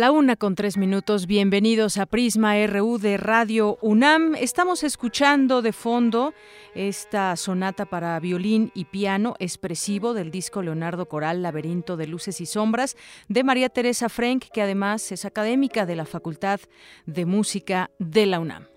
La una con tres minutos. Bienvenidos a Prisma RU de Radio UNAM. Estamos escuchando de fondo esta sonata para violín y piano expresivo del disco Leonardo Coral Laberinto de Luces y Sombras de María Teresa Frank, que además es académica de la Facultad de Música de la UNAM.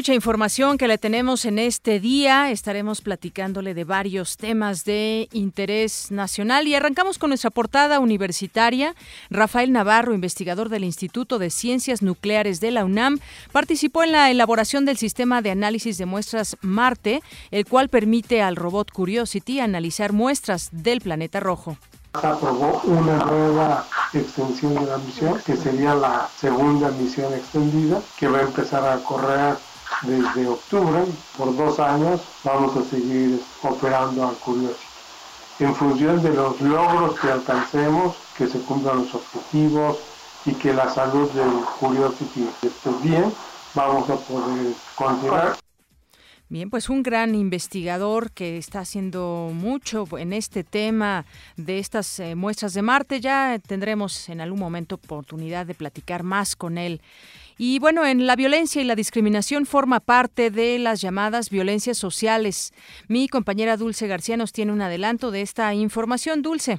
Mucha información que le tenemos en este día. Estaremos platicándole de varios temas de interés nacional y arrancamos con nuestra portada universitaria. Rafael Navarro, investigador del Instituto de Ciencias Nucleares de la UNAM, participó en la elaboración del sistema de análisis de muestras Marte, el cual permite al robot Curiosity analizar muestras del planeta rojo aprobó una nueva extensión de la misión, que sería la segunda misión extendida, que va a empezar a correr desde octubre. Por dos años vamos a seguir operando a Curiosity. En función de los logros que alcancemos, que se cumplan los objetivos y que la salud del Curiosity esté bien, vamos a poder continuar. Bien, pues un gran investigador que está haciendo mucho en este tema de estas eh, muestras de Marte. Ya tendremos en algún momento oportunidad de platicar más con él. Y bueno, en la violencia y la discriminación forma parte de las llamadas violencias sociales. Mi compañera Dulce García nos tiene un adelanto de esta información. Dulce.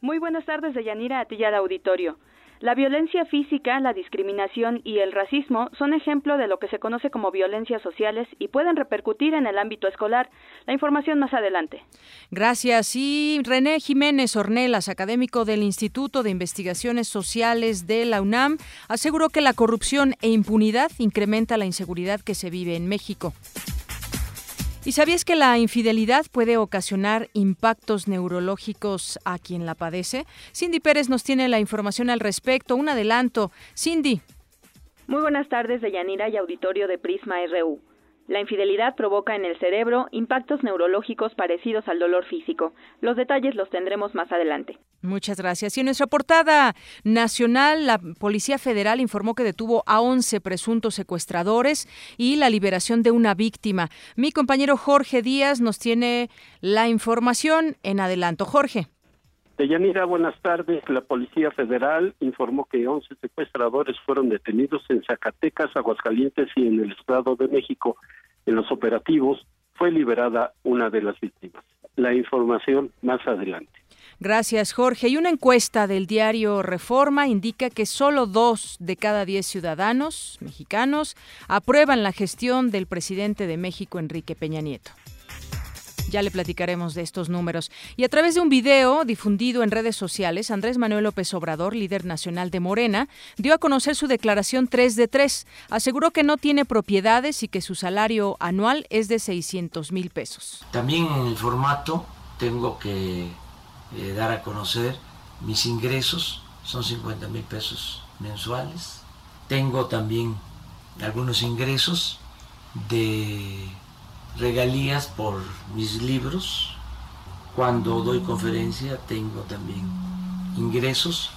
Muy buenas tardes, Deyanira, a ti y al auditorio. La violencia física, la discriminación y el racismo son ejemplo de lo que se conoce como violencias sociales y pueden repercutir en el ámbito escolar. La información más adelante. Gracias. Y René Jiménez Ornelas, académico del Instituto de Investigaciones Sociales de la UNAM, aseguró que la corrupción e impunidad incrementa la inseguridad que se vive en México. ¿Y sabías que la infidelidad puede ocasionar impactos neurológicos a quien la padece? Cindy Pérez nos tiene la información al respecto. Un adelanto. Cindy. Muy buenas tardes, Deyanira y auditorio de Prisma RU. La infidelidad provoca en el cerebro impactos neurológicos parecidos al dolor físico. Los detalles los tendremos más adelante. Muchas gracias. Y en nuestra portada nacional, la Policía Federal informó que detuvo a 11 presuntos secuestradores y la liberación de una víctima. Mi compañero Jorge Díaz nos tiene la información en adelanto. Jorge. Deyanira, buenas tardes. La Policía Federal informó que 11 secuestradores fueron detenidos en Zacatecas, Aguascalientes y en el Estado de México. En los operativos fue liberada una de las víctimas. La información más adelante. Gracias, Jorge. Y una encuesta del diario Reforma indica que solo dos de cada diez ciudadanos mexicanos aprueban la gestión del presidente de México, Enrique Peña Nieto. Ya le platicaremos de estos números. Y a través de un video difundido en redes sociales, Andrés Manuel López Obrador, líder nacional de Morena, dio a conocer su declaración 3 de 3. Aseguró que no tiene propiedades y que su salario anual es de 600 mil pesos. También en el formato tengo que eh, dar a conocer mis ingresos, son 50 mil pesos mensuales. Tengo también algunos ingresos de regalías por mis libros. Cuando doy conferencia tengo también ingresos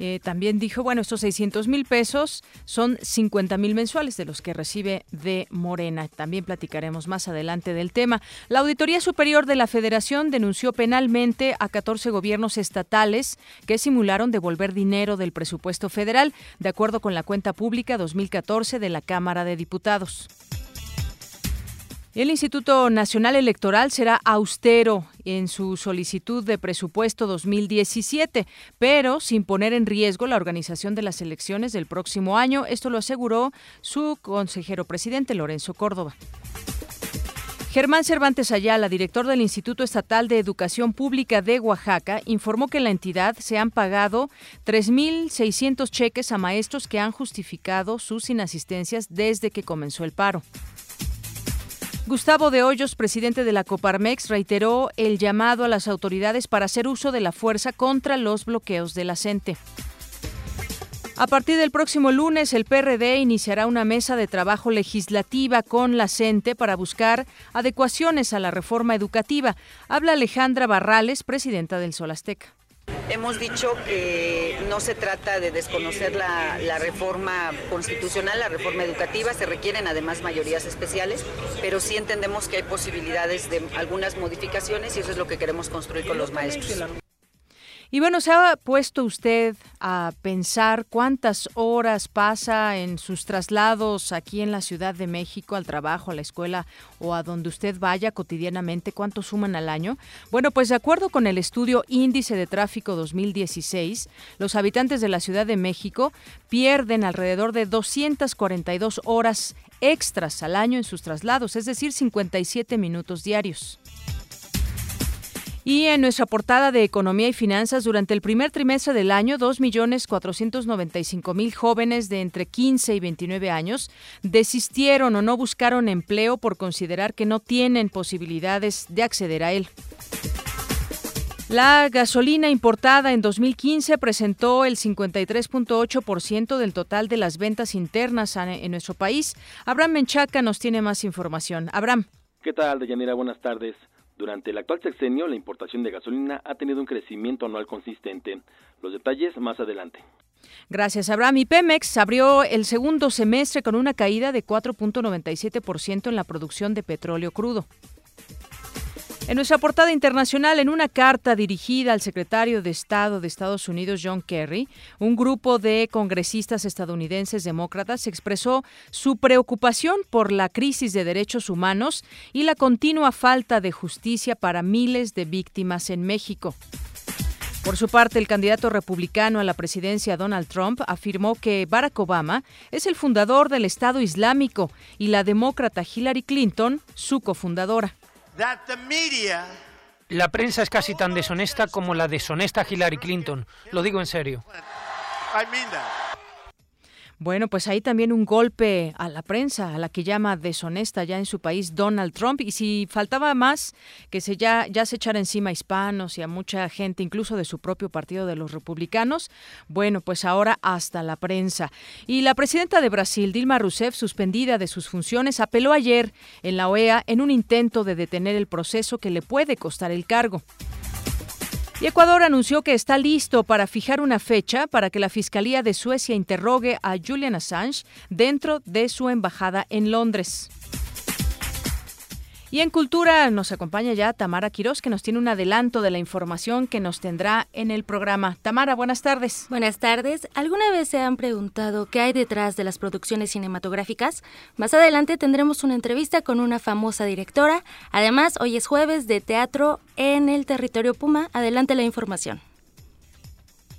eh, también dijo, bueno, estos 600 mil pesos son 50 mil mensuales de los que recibe de Morena. También platicaremos más adelante del tema. La Auditoría Superior de la Federación denunció penalmente a 14 gobiernos estatales que simularon devolver dinero del presupuesto federal, de acuerdo con la cuenta pública 2014 de la Cámara de Diputados. El Instituto Nacional Electoral será austero en su solicitud de presupuesto 2017, pero sin poner en riesgo la organización de las elecciones del próximo año. Esto lo aseguró su consejero presidente Lorenzo Córdoba. Germán Cervantes Ayala, director del Instituto Estatal de Educación Pública de Oaxaca, informó que en la entidad se han pagado 3.600 cheques a maestros que han justificado sus inasistencias desde que comenzó el paro. Gustavo de Hoyos, presidente de la Coparmex, reiteró el llamado a las autoridades para hacer uso de la fuerza contra los bloqueos de la CENTE. A partir del próximo lunes, el PRD iniciará una mesa de trabajo legislativa con la CENTE para buscar adecuaciones a la reforma educativa. Habla Alejandra Barrales, presidenta del Sol Azteca. Hemos dicho que no se trata de desconocer la, reforma constitucional, la reforma educativa, se requieren además mayorías especiales, pero sí entendemos que hay posibilidades de algunas modificaciones y eso es lo que queremos construir con los maestros. Y bueno, ¿se ha puesto usted a pensar cuántas horas pasa en sus traslados aquí en la Ciudad de México al trabajo, a la escuela o a donde usted vaya cotidianamente? ¿Cuánto suman al año? Bueno, pues de acuerdo con el estudio Índice de Tráfico 2016, los habitantes de la Ciudad de México pierden alrededor de 242 horas extras al año en sus traslados, es decir, 57 minutos diarios. Y en nuestra portada de Economía y Finanzas, durante el primer trimestre del año, 2.495.000 jóvenes de entre 15 y 29 años desistieron o no buscaron empleo por considerar que no tienen posibilidades de acceder a él. La gasolina importada en 2015 presentó el 53.8% del total de las ventas internas en nuestro país. Abraham Menchaca nos tiene más información. Abraham. ¿Qué tal, Deyanira? Buenas tardes. Durante el actual sexenio, la importación de gasolina ha tenido un crecimiento anual consistente. Los detalles más adelante. Gracias, Abraham. Y Pemex abrió el segundo semestre con una caída de 4.97% en la producción de petróleo crudo. En nuestra portada internacional, en una carta dirigida al secretario de Estado de Estados Unidos, John Kerry, un grupo de congresistas estadounidenses demócratas expresó su preocupación por la crisis de derechos humanos y la continua falta de justicia para miles de víctimas en México. Por su parte, el candidato republicano a la presidencia Donald Trump afirmó que Barack Obama es el fundador del Estado Islámico y la demócrata Hillary Clinton su cofundadora. La prensa es casi tan deshonesta como la deshonesta Hillary Clinton. Lo digo en serio. Bueno, pues ahí también un golpe a la prensa, a la que llama deshonesta ya en su país Donald Trump. Y si faltaba más, que se ya, ya se echara encima a hispanos y a mucha gente, incluso de su propio partido de los republicanos, bueno, pues ahora hasta la prensa. Y la presidenta de Brasil, Dilma Rousseff, suspendida de sus funciones, apeló ayer en la OEA en un intento de detener el proceso que le puede costar el cargo. Y Ecuador anunció que está listo para fijar una fecha para que la Fiscalía de Suecia interrogue a Julian Assange dentro de su embajada en Londres. Y en Cultura nos acompaña ya Tamara Quirós, que nos tiene un adelanto de la información que nos tendrá en el programa. Tamara, buenas tardes. Buenas tardes. ¿Alguna vez se han preguntado qué hay detrás de las producciones cinematográficas? Más adelante tendremos una entrevista con una famosa directora. Además, hoy es jueves de teatro en el territorio Puma. Adelante la información.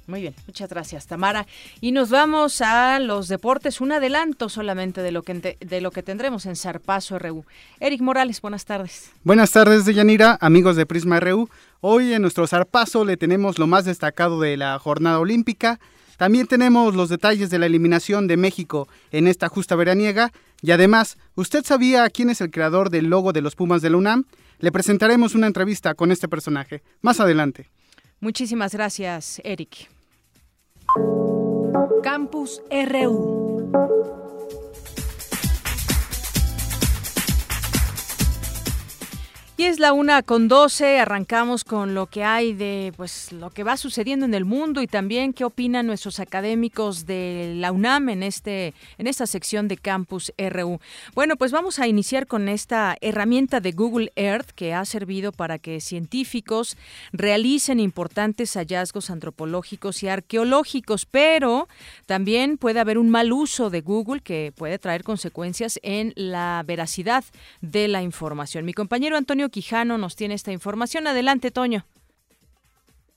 Muy bien, muchas gracias, Tamara. Y nos vamos a los deportes, un adelanto solamente de lo que, de lo que tendremos en Zarpazo RU. Eric Morales, buenas tardes. Buenas tardes, Deyanira, amigos de Prisma RU. Hoy en nuestro Zarpazo le tenemos lo más destacado de la jornada olímpica. También tenemos los detalles de la eliminación de México en esta justa veraniega. Y además, ¿usted sabía quién es el creador del logo de los Pumas de la UNAM? Le presentaremos una entrevista con este personaje. Más adelante. Muchísimas gracias, Eric. Campus RU. Y es la una con doce, arrancamos con lo que hay de, pues, lo que va sucediendo en el mundo y también qué opinan nuestros académicos de la UNAM en este, en esta sección de Campus RU. Bueno, pues vamos a iniciar con esta herramienta de Google Earth que ha servido para que científicos realicen importantes hallazgos antropológicos y arqueológicos, pero también puede haber un mal uso de Google que puede traer consecuencias en la veracidad de la información. Mi compañero Antonio Quijano nos tiene esta información. Adelante, Toño.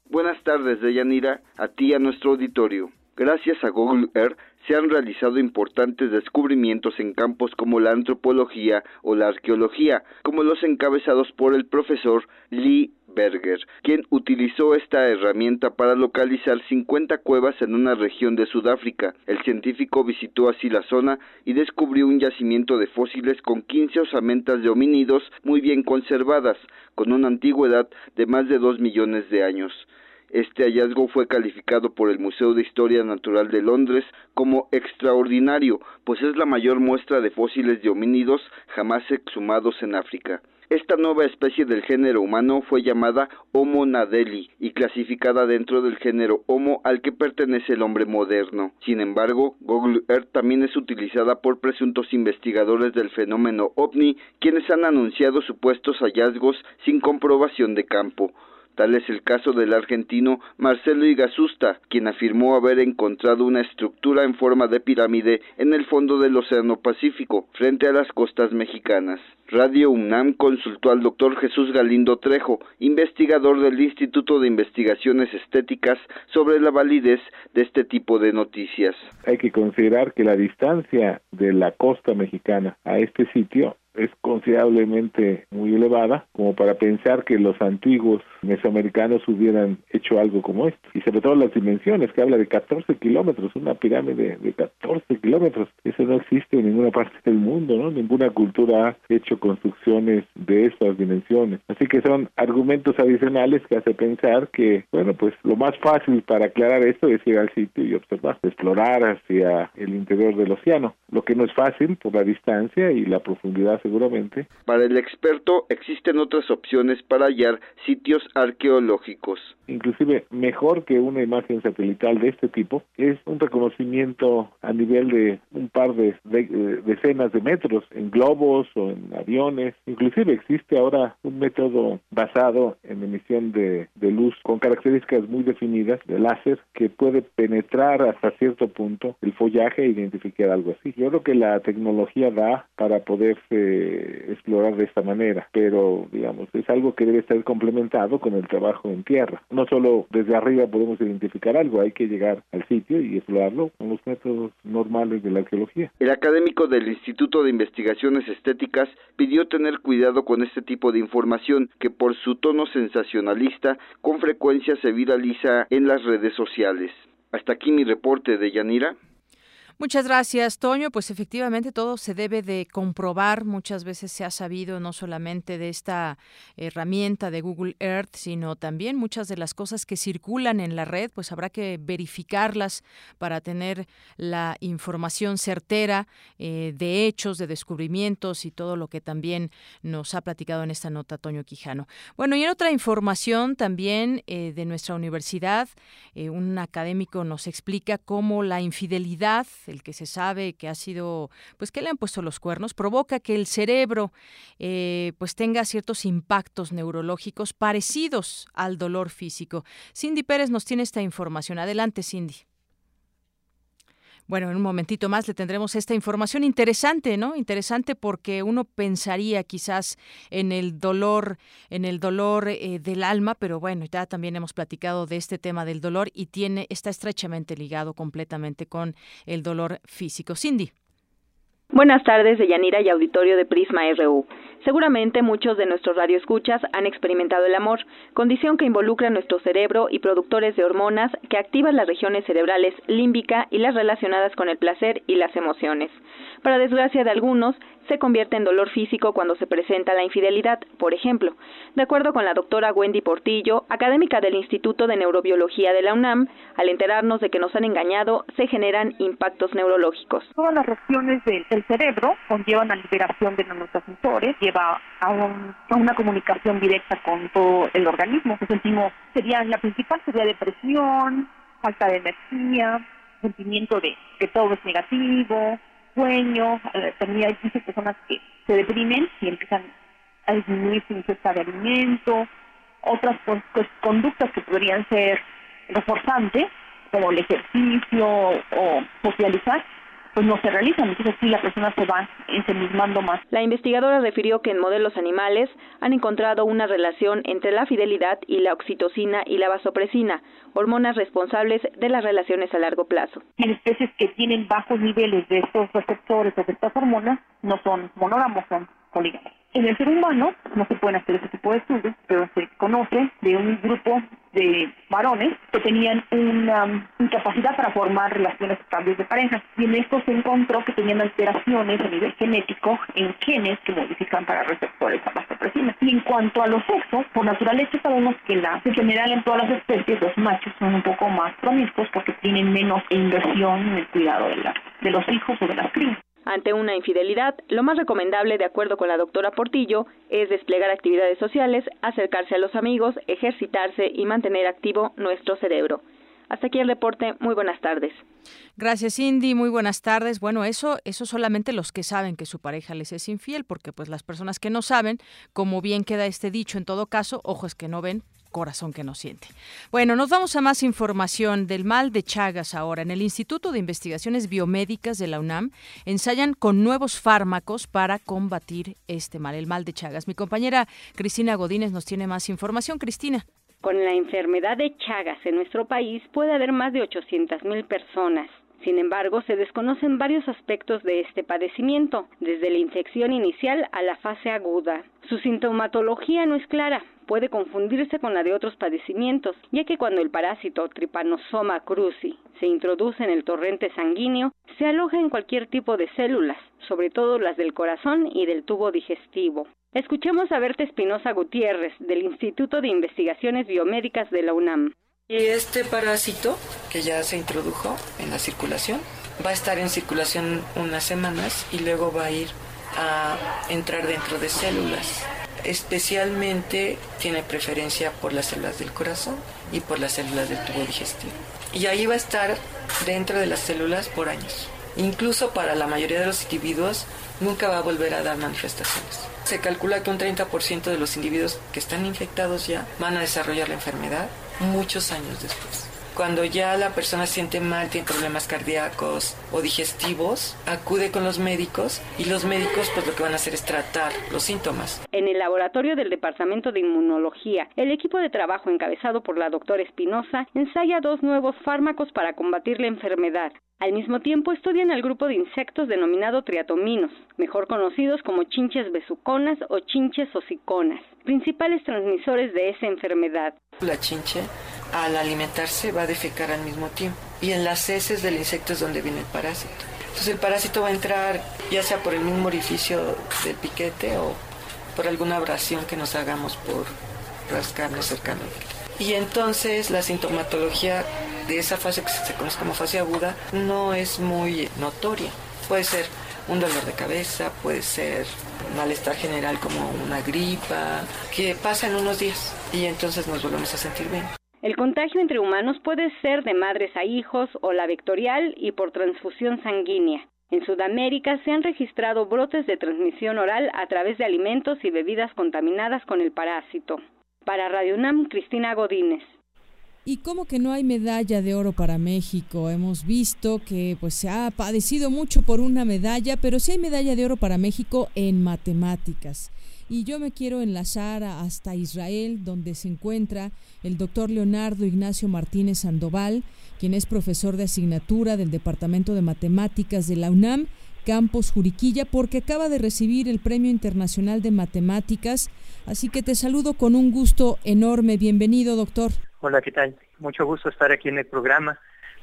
Buenas tardes, Deyanira, a ti y a nuestro auditorio. Gracias a Google Earth se han realizado importantes descubrimientos en campos como la antropología o la arqueología, como los encabezados por el profesor Lee Berger, quien utilizó esta herramienta para localizar 50 cuevas en una región de Sudáfrica. El científico visitó así la zona y descubrió un yacimiento de fósiles con 15 osamentas de homínidos muy bien conservadas, con una antigüedad de más de 2 millones de años. Este hallazgo fue calificado por el Museo de Historia Natural de Londres como extraordinario, pues es la mayor muestra de fósiles de homínidos jamás exhumados en África. Esta nueva especie del género humano fue llamada Homo nadeli y clasificada dentro del género Homo al que pertenece el hombre moderno. Sin embargo, Google Earth también es utilizada por presuntos investigadores del fenómeno ovni, quienes han anunciado supuestos hallazgos sin comprobación de campo. Tal es el caso del argentino Marcelo Igasusta, quien afirmó haber encontrado una estructura en forma de pirámide en el fondo del Océano Pacífico, frente a las costas mexicanas. Radio UNAM consultó al doctor Jesús Galindo Trejo, investigador del Instituto de Investigaciones Estéticas, sobre la validez de este tipo de noticias. Hay que considerar que la distancia de la costa mexicana a este sitio es considerablemente muy elevada como para pensar que los antiguos mesoamericanos hubieran hecho algo como esto. Y sobre todo las dimensiones, que habla de 14 kilómetros, una pirámide de 14 kilómetros. Eso no existe en ninguna parte del mundo, ¿no? Ninguna cultura ha hecho construcciones de estas dimensiones. Así que son argumentos adicionales que hace pensar que, bueno, pues lo más fácil para aclarar esto es ir al sitio y observar, explorar hacia el interior del océano, lo que no es fácil por la distancia y la profundidad seguramente. Para el experto existen otras opciones para hallar sitios arqueológicos. Inclusive mejor que una imagen satelital de este tipo es un reconocimiento a nivel de un par de, decenas de metros en globos o en aviones. Inclusive existe ahora un método basado en emisión de, de luz con características muy definidas de láser que puede penetrar hasta cierto punto el follaje e identificar algo así. Yo creo que la tecnología da para poderse explorar de esta manera, pero digamos es algo que debe estar complementado con el trabajo en tierra. No solo desde arriba podemos identificar algo, hay que llegar al sitio y explorarlo con los métodos normales de la arqueología. El académico del Instituto de Investigaciones Estéticas pidió tener cuidado con este tipo de información que por su tono sensacionalista con frecuencia se viraliza en las redes sociales. Hasta aquí mi reporte de Yanira. Muchas gracias, Toño. Pues efectivamente todo se debe de comprobar. Muchas veces se ha sabido no solamente de esta herramienta de Google Earth, sino también muchas de las cosas que circulan en la red, pues habrá que verificarlas para tener la información certera eh, de hechos, de descubrimientos y todo lo que también nos ha platicado en esta nota Toño Quijano. Bueno, y en otra información también eh, de nuestra universidad, eh, un académico nos explica cómo la infidelidad el que se sabe que ha sido, pues que le han puesto los cuernos, provoca que el cerebro eh, pues tenga ciertos impactos neurológicos parecidos al dolor físico. Cindy Pérez nos tiene esta información. Adelante, Cindy. Bueno, en un momentito más le tendremos esta información interesante, ¿no? Interesante porque uno pensaría quizás en el dolor, en el dolor eh, del alma, pero bueno, ya también hemos platicado de este tema del dolor y tiene está estrechamente ligado completamente con el dolor físico. Cindy. Buenas tardes, Deyanira y auditorio de Prisma RU. Seguramente muchos de nuestros radioescuchas han experimentado el amor, condición que involucra nuestro cerebro y productores de hormonas que activan las regiones cerebrales límbica y las relacionadas con el placer y las emociones. Para desgracia de algunos, se convierte en dolor físico cuando se presenta la infidelidad, por ejemplo. De acuerdo con la doctora Wendy Portillo, académica del Instituto de Neurobiología de la UNAM, al enterarnos de que nos han engañado, se generan impactos neurológicos. Todas las reacciones del, cerebro conllevan a liberación de neurotransmisores, lleva a, una comunicación directa con todo el organismo. sentimos, sería, la principal sería depresión, falta de energía, sentimiento de que todo es negativo, sueño, eh, también hay muchas personas que se deprimen y empiezan a disminuir su ingesta de alimento, otras pues, pues, conductas que podrían ser reforzantes, como el ejercicio o socializar, pues no se realizan, entonces sí la persona se va ensimismando más. La investigadora refirió que en modelos animales han encontrado una relación entre la fidelidad y la oxitocina y la vasopresina, hormonas responsables de las relaciones a largo plazo. En especies que tienen bajos niveles de estos receptores o de estas hormonas no son monógamos, son polígamos. En el ser humano no se pueden hacer ese tipo de estudios, pero se conoce de un grupo de varones que tenían una incapacidad para formar relaciones estables de pareja. Y en esto se encontró que tenían alteraciones a nivel genético en genes que modifican para receptores a vasopresina. Y en cuanto a los sexos, por naturaleza sabemos que la, en general en todas las especies los machos son un poco más promiscuos porque tienen menos inversión en el cuidado de, la, de los hijos o de las crías. Ante una infidelidad, lo más recomendable, de acuerdo con la doctora Portillo, es desplegar actividades sociales, acercarse a los amigos, ejercitarse y mantener activo nuestro cerebro. Hasta aquí el reporte. Muy buenas tardes. Gracias, Cindy. Muy buenas tardes. Bueno, eso, eso solamente los que saben que su pareja les es infiel, porque pues las personas que no saben, como bien queda este dicho en todo caso, ojos que no ven, corazón que no siente. Bueno, nos vamos a más información del mal de Chagas ahora. En el Instituto de Investigaciones Biomédicas de la UNAM ensayan con nuevos fármacos para combatir este mal, el mal de Chagas. Mi compañera Cristina Godínez nos tiene más información. Cristina. Con la enfermedad de Chagas en nuestro país puede haber más de 800 mil personas. Sin embargo, se desconocen varios aspectos de este padecimiento, desde la infección inicial a la fase aguda. Su sintomatología no es clara, puede confundirse con la de otros padecimientos, ya que cuando el parásito Trypanosoma cruzi se introduce en el torrente sanguíneo, se aloja en cualquier tipo de células, sobre todo las del corazón y del tubo digestivo. Escuchemos a Berta Espinosa Gutiérrez, del Instituto de Investigaciones Biomédicas de la UNAM. Y este parásito, que ya se introdujo en la circulación, va a estar en circulación unas semanas y luego va a ir a entrar dentro de células. Especialmente tiene preferencia por las células del corazón y por las células del tubo digestivo. Y ahí va a estar dentro de las células por años. Incluso para la mayoría de los individuos nunca va a volver a dar manifestaciones. Se calcula que un 30% de los individuos que están infectados ya van a desarrollar la enfermedad muchos años después. Cuando ya la persona siente mal, tiene problemas cardíacos o digestivos, acude con los médicos y los médicos pues lo que van a hacer es tratar los síntomas. En el laboratorio del Departamento de Inmunología, el equipo de trabajo encabezado por la doctora Espinosa ensaya dos nuevos fármacos para combatir la enfermedad. Al mismo tiempo estudian el grupo de insectos denominado triatominos, mejor conocidos como chinches besuconas o chinches osiconas, principales transmisores de esa enfermedad. La chinche al alimentarse va a defecar al mismo tiempo y en las heces del insecto es donde viene el parásito. Entonces el parásito va a entrar ya sea por el mismo orificio del piquete o por alguna abrasión que nos hagamos por rascarnos cercano. Y entonces la sintomatología de esa fase que se conoce como fase aguda no es muy notoria. Puede ser un dolor de cabeza, puede ser malestar general como una gripa, que pasa en unos días y entonces nos volvemos a sentir bien. El contagio entre humanos puede ser de madres a hijos o la vectorial y por transfusión sanguínea. En Sudamérica se han registrado brotes de transmisión oral a través de alimentos y bebidas contaminadas con el parásito. Para Radio UNAM, Cristina Godínez. Y como que no hay medalla de oro para México, hemos visto que pues se ha padecido mucho por una medalla, pero sí hay medalla de oro para México en matemáticas. Y yo me quiero enlazar hasta Israel, donde se encuentra el doctor Leonardo Ignacio Martínez Sandoval, quien es profesor de asignatura del Departamento de Matemáticas de la UNAM Campos Juriquilla porque acaba de recibir el Premio Internacional de Matemáticas. Así que te saludo con un gusto enorme. Bienvenido, doctor. Hola, ¿qué tal? Mucho gusto estar aquí en el programa.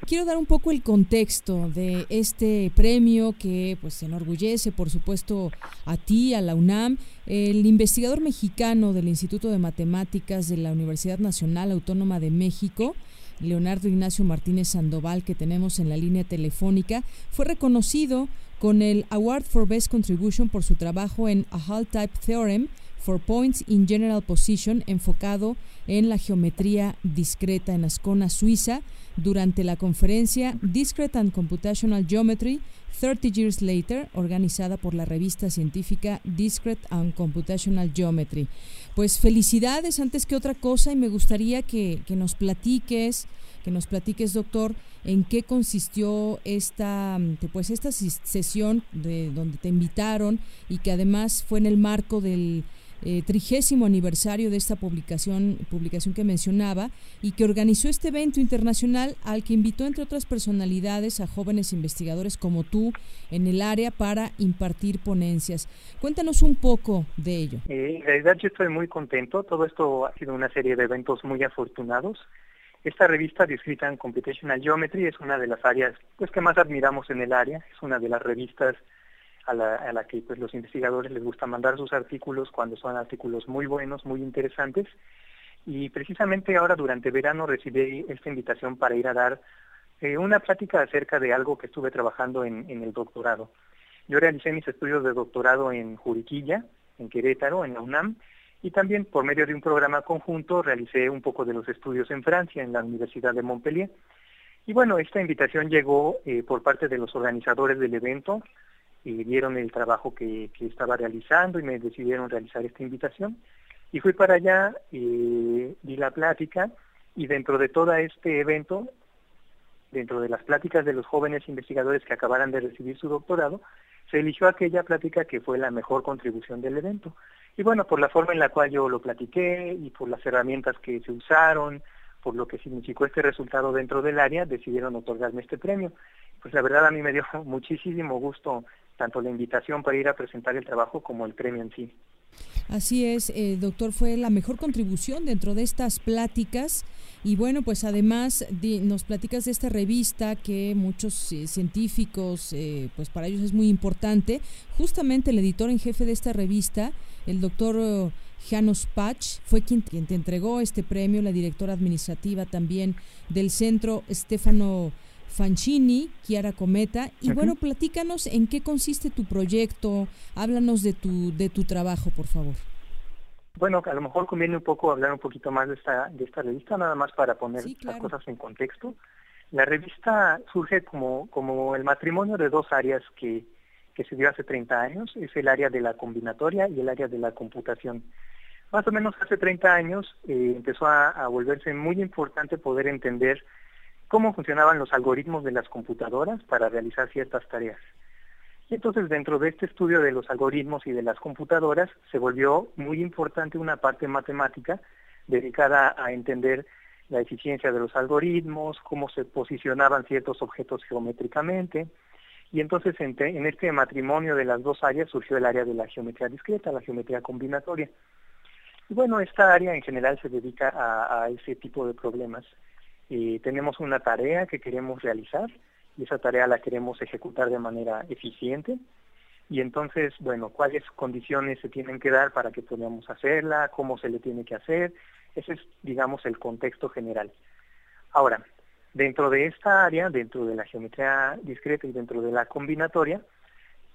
Quiero dar un poco el contexto de este premio que pues enorgullece por supuesto a ti, a la UNAM, el investigador mexicano del Instituto de Matemáticas de la Universidad Nacional Autónoma de México, Leonardo Ignacio Martínez Sandoval, que tenemos en la línea telefónica, fue reconocido con el Award for Best Contribution por su trabajo en A Hall Type Theorem for Points in General Position, enfocado en la geometría discreta en Ascona, Suiza, durante la conferencia Discrete and Computational Geometry 30 Years Later, organizada por la revista científica Discrete and Computational Geometry. Pues felicidades antes que otra cosa y me gustaría que, que nos platiques, que nos platiques, doctor, en qué consistió esta, pues esta sesión de donde te invitaron y que además fue en el marco del eh, trigésimo aniversario de esta publicación, publicación que mencionaba, y que organizó este evento internacional al que invitó, entre otras personalidades, a jóvenes investigadores como tú en el área para impartir ponencias. Cuéntanos un poco de ello. Eh, en realidad yo estoy muy contento, todo esto ha sido una serie de eventos muy afortunados. Esta revista descrita en Computational Geometry es una de las áreas pues, que más admiramos en el área, es una de las revistas a la, que pues, los investigadores les gusta mandar sus artículos cuando son artículos muy buenos, muy interesantes. Y precisamente ahora durante verano recibí esta invitación para ir a dar eh, una plática acerca de algo que estuve trabajando en, el doctorado. Yo realicé mis estudios de doctorado en Juriquilla, en Querétaro, en la UNAM, y también por medio de un programa conjunto realicé un poco de los estudios en Francia, en la Universidad de Montpellier. Y bueno, esta invitación llegó eh, por parte de los organizadores del evento, y vieron el trabajo que, estaba realizando y me decidieron realizar esta invitación. Y fui para allá, y di la plática y dentro de todo este evento, dentro de las pláticas de los jóvenes investigadores que acabaran de recibir su doctorado, se eligió aquella plática que fue la mejor contribución del evento. Y bueno, por la forma en la cual yo lo platiqué y por las herramientas que se usaron, por lo que significó este resultado dentro del área, decidieron otorgarme este premio. Pues la verdad a mí me dio muchísimo gusto tanto la invitación para ir a presentar el trabajo como el premio en sí. Así es, eh, doctor, fue la mejor contribución dentro de estas pláticas. Y bueno, pues además nos platicas de esta revista que muchos eh, científicos, eh, pues para ellos es muy importante. Justamente el editor en jefe de esta revista, el doctor Janos Pach, fue quien, quien te entregó este premio, la directora administrativa también del centro, Stefano Fancini, Chiara Cometa. Y bueno, platícanos en qué consiste tu proyecto, háblanos de tu, de tu trabajo, por favor. Bueno, a lo mejor conviene un poco hablar un poquito más de esta, de esta revista, nada más para poner las cosas en contexto. La revista surge como, como el matrimonio de dos áreas que, que se dio hace 30 años, es el área de la combinatoria y el área de la computación. Más o menos hace 30 años eh, empezó a volverse muy importante poder entender cómo funcionaban los algoritmos de las computadoras para realizar ciertas tareas. Y entonces dentro de este estudio de los algoritmos y de las computadoras se volvió muy importante una parte matemática dedicada a entender la eficiencia de los algoritmos, cómo se posicionaban ciertos objetos geométricamente. Y entonces en, este matrimonio de las dos áreas surgió el área de la geometría discreta, la geometría combinatoria. Y bueno, esta área en general se dedica a ese tipo de problemas tenemos una tarea que queremos realizar y esa tarea la queremos ejecutar de manera eficiente. Y entonces, bueno, cuáles condiciones se tienen que dar para que podamos hacerla, cómo se le tiene que hacer. Ese es, digamos, el contexto general. Ahora, dentro de esta área, dentro de la geometría discreta y dentro de la combinatoria,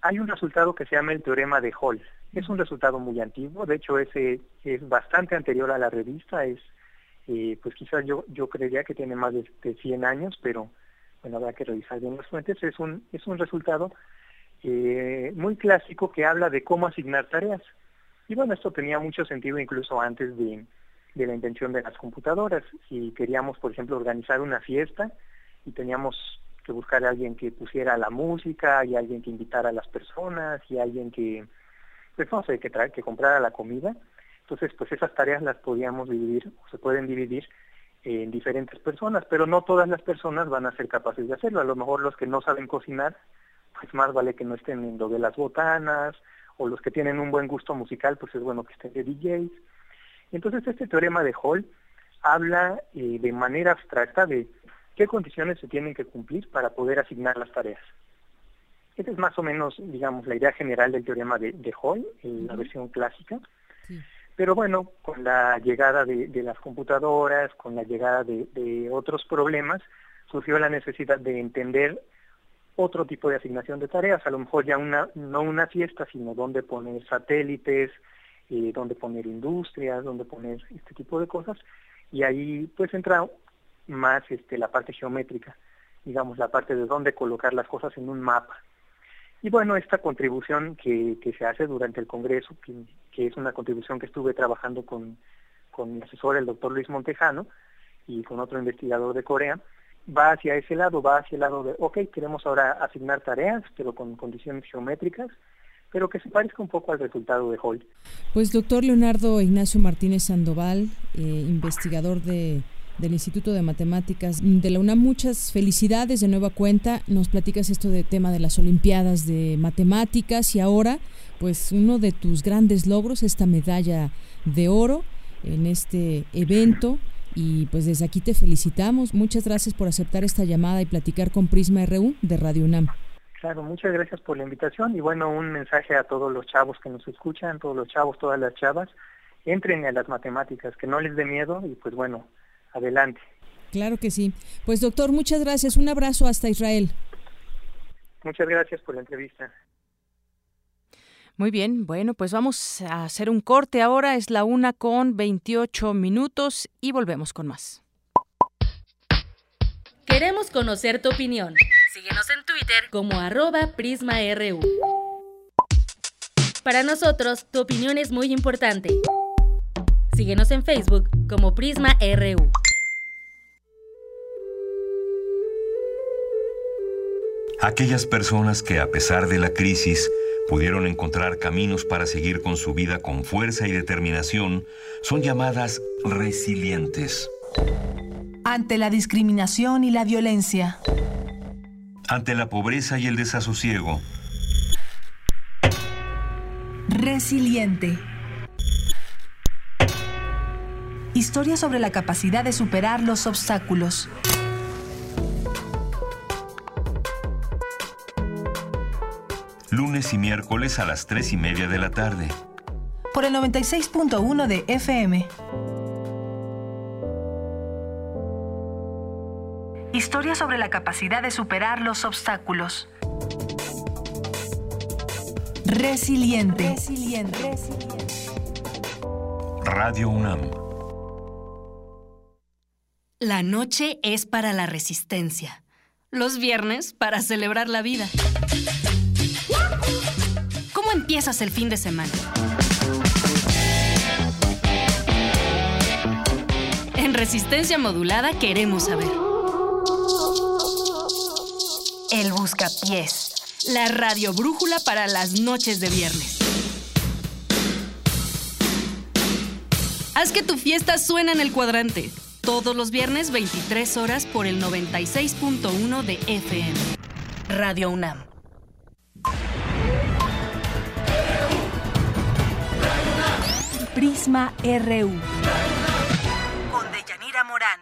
hay un resultado que se llama el teorema de Hall. Es un resultado muy antiguo, de hecho ese es bastante anterior a la revista, es pues quizás yo, yo creería que tiene más de, 100 años, pero bueno, habrá que revisar bien las fuentes. Es un, es un resultado eh, muy clásico que habla de cómo asignar tareas. Y bueno, esto tenía mucho sentido incluso antes de, de la invención de las computadoras. Si queríamos, por ejemplo, organizar una fiesta y teníamos que buscar a alguien que pusiera la música y alguien que invitara a las personas y alguien que, pues no sé, que, que comprara la comida, entonces, pues esas tareas las podíamos dividir, o se pueden dividir en diferentes personas, pero no todas las personas van a ser capaces de hacerlo. A lo mejor los que no saben cocinar, pues más vale que no estén en lo de las botanas, o los que tienen un buen gusto musical, pues es bueno que estén de DJs. Entonces, este teorema de Hall habla eh, de manera abstracta de qué condiciones se tienen que cumplir para poder asignar las tareas. Esta es más o menos, digamos, la idea general del teorema de, de Hall, en la versión clásica. Pero bueno, con la llegada de, las computadoras, con la llegada de, otros problemas, surgió la necesidad de entender otro tipo de asignación de tareas, a lo mejor ya una, no una fiesta, sino dónde poner satélites, eh, dónde poner industrias, dónde poner este tipo de cosas, y ahí pues entra más este, la parte geométrica, digamos, la parte de dónde colocar las cosas en un mapa. Y bueno, esta contribución que, que se hace durante el Congreso, que, es una contribución que estuve trabajando con, con mi asesor, el doctor Luis Montejano, y con otro investigador de Corea, va hacia ese lado, va hacia el lado de, ok, queremos ahora asignar tareas, pero con condiciones geométricas, pero que se parezca un poco al resultado de Hall. Pues doctor Leonardo Ignacio Martínez Sandoval, eh, investigador de del Instituto de Matemáticas de la UNAM. Muchas felicidades de nueva cuenta. Nos platicas esto de tema de las Olimpiadas de Matemáticas y ahora, pues uno de tus grandes logros, esta medalla de oro en este evento. Y pues desde aquí te felicitamos. Muchas gracias por aceptar esta llamada y platicar con Prisma RU de Radio UNAM. Claro, muchas gracias por la invitación y bueno, un mensaje a todos los chavos que nos escuchan, todos los chavos, todas las chavas, entren a las matemáticas, que no les dé miedo y pues bueno, adelante. Claro que sí. Pues doctor, muchas gracias. Un abrazo hasta Israel. Muchas gracias por la entrevista. Muy bien, bueno, pues vamos a hacer un corte ahora. Es la una con 28 minutos y volvemos con más. Queremos conocer tu opinión. Síguenos en Twitter como arroba PrismaRU. Para nosotros, tu opinión es muy importante. Síguenos en Facebook como Prisma Aquellas personas que a pesar de la crisis pudieron encontrar caminos para seguir con su vida con fuerza y determinación son llamadas resilientes. Ante la discriminación y la violencia. Ante la pobreza y el desasosiego. Resiliente. Historia sobre la capacidad de superar los obstáculos. Lunes y miércoles a las 3 y media de la tarde. Por el 96.1 de FM. Historia sobre la capacidad de superar los obstáculos. Resiliente. Resiliente. Radio UNAM. La noche es para la resistencia. Los viernes para celebrar la vida. ¿Cómo empiezas el fin de semana? En resistencia modulada queremos saber. El Buscapiés. La radio brújula para las noches de viernes. Haz que tu fiesta suene en el cuadrante todos los viernes 23 horas por el 96.1 de FM. Radio UNAM. Prisma RU. Con Deyanira Morán.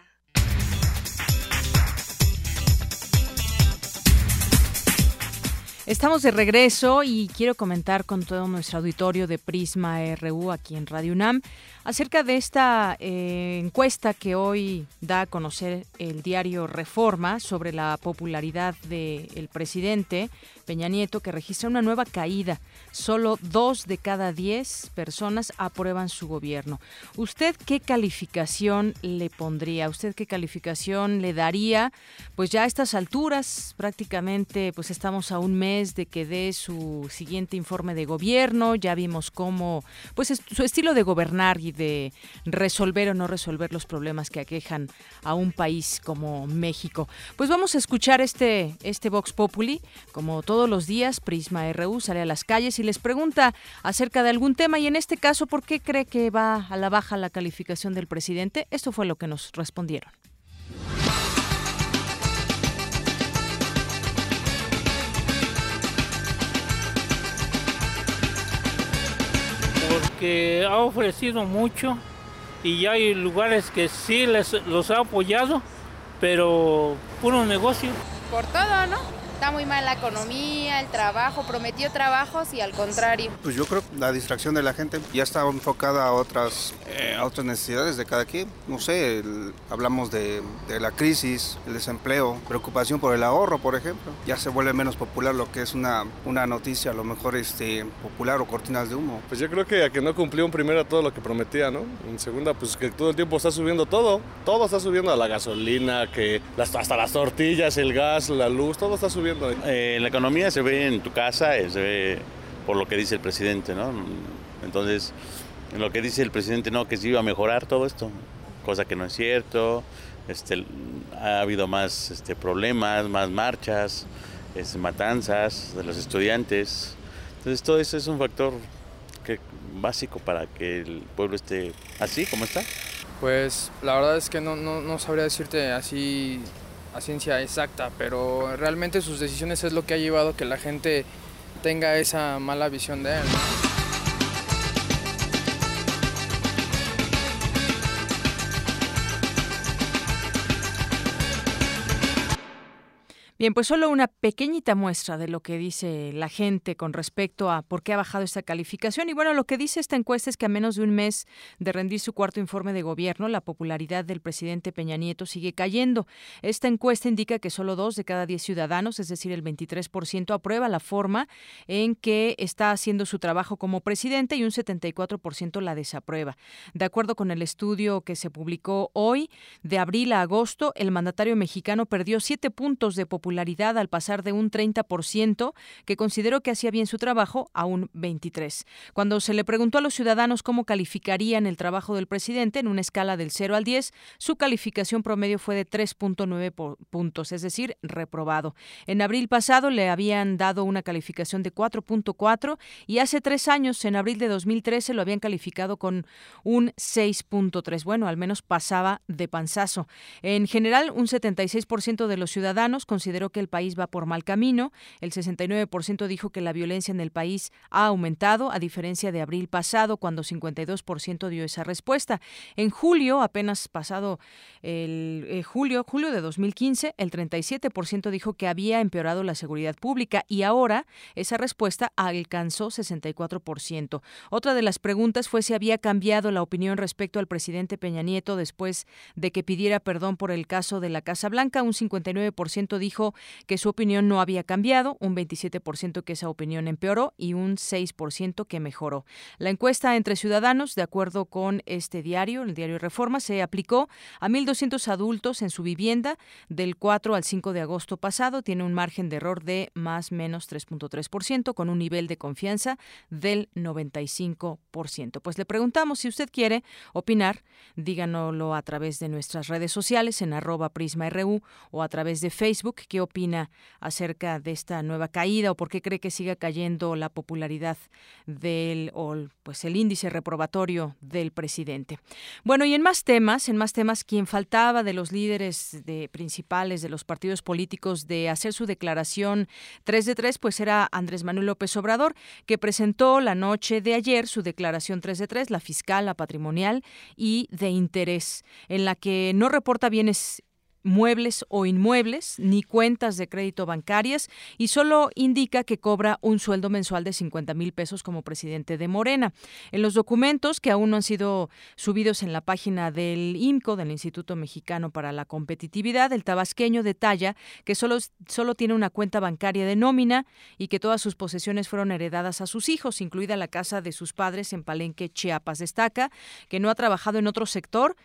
Estamos de regreso y quiero comentar con todo nuestro auditorio de Prisma RU aquí en Radio UNAM acerca de esta eh, encuesta que hoy da a conocer el diario Reforma sobre la popularidad del presidente Peña Nieto, que registra una nueva caída. Solo dos de cada diez personas aprueban su gobierno. ¿Usted qué calificación le pondría? ¿Usted qué calificación le daría? Pues ya a estas alturas, prácticamente, pues estamos a un mes de que dé su siguiente informe de gobierno. Ya vimos cómo, pues su estilo de gobernar y de resolver o no resolver los problemas que aquejan a un país como México. Pues vamos a escuchar este, este Vox Populi, como todos los días, Prisma RU sale a las calles y les pregunta acerca de algún tema y en este caso, ¿por qué cree que va a la baja la calificación del presidente? Esto fue lo que nos respondieron. Porque ha ofrecido mucho y ya hay lugares que sí les, los ha apoyado, pero puro negocio. Por todo, ¿no? Está muy mal la economía, el trabajo, prometió trabajos y al contrario. Pues yo creo que la distracción de la gente ya está enfocada a otras, eh, a otras necesidades de cada quien. No sé, hablamos de, de, la crisis, el desempleo, preocupación por el ahorro, por ejemplo. Ya se vuelve menos popular lo que es una, una noticia, a lo mejor este, popular o cortinas de humo. Pues yo creo que a que no cumplió en primera todo lo que prometía, ¿no? En segunda, pues que todo el tiempo está subiendo todo. Todo está subiendo a la gasolina, que hasta las tortillas, el gas, la luz, todo está subiendo eh, la economía se ve en tu casa, eh, se ve por lo que dice el presidente, ¿no? Entonces, en lo que dice el presidente, no, que se iba a mejorar todo esto, cosa que no es cierto. Este, ha habido más este, problemas, más marchas, matanzas de los estudiantes. Entonces, todo eso es un factor que, básico para que el pueblo esté así como está. Pues la verdad es que no, no, no sabría decirte así a ciencia exacta, pero realmente sus decisiones es lo que ha llevado a que la gente tenga esa mala visión de él. Bien, pues solo una pequeñita muestra de lo que dice la gente con respecto a por qué ha bajado esta calificación. Y bueno, lo que dice esta encuesta es que a menos de un mes de rendir su cuarto informe de gobierno, la popularidad del presidente Peña Nieto sigue cayendo. Esta encuesta indica que solo dos de cada diez ciudadanos, es decir, el 23%, aprueba la forma en que está haciendo su trabajo como presidente y un 74% la desaprueba. De acuerdo con el estudio que se publicó hoy, de abril a agosto, el mandatario mexicano perdió siete puntos de popularidad al pasar de un 30%, que consideró que hacía bien su trabajo, a un 23%. Cuando se le preguntó a los ciudadanos cómo calificarían el trabajo del presidente en una escala del 0 al 10, su calificación promedio fue de 3.9 puntos, es decir, reprobado. En abril pasado le habían dado una calificación de 4.4 y hace tres años, en abril de 2013, lo habían calificado con un 6.3. Bueno, al menos pasaba de panzazo. En general, un 76% de los ciudadanos consideran que el país va por mal camino. El 69% dijo que la violencia en el país ha aumentado, a diferencia de abril pasado, cuando 52% dio esa respuesta. En julio, apenas pasado el eh, julio, julio de 2015, el 37% dijo que había empeorado la seguridad pública y ahora esa respuesta alcanzó 64%. Otra de las preguntas fue si había cambiado la opinión respecto al presidente Peña Nieto después de que pidiera perdón por el caso de la Casa Blanca. Un 59% dijo que su opinión no había cambiado, un 27% que esa opinión empeoró y un 6% que mejoró. La encuesta entre ciudadanos, de acuerdo con este diario, el diario Reforma, se aplicó a 1.200 adultos en su vivienda del 4 al 5 de agosto pasado. Tiene un margen de error de más menos 3.3%, con un nivel de confianza del 95%. Pues le preguntamos si usted quiere opinar, díganoslo a través de nuestras redes sociales en arroba prisma.ru o a través de Facebook ¿Qué opina acerca de esta nueva caída o por qué cree que siga cayendo la popularidad del o pues el índice reprobatorio del presidente? Bueno, y en más temas, en más temas, quien faltaba de los líderes de, principales de los partidos políticos de hacer su declaración 3 de 3, pues era Andrés Manuel López Obrador, que presentó la noche de ayer su declaración 3 de 3, la fiscal, la patrimonial y de interés, en la que no reporta bienes muebles o inmuebles, ni cuentas de crédito bancarias y solo indica que cobra un sueldo mensual de 50 mil pesos como presidente de Morena. En los documentos que aún no han sido subidos en la página del IMCO, del Instituto Mexicano para la Competitividad, el tabasqueño detalla que solo, solo tiene una cuenta bancaria de nómina y que todas sus posesiones fueron heredadas a sus hijos, incluida la casa de sus padres en Palenque, Chiapas. Destaca que no ha trabajado en otro sector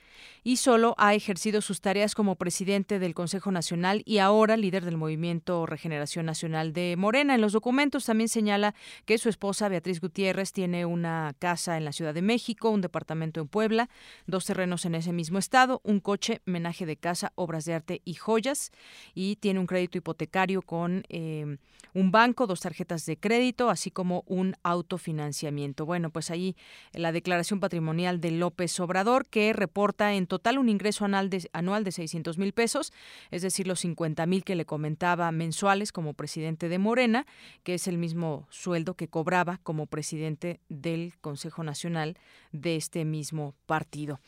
y solo ha ejercido sus tareas como presidente del Consejo Nacional y ahora líder del Movimiento Regeneración Nacional de Morena. En los documentos también señala que su esposa, Beatriz Gutiérrez, tiene una casa en la Ciudad de México, un departamento en Puebla, dos terrenos en ese mismo estado, un coche, menaje de casa, obras de arte y joyas, y tiene un crédito hipotecario con eh, un banco, dos tarjetas de crédito, así como un autofinanciamiento. Bueno, pues ahí la declaración patrimonial de López Obrador, que reporta en total un ingreso anual de, anual de 600 mil pesos, es decir, los 50 mil que le comentaba mensuales como presidente de Morena, que es el mismo sueldo que cobraba como presidente del Consejo Nacional de este mismo partido.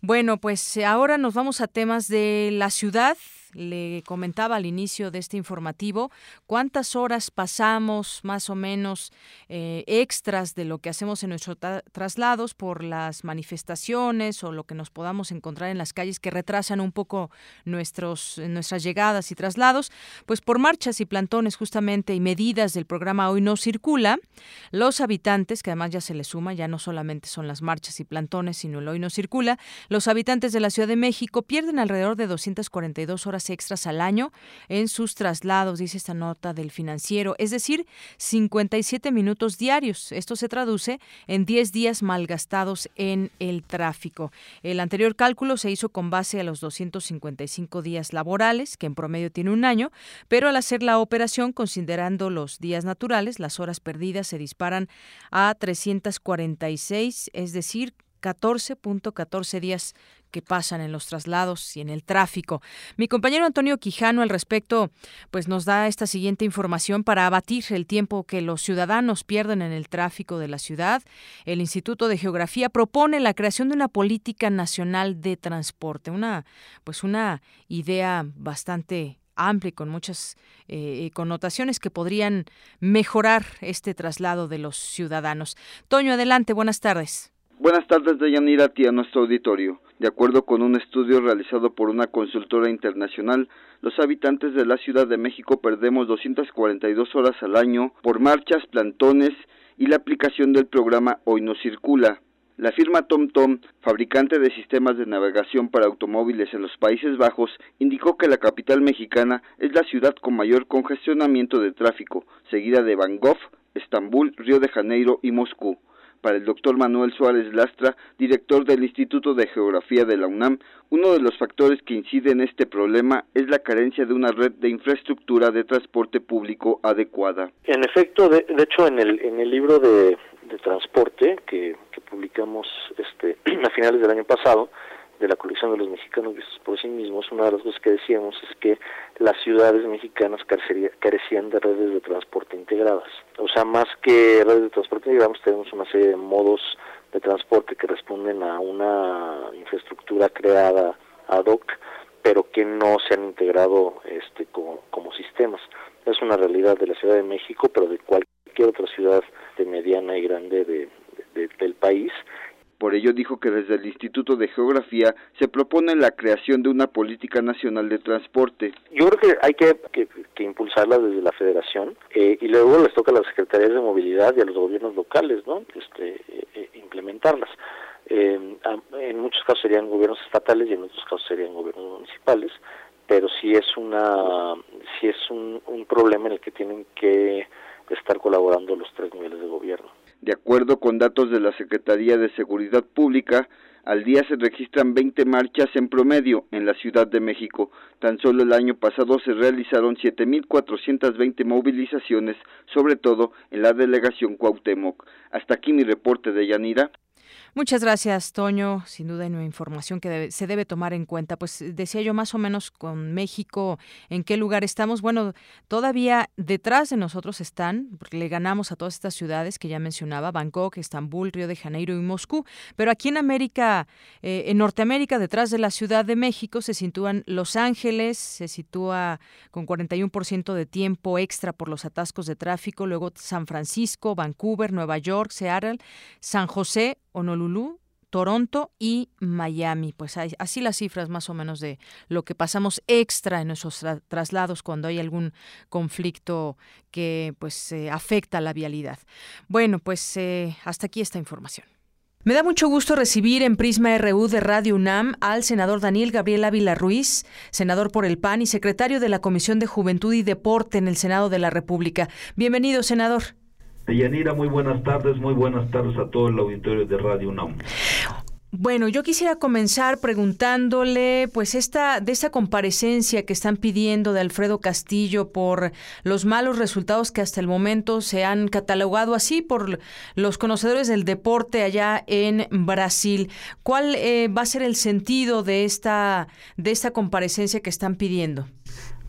Bueno, pues ahora nos vamos a temas de la ciudad le comentaba al inicio de este informativo cuántas horas pasamos más o menos eh, extras de lo que hacemos en nuestros traslados por las manifestaciones o lo que nos podamos encontrar en las calles que retrasan un poco nuestros, nuestras llegadas y traslados, pues por marchas y plantones justamente y medidas del programa Hoy no circula, los habitantes, que además ya se les suma, ya no solamente son las marchas y plantones, sino el Hoy no circula, los habitantes de la Ciudad de México pierden alrededor de 242 horas extras al año en sus traslados, dice esta nota del financiero, es decir, 57 minutos diarios. Esto se traduce en 10 días malgastados en el tráfico. El anterior cálculo se hizo con base a los 255 días laborales, que en promedio tiene un año, pero al hacer la operación, considerando los días naturales, las horas perdidas se disparan a 346, es decir, 14.14 días que pasan en los traslados y en el tráfico. Mi compañero Antonio Quijano al respecto pues nos da esta siguiente información para abatir el tiempo que los ciudadanos pierden en el tráfico de la ciudad. El Instituto de Geografía propone la creación de una política nacional de transporte, una pues una idea bastante amplia y con muchas eh, connotaciones que podrían mejorar este traslado de los ciudadanos. Toño, adelante, buenas tardes. Buenas tardes, Deyanira, a nuestro auditorio. De acuerdo con un estudio realizado por una consultora internacional, los habitantes de la Ciudad de México perdemos 242 horas al año por marchas, plantones y la aplicación del programa Hoy no circula. La firma TomTom, fabricante de sistemas de navegación para automóviles en los Países Bajos, indicó que la capital mexicana es la ciudad con mayor congestionamiento de tráfico, seguida de Bangkok, Estambul, Río de Janeiro y Moscú. Para el doctor Manuel Suárez Lastra, director del Instituto de Geografía de la UNAM, uno de los factores que incide en este problema es la carencia de una red de infraestructura de transporte público adecuada. En efecto, de, hecho, en el, en el libro de, transporte que, que publicamos este, a finales del año pasado, de la colección de los mexicanos vistos por sí mismos, una de las cosas que decíamos es que las ciudades mexicanas carecían de redes de transporte integradas. O sea, más que redes de transporte integradas, tenemos una serie de modos de transporte que responden a una infraestructura creada ad hoc, pero que no se han integrado este, como, sistemas. Es una realidad de la Ciudad de México, pero de cualquier otra ciudad de mediana y grande del país por ello dijo que desde el Instituto de Geografía se propone la creación de una política nacional de transporte. Yo creo que hay que, impulsarla desde la federación eh, y luego les toca a las secretarías de movilidad y a los gobiernos locales ¿no? este, eh, implementarlas. en muchos casos serían gobiernos estatales y en otros casos serían gobiernos municipales, pero sí es, una, sí es un problema en el que tienen que estar colaborando los tres niveles de gobierno. De acuerdo con datos de la Secretaría de Seguridad Pública, al día se registran 20 marchas en promedio en la Ciudad de México. Tan solo el año pasado se realizaron 7.420 movilizaciones, sobre todo en la delegación Cuauhtémoc. Hasta aquí mi reporte de Yanira. Muchas gracias, Toño. Sin duda, hay una información que se debe tomar en cuenta. Pues decía yo más o menos con México, ¿en qué lugar estamos? Bueno, todavía detrás de nosotros están, porque le ganamos a todas estas ciudades que ya mencionaba, Bangkok, Estambul, Río de Janeiro y Moscú. Pero aquí en América, eh, en Norteamérica, detrás de la Ciudad de México, se sitúan Los Ángeles, se sitúa con 41% de tiempo extra por los atascos de tráfico, luego San Francisco, Vancouver, Nueva York, Seattle, San José, Honolulu, Toronto y Miami. Pues hay, así las cifras más o menos de lo que pasamos extra en nuestros traslados cuando hay algún conflicto que pues eh, afecta la vialidad. Bueno, pues eh, hasta aquí esta información. Me da mucho gusto recibir en Prisma RU de Radio UNAM al senador Daniel Gabriel Ávila Ruiz, senador por el PAN y secretario de la Comisión de Juventud y Deporte en el Senado de la República. Bienvenido, senador. Yanira, muy buenas tardes, muy buenas tardes a todo el auditorio de Radio UNAM. Bueno, yo quisiera comenzar preguntándole, pues, esta de esta comparecencia que están pidiendo de Alfredo Castillo por los malos resultados que hasta el momento se han catalogado así por los conocedores del deporte allá en Brasil. ¿Cuál eh, va a ser el sentido de esta de esta comparecencia que están pidiendo?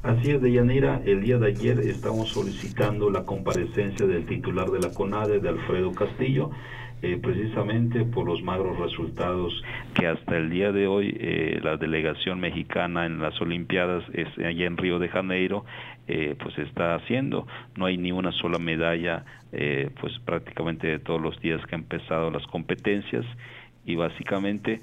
Así es, Deyanira, el día de ayer estamos solicitando la comparecencia del titular de la CONADE, de Alfredo Castillo, eh, precisamente por los magros resultados que hasta el día de hoy eh, la delegación mexicana en las Olimpiadas allá en Río de Janeiro eh, pues está haciendo. No hay ni una sola medalla pues prácticamente de todos los días que han empezado las competencias. Y básicamente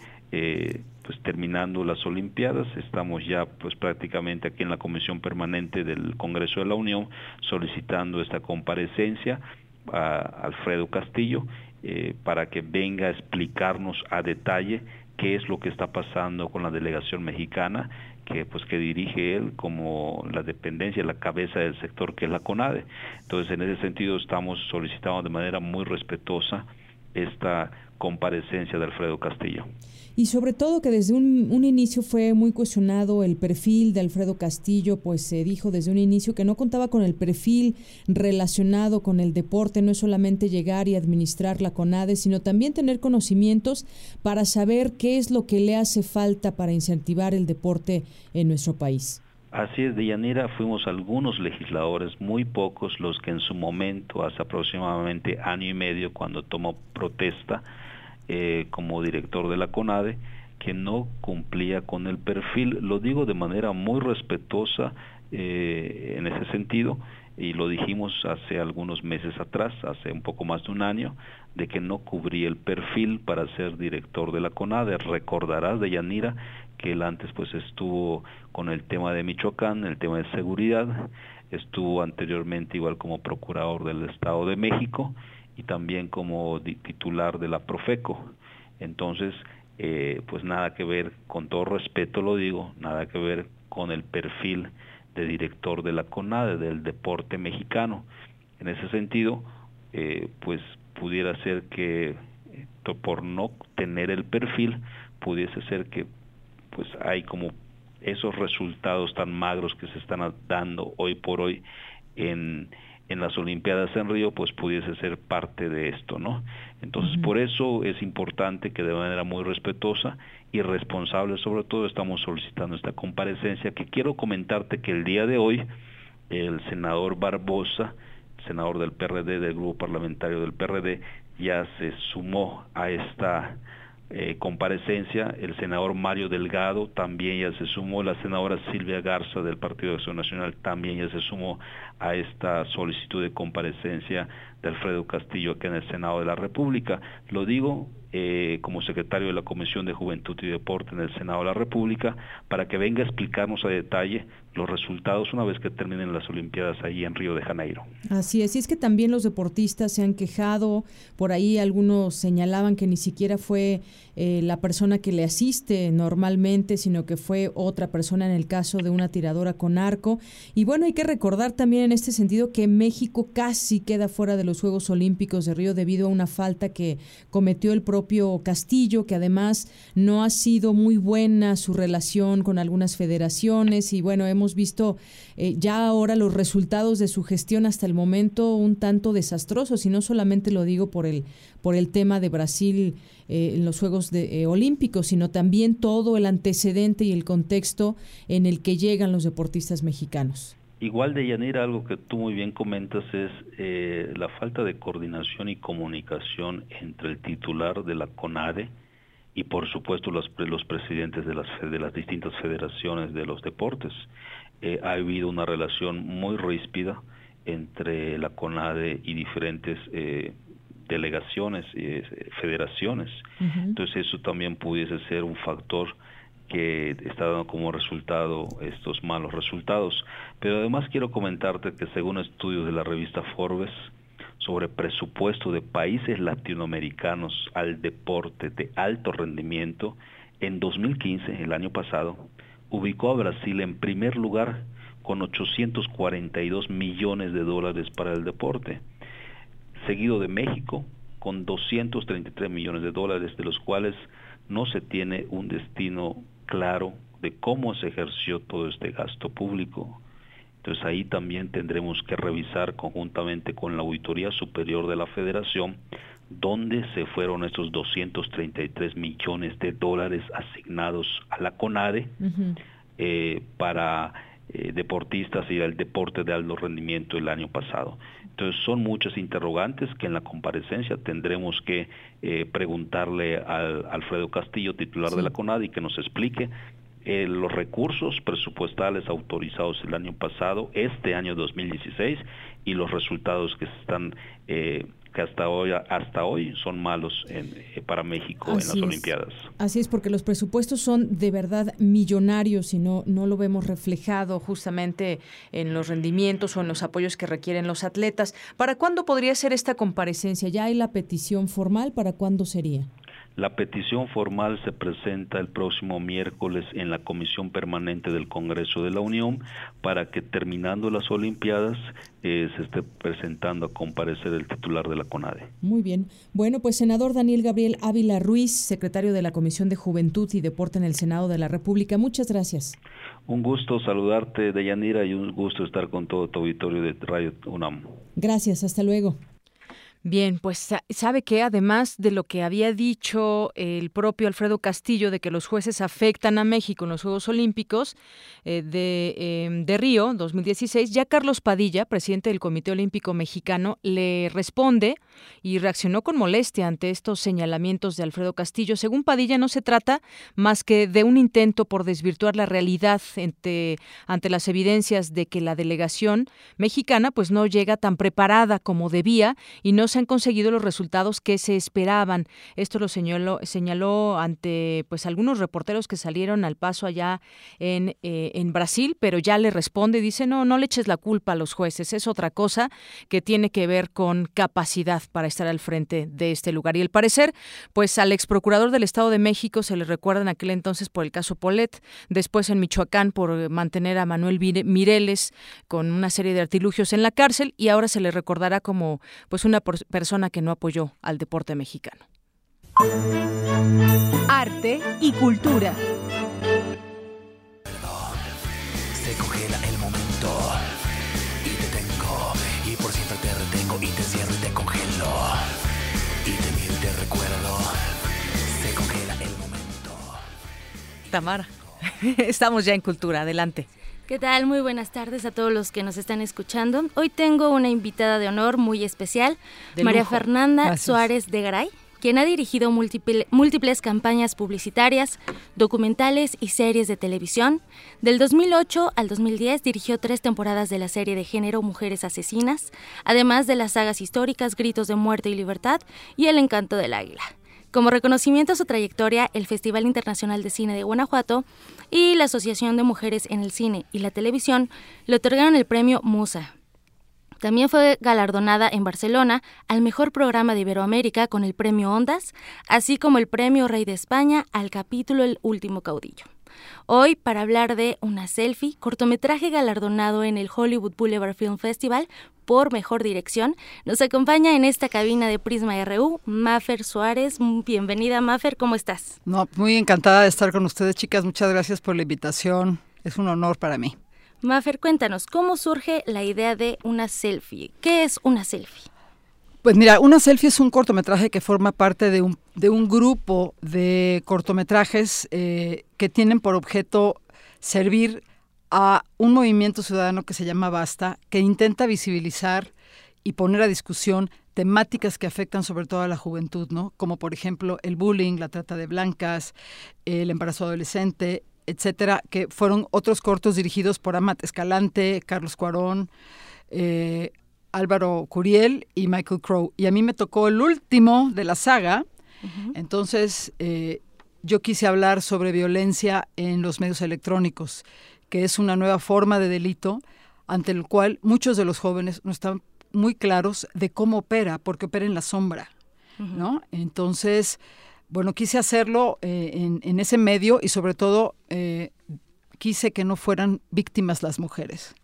pues terminando las Olimpiadas, estamos ya pues prácticamente aquí en la Comisión Permanente del Congreso de la Unión solicitando esta comparecencia a Alfredo Castillo eh, para que venga a explicarnos a detalle qué es lo que está pasando con la delegación mexicana que pues que dirige él como la dependencia, la cabeza del sector que es la CONADE. Entonces, en ese sentido estamos solicitando de manera muy respetuosa esta comparecencia de Alfredo Castillo. Y sobre todo que desde un, un, inicio fue muy cuestionado el perfil de Alfredo Castillo, pues se dijo desde un inicio que no contaba con el perfil relacionado con el deporte, no es solamente llegar y administrar la CONADE, sino también tener conocimientos para saber qué es lo que le hace falta para incentivar el deporte en nuestro país. Así es, de Yanira fuimos algunos legisladores, muy pocos los que en su momento, hace aproximadamente año y medio, cuando tomó protesta, eh, como director de la CONADE que no cumplía con el perfil. Lo digo de manera muy respetuosa eh, en ese sentido y lo dijimos hace algunos meses atrás, hace un poco más de un año, de que no cubría el perfil para ser director de la CONADE. Recordarás de Yanira que él antes pues estuvo con el tema de Michoacán, el tema de seguridad, estuvo anteriormente igual como procurador del Estado de México y también como titular de la Profeco. Entonces, eh, pues nada que ver, con todo respeto lo digo, nada que ver con el perfil de director de la CONADE, del deporte mexicano. En ese sentido, eh, pues pudiera ser que eh, por no tener el perfil, pudiese ser que pues hay como esos resultados tan magros que se están dando hoy por hoy en, en las Olimpiadas en Río, pues pudiese ser parte de esto, ¿no? Entonces, por eso es importante que de manera muy respetuosa y responsable, sobre todo, estamos solicitando esta comparecencia, que quiero comentarte que el día de hoy, el senador Barbosa, senador del PRD, del grupo parlamentario del PRD, ya se sumó a esta eh, comparecencia, el senador Mario Delgado también ya se sumó, la senadora Silvia Garza del Partido de Acción Nacional también ya se sumó a esta solicitud de comparecencia de Alfredo Castillo aquí en el Senado de la República. Lo digo eh, como secretario de la Comisión de Juventud y Deporte en el Senado de la República para que venga a explicarnos a detalle los resultados una vez que terminen las Olimpiadas ahí en Río de Janeiro. Así es, y es que también los deportistas se han quejado, por ahí algunos señalaban que ni siquiera fue eh, la persona que le asiste normalmente, sino que fue otra persona en el caso de una tiradora con arco. Y bueno, hay que recordar también en este sentido que México casi queda fuera de los Juegos Olímpicos de Río debido a una falta que cometió el propio Castillo, que además no ha sido muy buena su relación con algunas federaciones y bueno, hemos hemos visto eh, ya ahora los resultados de su gestión hasta el momento un tanto desastrosos y no solamente lo digo por el por el tema de Brasil eh, en los Juegos de, eh, Olímpicos, sino también todo el antecedente y el contexto en el que llegan los deportistas mexicanos. Igual de Yanira, algo que tú muy bien comentas es la falta de coordinación y comunicación entre el titular de la CONADE, y por supuesto los, los presidentes de las, de las distintas federaciones de los deportes. Eh, ha habido una relación muy ríspida entre la CONADE y diferentes eh, delegaciones, y eh, federaciones. Entonces eso también pudiese ser un factor que está dando como resultado estos malos resultados. Pero además quiero comentarte que según estudios de la revista Forbes, sobre presupuesto de países latinoamericanos al deporte de alto rendimiento, en 2015, el año pasado, ubicó a Brasil en primer lugar con 842 millones de dólares para el deporte, seguido de México con 233 millones de dólares, de los cuales no se tiene un destino claro de cómo se ejerció todo este gasto público. Entonces ahí también tendremos que revisar conjuntamente con la Auditoría Superior de la Federación dónde se fueron estos 233 millones de dólares asignados a la CONADE eh, para eh, deportistas y el deporte de alto rendimiento el año pasado. Entonces son muchas interrogantes que en la comparecencia tendremos que eh, preguntarle al Alfredo Castillo, titular de la CONAD, y que nos explique eh, los recursos presupuestales autorizados el año pasado, este año 2016, y los resultados que están eh, que hasta hoy hasta hoy son malos eh, para México en las Olimpiadas. Así es, porque los presupuestos son de verdad millonarios y no no lo vemos reflejado justamente en los rendimientos o en los apoyos que requieren los atletas. ¿Para cuándo podría ser esta comparecencia? ¿Ya hay la petición formal? ¿Para cuándo sería? La petición formal se presenta el próximo miércoles en la Comisión Permanente del Congreso de la Unión para que terminando las Olimpiadas eh, se esté presentando a comparecer el titular de la CONADE. Muy bien. Bueno, pues senador Daniel Gabriel Ávila Ruiz, secretario de la Comisión de Juventud y Deporte en el Senado de la República, muchas gracias. Un gusto saludarte, Deyanira, y un gusto estar con todo tu auditorio de Radio UNAM. Gracias, hasta luego. Bien, pues sabe que además de lo que había dicho el propio Alfredo Castillo de que los jueces afectan a México en los Juegos Olímpicos eh, de, em, de, Río 2016, ya Carlos Padilla, presidente del Comité Olímpico Mexicano, le responde y reaccionó con molestia ante estos señalamientos de Alfredo Castillo. Según Padilla, no se trata más que de un intento por desvirtuar la realidad ante, ante las evidencias de que la delegación mexicana pues no llega tan preparada como debía y no han conseguido los resultados que se esperaban. Esto lo señaló, señaló ante pues algunos reporteros que salieron al paso allá en, eh, en Brasil, pero ya le responde, dice, no, no le eches la culpa a los jueces, es otra cosa que tiene que ver con capacidad para estar al frente de este lugar. Y el parecer, pues al ex procurador del Estado de México se le recuerda en aquel entonces por el caso Polet, después en Michoacán por mantener a Manuel Mireles con una serie de artilugios en la cárcel y ahora se le recordará como pues una persona que no apoyó al deporte mexicano. Arte y cultura. Tamara, estamos ya en cultura, adelante. ¿Qué tal? Muy buenas tardes a todos los que nos están escuchando. Hoy tengo una invitada de honor muy especial, María Fernanda Suárez de Garay, quien ha dirigido múltiples campañas publicitarias, documentales y series de televisión. Del 2008 al 2010 dirigió tres temporadas de la serie de género Mujeres Asesinas, además de las sagas históricas Gritos de Muerte y Libertad y El Encanto del Águila. Como reconocimiento a su trayectoria, el Festival Internacional de Cine de Guanajuato y la Asociación de Mujeres en el Cine y la Televisión le otorgaron el premio Musa. También fue galardonada en Barcelona al mejor programa de Iberoamérica con el premio Ondas, así como el premio Rey de España al capítulo El último caudillo. Hoy, para hablar de Una Selfie, cortometraje galardonado en el Hollywood Boulevard Film Festival por Mejor Dirección, nos acompaña en esta cabina de Prisma RU Mafer Suárez. Bienvenida, Mafer, ¿cómo estás? No, muy encantada de estar con ustedes, chicas. Muchas gracias por la invitación. Es un honor para mí. Mafer, cuéntanos, ¿cómo surge la idea de una selfie? ¿Qué es una selfie? Pues mira, una selfie es un cortometraje que forma parte de un, de un grupo de cortometrajes eh, que tienen por objeto servir a un movimiento ciudadano que se llama Basta, que intenta visibilizar y poner a discusión temáticas que afectan sobre todo a la juventud, ¿no? Como por ejemplo el bullying, la trata de blancas, el embarazo adolescente, etcétera, que fueron otros cortos dirigidos por Amat Escalante, Carlos Cuarón, eh, Álvaro Curiel y Michael Crow. Y a mí me tocó el último de la saga. Entonces, eh, yo quise hablar sobre violencia en los medios electrónicos, que es una nueva forma de delito ante el cual muchos de los jóvenes no están muy claros de cómo opera, porque opera en la sombra, ¿no? Entonces, bueno, quise hacerlo eh, en, ese medio y sobre todo eh, quise que no fueran víctimas las mujeres,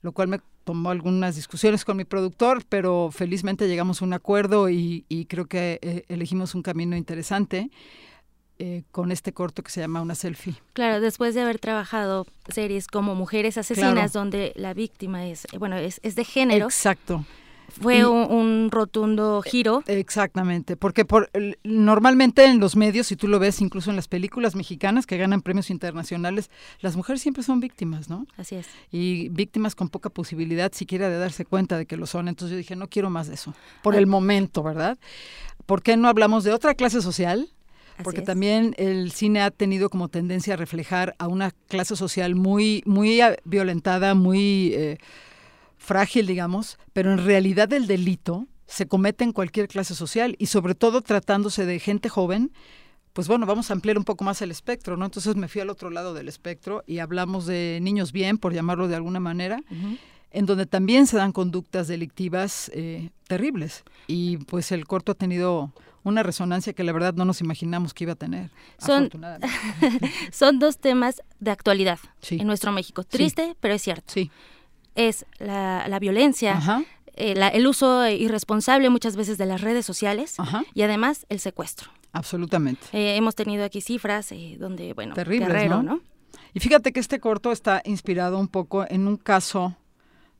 lo cual me tomó algunas discusiones con mi productor, pero felizmente llegamos a un acuerdo y, creo que eh, elegimos un camino interesante. Eh, con este corto que se llama Una selfie. Claro, después de haber trabajado series como Mujeres Asesinas, donde la víctima es, bueno, es, es de género. Exacto. Fue un, rotundo giro. Exactamente, porque por, normalmente en los medios, si tú lo ves incluso en las películas mexicanas que ganan premios internacionales, las mujeres siempre son víctimas, ¿no? Así es. Y víctimas con poca posibilidad siquiera de darse cuenta de que lo son. Entonces yo dije, no quiero más de eso, por el momento, ¿verdad? ¿Por qué no hablamos de otra clase social? porque también el cine ha tenido como tendencia a reflejar a una clase social muy, muy violentada, muy eh, frágil, digamos, pero en realidad el delito se comete en cualquier clase social y sobre todo tratándose de gente joven, pues bueno, vamos a ampliar un poco más el espectro, ¿no? Entonces me fui al otro lado del espectro y hablamos de niños bien, por llamarlo de alguna manera, en donde también se dan conductas delictivas eh, terribles. Y pues el corto ha tenido una resonancia que la verdad no nos imaginamos que iba a tener. Son, son dos temas de actualidad en nuestro México. Triste, pero es cierto. Sí es la, violencia, eh, el uso irresponsable muchas veces de las redes sociales y además el secuestro. Absolutamente. Eh, hemos tenido aquí cifras eh, donde, bueno, Terribles, ¿no? Y fíjate que este corto está inspirado un poco en un caso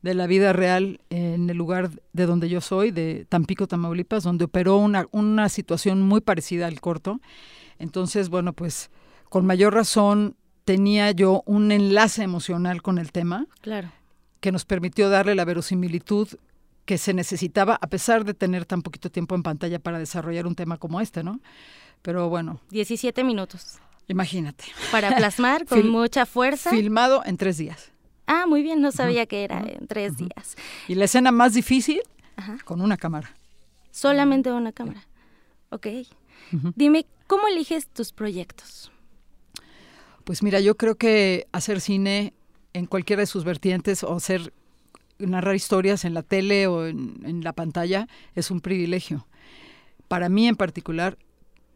de la vida real en el lugar de donde yo soy, de Tampico, Tamaulipas, donde operó una, una situación muy parecida al corto. Entonces, bueno, pues con mayor razón tenía yo un enlace emocional con el tema. Claro que nos permitió darle la verosimilitud que se necesitaba a pesar de tener tan poquito tiempo en pantalla para desarrollar un tema como este, ¿no? Pero bueno. 17 minutos. Imagínate. Para plasmar con mucha fuerza. Filmado en tres días. Ah, muy bien, no sabía que era en tres días. Y la escena más difícil, con una cámara. Solamente una cámara. Ok. Dime, ¿cómo eliges tus proyectos? Pues mira, yo creo que hacer cine en cualquiera de sus vertientes o hacer narrar historias en la tele o en, la pantalla es un privilegio. Para mí en particular,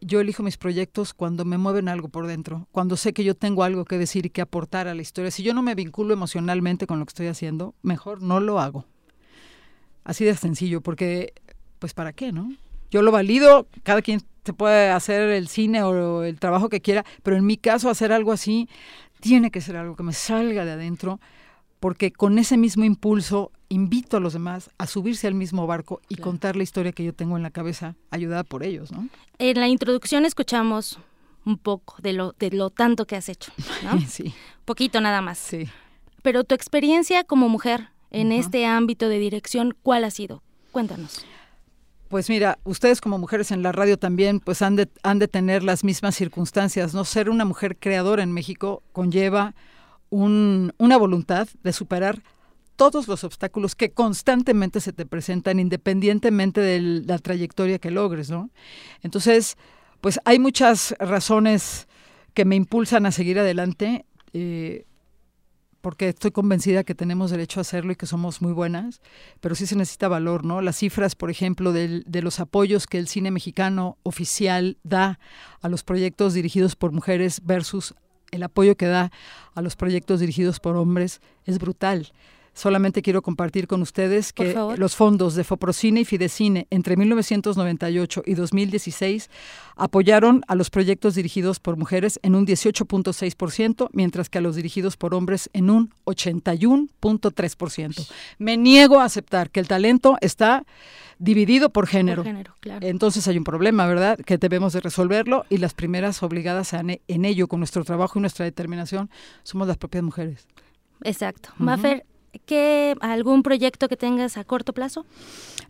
yo elijo mis proyectos cuando me mueven algo por dentro, cuando sé que yo tengo algo que decir y que aportar a la historia. Si yo no me vinculo emocionalmente con lo que estoy haciendo, mejor no lo hago. Así de sencillo, porque, pues, ¿para qué, no? Yo lo valido, cada quien se puede hacer el cine o el trabajo que quiera, pero en mi caso hacer algo así tiene que ser algo que me salga de adentro, porque con ese mismo impulso invito a los demás a subirse al mismo barco y contar la historia que yo tengo en la cabeza, ayudada por ellos, ¿no? En la introducción escuchamos un poco de lo, de lo tanto que has hecho, ¿no? sí. Poquito nada más. Sí. Pero tu experiencia como mujer en este ámbito de dirección, ¿cuál ha sido? Cuéntanos. Pues mira, ustedes como mujeres en la radio también pues han de, han de tener las mismas circunstancias, ¿no? Ser una mujer creadora en México conlleva una voluntad de superar todos los obstáculos que constantemente se te presentan independientemente de la trayectoria que logres, ¿no? Entonces, pues hay muchas razones que me impulsan a seguir adelante. Eh, porque estoy convencida que tenemos derecho a hacerlo y que somos muy buenas, pero sí se necesita valor, ¿no? Las cifras, por ejemplo, de, de los apoyos que el cine mexicano oficial da a los proyectos dirigidos por mujeres versus el apoyo que da a los proyectos dirigidos por hombres es brutal. Solamente quiero compartir con ustedes que los fondos de Foprocine y Fidecine entre 1998 y 2016 apoyaron a los proyectos dirigidos por mujeres en un 18.6%, mientras que a los dirigidos por hombres en un 81.3%. Me niego a aceptar que el talento está dividido por género. Entonces hay un problema, ¿verdad? Que debemos de resolverlo y las primeras obligadas en, ello con nuestro trabajo y nuestra determinación somos las propias mujeres. Exacto. Mafer, ¿Qué, ¿Algún proyecto que tengas a corto plazo?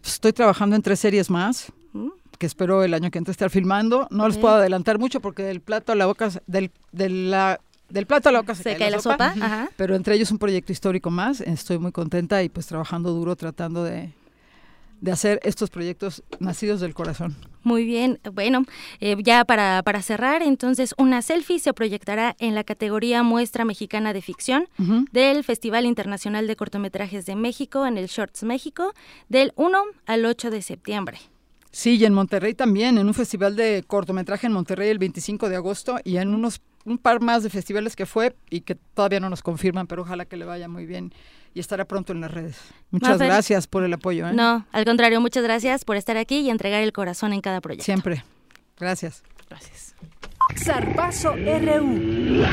Pues estoy trabajando en tres series más, mm. que espero el año que entra estar filmando. No les puedo adelantar mucho porque del plato a la boca, del, la, del plato a la boca se, cae, la, sopa. Pero entre ellos un proyecto histórico más. Estoy muy contenta y pues trabajando duro tratando de, de hacer estos proyectos nacidos del corazón. Muy bien, bueno, eh, ya para, para, cerrar, entonces una selfie se proyectará en la categoría Muestra Mexicana de Ficción del Festival Internacional de Cortometrajes de México en el Shorts México del 1 al 8 de septiembre. Sí, y en Monterrey también, en un festival de cortometraje en Monterrey el 25 de agosto y en unos un par más de festivales que fue y que todavía no nos confirman, pero ojalá que le vaya muy bien y estará pronto en las redes. Muchas gracias por el apoyo. ¿eh? No, al contrario, muchas gracias por estar aquí y entregar el corazón en cada proyecto. Siempre. Gracias. Gracias. Zarpazo RU.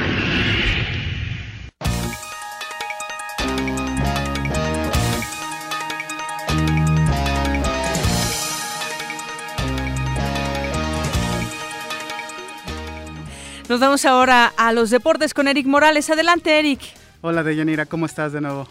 Nos vamos ahora a los deportes con Eric Morales. Adelante, Eric. Hola, Deyanira, ¿cómo estás de nuevo?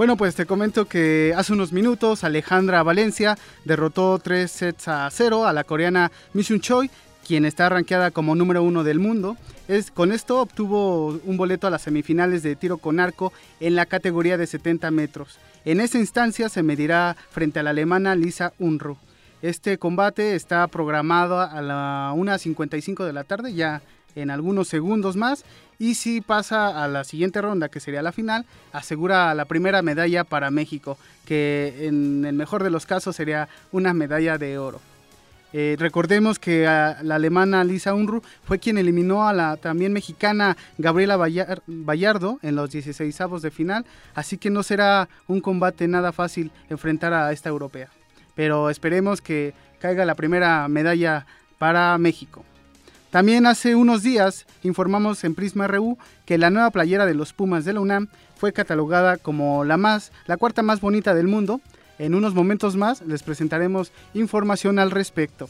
Bueno, pues te comento que hace unos minutos Alejandra Valencia derrotó 3 sets a 0 a la coreana Misun Choi, quien está rankeada como número uno del mundo. Es, con esto obtuvo un boleto a las semifinales de tiro con arco en la categoría de 70 metros. En esa instancia se medirá frente a la alemana Lisa Unruh. Este combate está programado a la 1.55 de la tarde, ya en algunos segundos más. Y si pasa a la siguiente ronda, que sería la final, asegura la primera medalla para México, que en el mejor de los casos sería una medalla de oro. Eh, recordemos que la alemana Lisa Unruh fue quien eliminó a la también mexicana Gabriela Vallardo en los 16 de final, así que no será un combate nada fácil enfrentar a esta europea pero esperemos que caiga la primera medalla para México. También hace unos días informamos en Prisma RU que la nueva playera de los Pumas de la UNAM fue catalogada como la más, la cuarta más bonita del mundo. En unos momentos más les presentaremos información al respecto.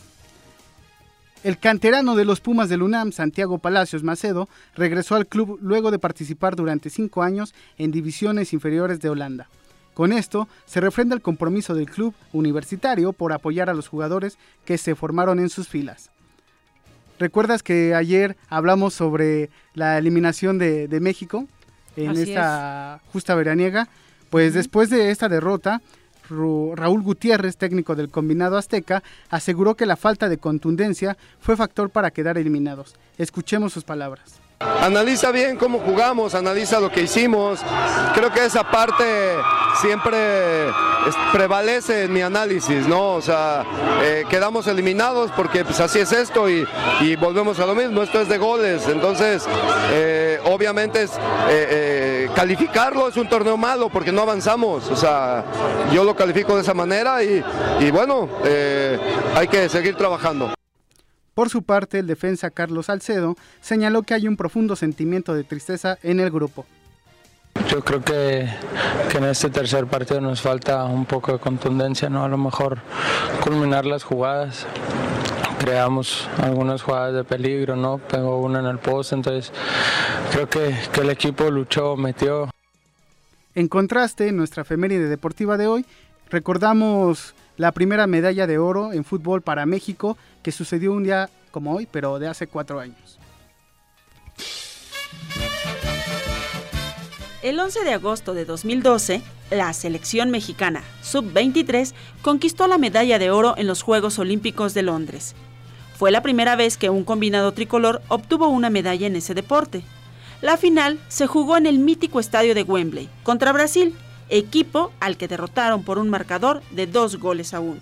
El canterano de los Pumas del UNAM, Santiago Palacios Macedo, regresó al club luego de participar durante cinco años en divisiones inferiores de Holanda. Con esto se refrenda el compromiso del club universitario por apoyar a los jugadores que se formaron en sus filas. ¿Recuerdas que ayer hablamos sobre la eliminación de, México en esta justa veraniega? Pues después de esta derrota, Raúl Gutiérrez, técnico del combinado azteca, aseguró que la falta de contundencia fue factor para quedar eliminados. Escuchemos sus palabras. Analiza bien cómo jugamos, analiza lo que hicimos. Creo que esa parte siempre prevalece en mi análisis, ¿no? O sea, eh, quedamos eliminados porque pues así es esto y, volvemos a lo mismo, esto es de goles. Entonces, eh, obviamente es, eh, calificarlo es un torneo malo porque no avanzamos. O sea, yo lo califico de esa manera y, y bueno, hay que seguir trabajando. Por su parte, el defensa Carlos Salcedo señaló que hay un profundo sentimiento de tristeza en el grupo. Yo creo que, en este tercer partido nos falta un poco de contundencia, ¿no? A lo mejor culminar las jugadas. Creamos algunas jugadas de peligro, ¿no? Tengo una en el post, entonces creo que, que el equipo luchó, metió. En contraste, nuestra efeméride deportiva de hoy, recordamos la primera medalla de oro en fútbol para México que sucedió un día como hoy, pero de hace cuatro años. El 11 de agosto de 2012, la selección mexicana sub-23 conquistó la medalla de oro en los Juegos Olímpicos de Londres. Fue la primera vez que un combinado tricolor obtuvo una medalla en ese deporte. La final se jugó en el mítico estadio de Wembley contra Brasil, equipo al que derrotaron por un marcador de dos goles a uno.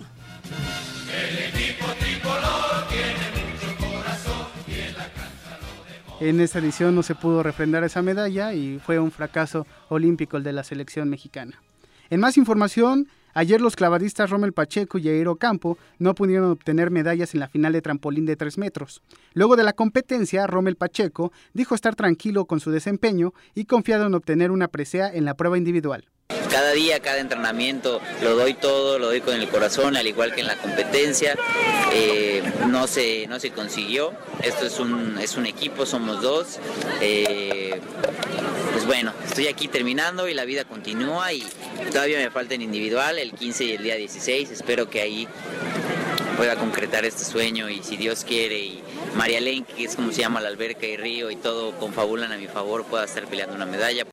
En esta edición no se pudo refrendar esa medalla y fue un fracaso olímpico el de la selección mexicana. En más información, ayer los clavadistas Rommel Pacheco y Aero Campo no pudieron obtener medallas en la final de trampolín de 3 metros. Luego de la competencia, Rommel Pacheco dijo estar tranquilo con su desempeño y confiado en obtener una presea en la prueba individual. Cada día, cada entrenamiento lo doy todo, lo doy con el corazón, al igual que en la competencia. Eh, no, se, no se consiguió. Esto es un, es un equipo, somos dos. Eh, pues bueno, estoy aquí terminando y la vida continúa y todavía me falta en individual, el 15 y el día 16. Espero que ahí pueda concretar este sueño y si Dios quiere y María Len, que es como se llama la alberca y río y todo confabulan a mi favor, pueda estar peleando una medalla.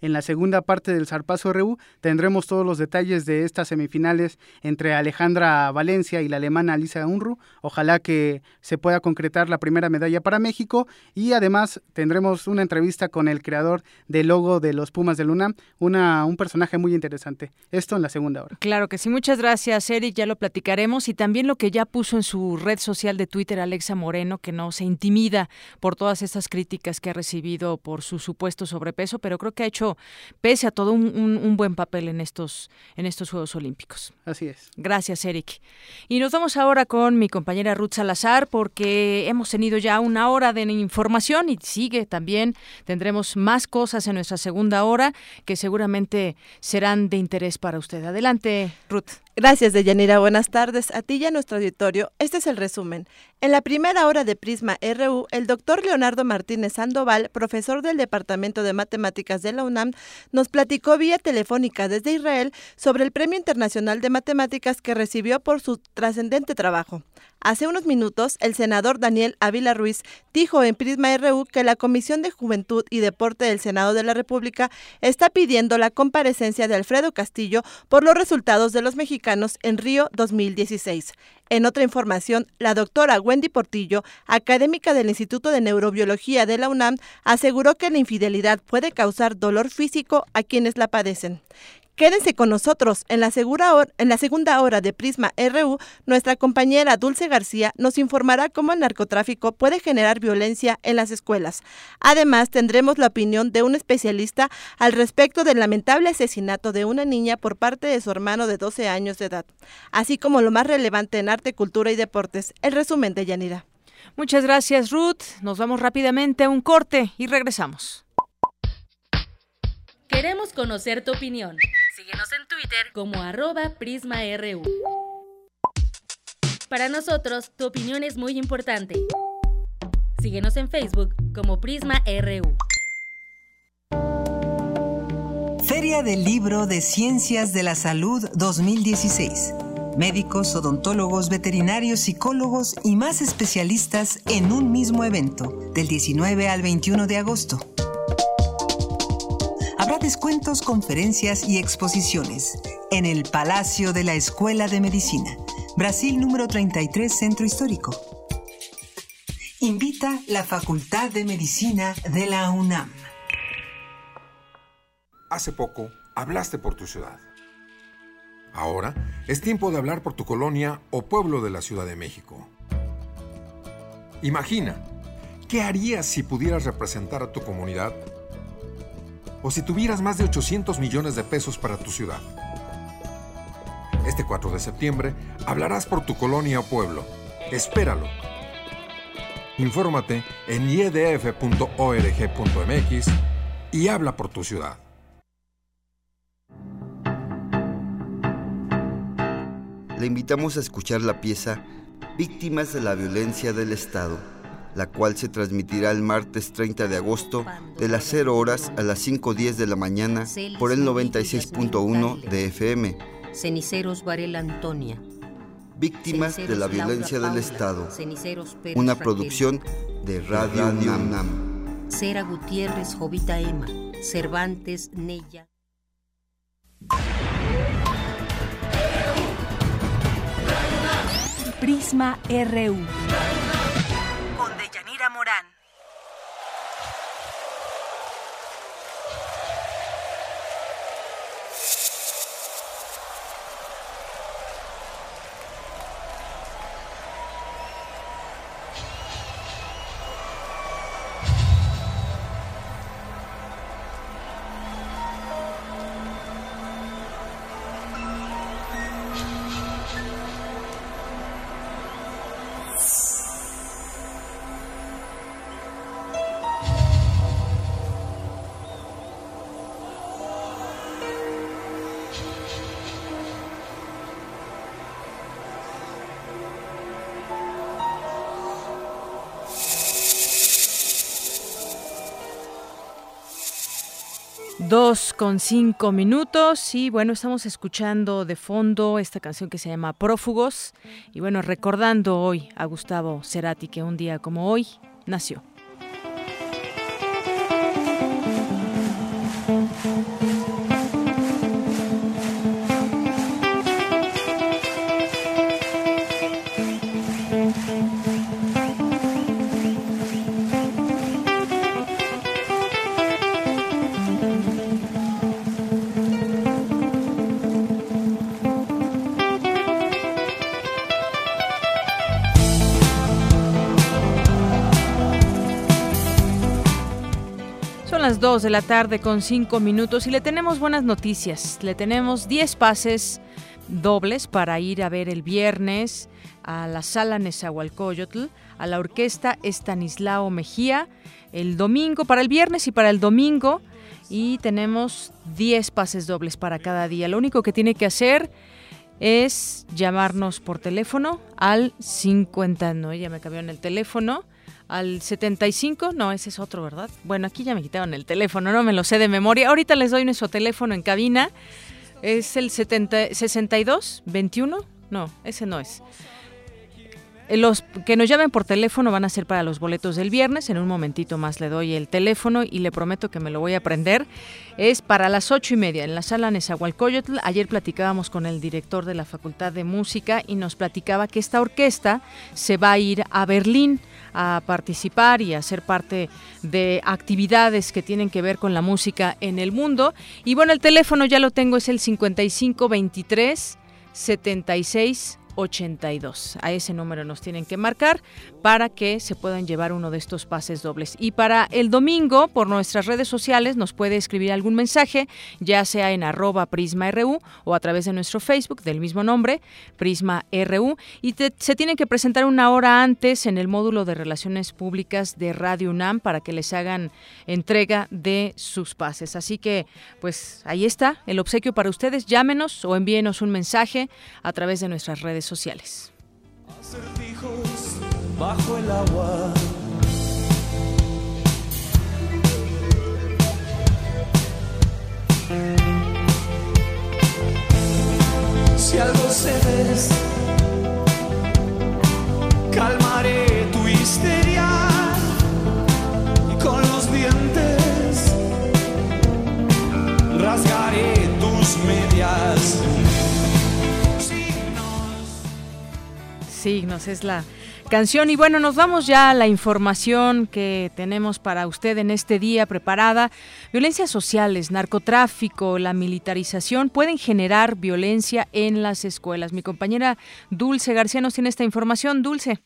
En la segunda parte del Zarpazo RU tendremos todos los detalles de estas semifinales entre Alejandra Valencia y la alemana Lisa Unruh. Ojalá que se pueda concretar la primera medalla para México y además tendremos una entrevista con el creador del logo de los Pumas de Luna, una, un personaje muy interesante. Esto en la segunda hora. Claro que sí, muchas gracias Eric, ya lo platicaremos y también lo que ya puso en su red social de Twitter Alexa Moreno, que no se intimida por todas estas críticas que ha recibido por su supuesto sobrepeso, pero creo que ha hecho hecho, pese a todo, un, buen papel en estos, en estos Juegos Olímpicos. Así es. Gracias, Eric. Y nos vamos ahora con mi compañera Ruth Salazar, porque hemos tenido ya una hora de información y sigue también. Tendremos más cosas en nuestra segunda hora que seguramente serán de interés para usted. Adelante, Ruth. Gracias, Deyanira. Buenas tardes a ti y a nuestro auditorio. Este es el resumen. En la primera hora de Prisma RU, el doctor Leonardo Martínez Sandoval, profesor del Departamento de Matemáticas de la UNAM, nos platicó vía telefónica desde Israel sobre el Premio Internacional de Matemáticas que recibió por su trascendente trabajo. Hace unos minutos, el senador Daniel Ávila Ruiz dijo en Prisma RU que la Comisión de Juventud y Deporte del Senado de la República está pidiendo la comparecencia de Alfredo Castillo por los resultados de los mexicanos en Río 2016. En otra información, la doctora Wendy Portillo, académica del Instituto de Neurobiología de la UNAM, aseguró que la infidelidad puede causar dolor físico a quienes la padecen. Quédense con nosotros. En la, en la, segunda hora de Prisma RU, nuestra compañera Dulce García nos informará cómo el narcotráfico puede generar violencia en las escuelas. Además, tendremos la opinión de un especialista al respecto del lamentable asesinato de una niña por parte de su hermano de 12 años de edad, así como lo más relevante en arte, cultura y deportes. El resumen de Yanira. Muchas gracias, Ruth. Nos vamos rápidamente a un corte y regresamos. Queremos conocer tu opinión. Síguenos en Twitter como arroba PrismaRU. Para nosotros, tu opinión es muy importante. Síguenos en Facebook como PrismaRU. Feria del Libro de Ciencias de la Salud 2016. Médicos, odontólogos, veterinarios, psicólogos y más especialistas en un mismo evento, del 19 al 21 de agosto. Habrá descuentos, conferencias y exposiciones en el Palacio de la Escuela de Medicina, Brasil número 33, Centro Histórico. Invita la Facultad de Medicina de la UNAM. Hace poco hablaste por tu ciudad. Ahora es tiempo de hablar por tu colonia o pueblo de la Ciudad de México. Imagina, ¿qué harías si pudieras representar a tu comunidad o si tuvieras más de 800 millones de pesos para tu ciudad. Este 4 de septiembre hablarás por tu colonia o pueblo. Espéralo. Infórmate en iedf.org.mx y habla por tu ciudad. Le invitamos a escuchar la pieza Víctimas de la Violencia del Estado la cual se transmitirá el martes 30 de agosto de las 0 horas a las 5.10 de la mañana por el 96.1 de FM. Ceniceros Varela Antonia. Víctimas de la violencia del Estado. Una producción de Radio Nam. Cera Gutiérrez Jovita Ema. Cervantes Nella. Prisma RU. Morán. 2 con cinco minutos y bueno, estamos escuchando de fondo esta canción que se llama Prófugos y bueno, recordando hoy a Gustavo Cerati que un día como hoy nació. 2 de la tarde con 5 minutos y le tenemos buenas noticias. Le tenemos 10 pases dobles para ir a ver el viernes a la sala Nezahualcóyotl, a la orquesta Estanislao Mejía, el domingo, para el viernes y para el domingo. Y tenemos 10 pases dobles para cada día. Lo único que tiene que hacer es llamarnos por teléfono al 50, no, ya me cambiaron el teléfono, al 75, no, ese es otro, ¿verdad? Bueno, aquí ya me quitaron el teléfono, no me lo sé de memoria. Ahorita les doy nuestro teléfono en cabina. Es el 70, 62 21, no, ese no es. Los que nos llamen por teléfono van a ser para los boletos del viernes. En un momentito más le doy el teléfono y le prometo que me lo voy a aprender. Es para las ocho y media en la sala Nezahualcóyotl. Ayer platicábamos con el director de la Facultad de Música y nos platicaba que esta orquesta se va a ir a Berlín a participar y a ser parte de actividades que tienen que ver con la música en el mundo. Y bueno, el teléfono ya lo tengo, es el 5523 76 82. A ese número nos tienen que marcar para que se puedan llevar uno de estos pases dobles. Y para el domingo, por nuestras redes sociales, nos puede escribir algún mensaje, ya sea en arroba PrismaRU o a través de nuestro Facebook del mismo nombre, PrismaRU. Y se tienen que presentar una hora antes en el módulo de Relaciones Públicas de Radio UNAM para que les hagan entrega de sus pases. Así que, pues ahí está el obsequio para ustedes. Llámenos o envíenos un mensaje a través de nuestras redes sociales. bajo el agua. Si algo se ves, calmaré tu histeria y con los dientes rasgaré tus medias. Signos, es la canción. Y bueno, nos vamos ya a la información que tenemos para usted en este día preparada. Violencias sociales, narcotráfico, la militarización pueden generar violencia en las escuelas. Mi compañera Dulce García nos tiene esta información. Dulce.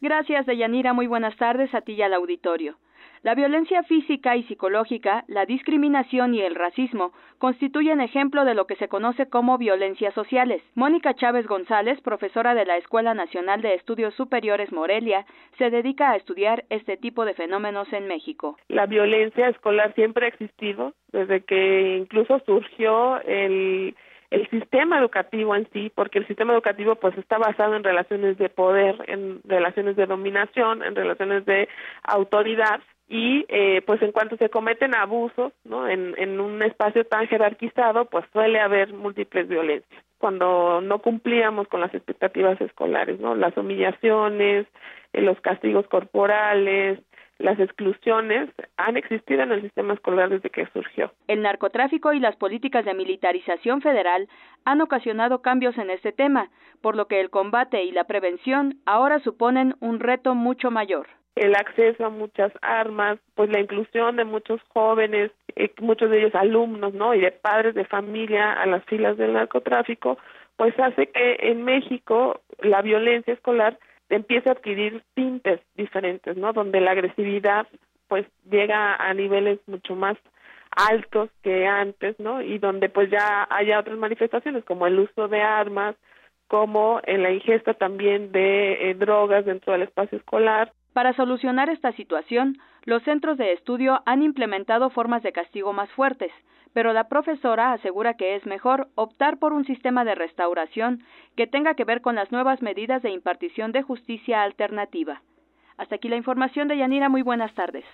Gracias, Deyanira. Muy buenas tardes a ti y al auditorio. La violencia física y psicológica, la discriminación y el racismo constituyen ejemplo de lo que se conoce como violencias sociales. Mónica Chávez González, profesora de la Escuela Nacional de Estudios Superiores Morelia, se dedica a estudiar este tipo de fenómenos en México. La violencia escolar siempre ha existido, desde que incluso surgió el el sistema educativo en sí, porque el sistema educativo pues está basado en relaciones de poder, en relaciones de dominación, en relaciones de autoridad y eh, pues en cuanto se cometen abusos no en, en un espacio tan jerarquizado pues suele haber múltiples violencias. Cuando no cumplíamos con las expectativas escolares no las humillaciones eh, los castigos corporales las exclusiones han existido en el sistema escolar desde que surgió. El narcotráfico y las políticas de militarización federal han ocasionado cambios en este tema, por lo que el combate y la prevención ahora suponen un reto mucho mayor el acceso a muchas armas, pues la inclusión de muchos jóvenes, eh, muchos de ellos alumnos, ¿no? Y de padres de familia a las filas del narcotráfico, pues hace que en México la violencia escolar empiece a adquirir tintes diferentes, ¿no? Donde la agresividad pues llega a niveles mucho más altos que antes, ¿no? Y donde pues ya haya otras manifestaciones como el uso de armas, como en la ingesta también de eh, drogas dentro del espacio escolar. Para solucionar esta situación, los centros de estudio han implementado formas de castigo más fuertes, pero la profesora asegura que es mejor optar por un sistema de restauración que tenga que ver con las nuevas medidas de impartición de justicia alternativa. Hasta aquí la información de Yanira. Muy buenas tardes.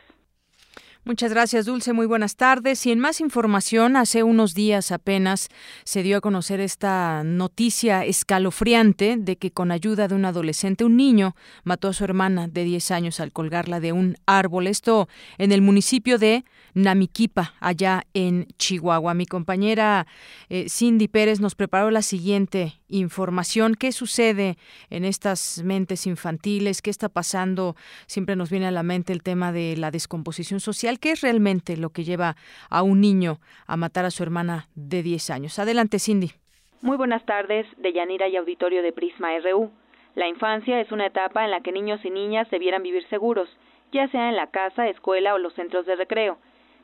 Muchas gracias, Dulce. Muy buenas tardes. Y en más información, hace unos días apenas se dio a conocer esta noticia escalofriante de que con ayuda de un adolescente, un niño, mató a su hermana de 10 años al colgarla de un árbol. Esto en el municipio de Namiquipa, allá en Chihuahua. Mi compañera eh, Cindy Pérez nos preparó la siguiente información. ¿Qué sucede en estas mentes infantiles? ¿Qué está pasando? Siempre nos viene a la mente el tema de la descomposición social. ¿Qué es realmente lo que lleva a un niño a matar a su hermana de 10 años? Adelante, Cindy. Muy buenas tardes, de Yanira y Auditorio de Prisma RU. La infancia es una etapa en la que niños y niñas debieran vivir seguros, ya sea en la casa, escuela o los centros de recreo.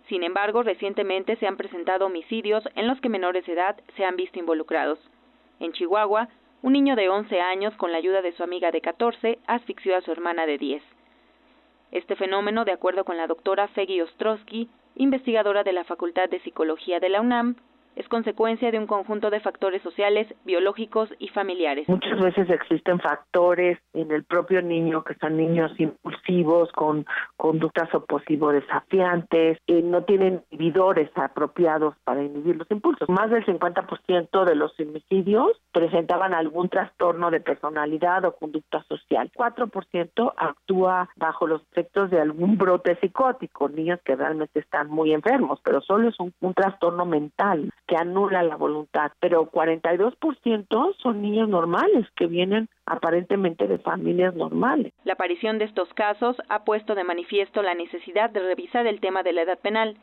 Sin embargo, recientemente se han presentado homicidios en los que menores de edad se han visto involucrados. En Chihuahua, un niño de 11 años, con la ayuda de su amiga de 14, asfixió a su hermana de 10. Este fenómeno, de acuerdo con la doctora Feggy Ostrowski, investigadora de la Facultad de Psicología de la UNAM, es consecuencia de un conjunto de factores sociales, biológicos y familiares. Muchas veces existen factores en el propio niño que son niños impulsivos, con conductas oposivo desafiantes, y no tienen inhibidores apropiados para inhibir los impulsos. Más del 50% de los homicidios presentaban algún trastorno de personalidad o conducta social. 4% actúa bajo los efectos de algún brote psicótico, niños que realmente están muy enfermos, pero solo es un, un trastorno mental que anula la voluntad, pero 42% son niños normales que vienen aparentemente de familias normales. La aparición de estos casos ha puesto de manifiesto la necesidad de revisar el tema de la edad penal,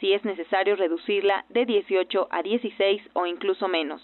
si es necesario reducirla de 18 a 16 o incluso menos.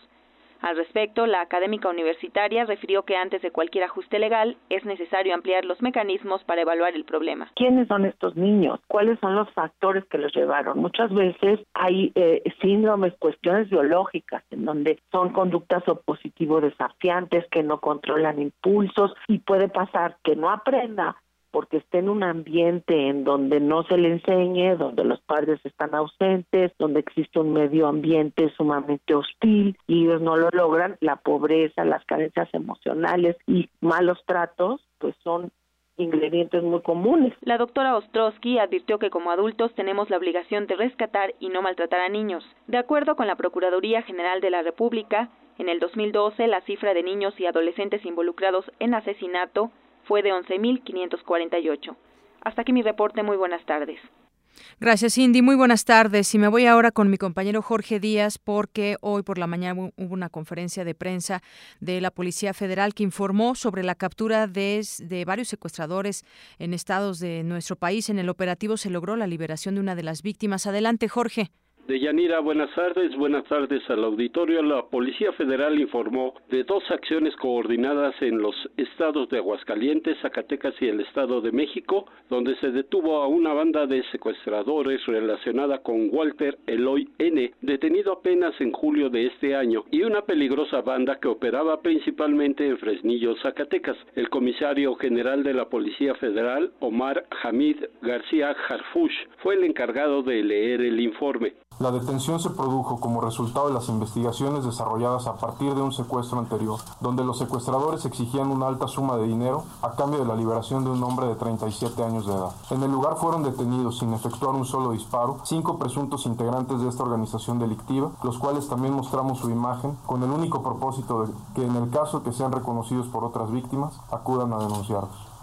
Al respecto, la académica universitaria refirió que antes de cualquier ajuste legal es necesario ampliar los mecanismos para evaluar el problema. ¿Quiénes son estos niños? ¿Cuáles son los factores que los llevaron? Muchas veces hay eh, síndromes, cuestiones biológicas, en donde son conductas opositivo desafiantes, que no controlan impulsos y puede pasar que no aprenda porque esté en un ambiente en donde no se le enseñe, donde los padres están ausentes, donde existe un medio ambiente sumamente hostil y ellos no lo logran, la pobreza, las carencias emocionales y malos tratos, pues son ingredientes muy comunes. La doctora Ostrowski advirtió que como adultos tenemos la obligación de rescatar y no maltratar a niños. De acuerdo con la Procuraduría General de la República, en el 2012 la cifra de niños y adolescentes involucrados en asesinato fue de 11.548. Hasta aquí mi reporte. Muy buenas tardes. Gracias, Cindy. Muy buenas tardes. Y me voy ahora con mi compañero Jorge Díaz porque hoy por la mañana hubo una conferencia de prensa de la Policía Federal que informó sobre la captura de, de, varios secuestradores en estados de nuestro país. En el operativo se logró la liberación de una de las víctimas. Adelante, Jorge. Deyanira, buenas tardes. Buenas tardes al auditorio. La Policía Federal informó de dos acciones coordinadas en los estados de Aguascalientes, Zacatecas y el Estado de México, donde se detuvo a una banda de secuestradores relacionada con Walter Eloy N., detenido apenas en julio de este año, y una peligrosa banda que operaba principalmente en Fresnillo, Zacatecas. El comisario general de la Policía Federal, Omar Hamid García Harfush, fue el encargado de leer el informe. La detención se produjo como resultado de las investigaciones desarrolladas a partir de un secuestro anterior, donde los secuestradores exigían una alta suma de dinero a cambio de la liberación de un hombre de 37 años de edad. En el lugar fueron detenidos sin efectuar un solo disparo cinco presuntos integrantes de esta organización delictiva, los cuales también mostramos su imagen con el único propósito de que en el caso que sean reconocidos por otras víctimas acudan a denunciarlos.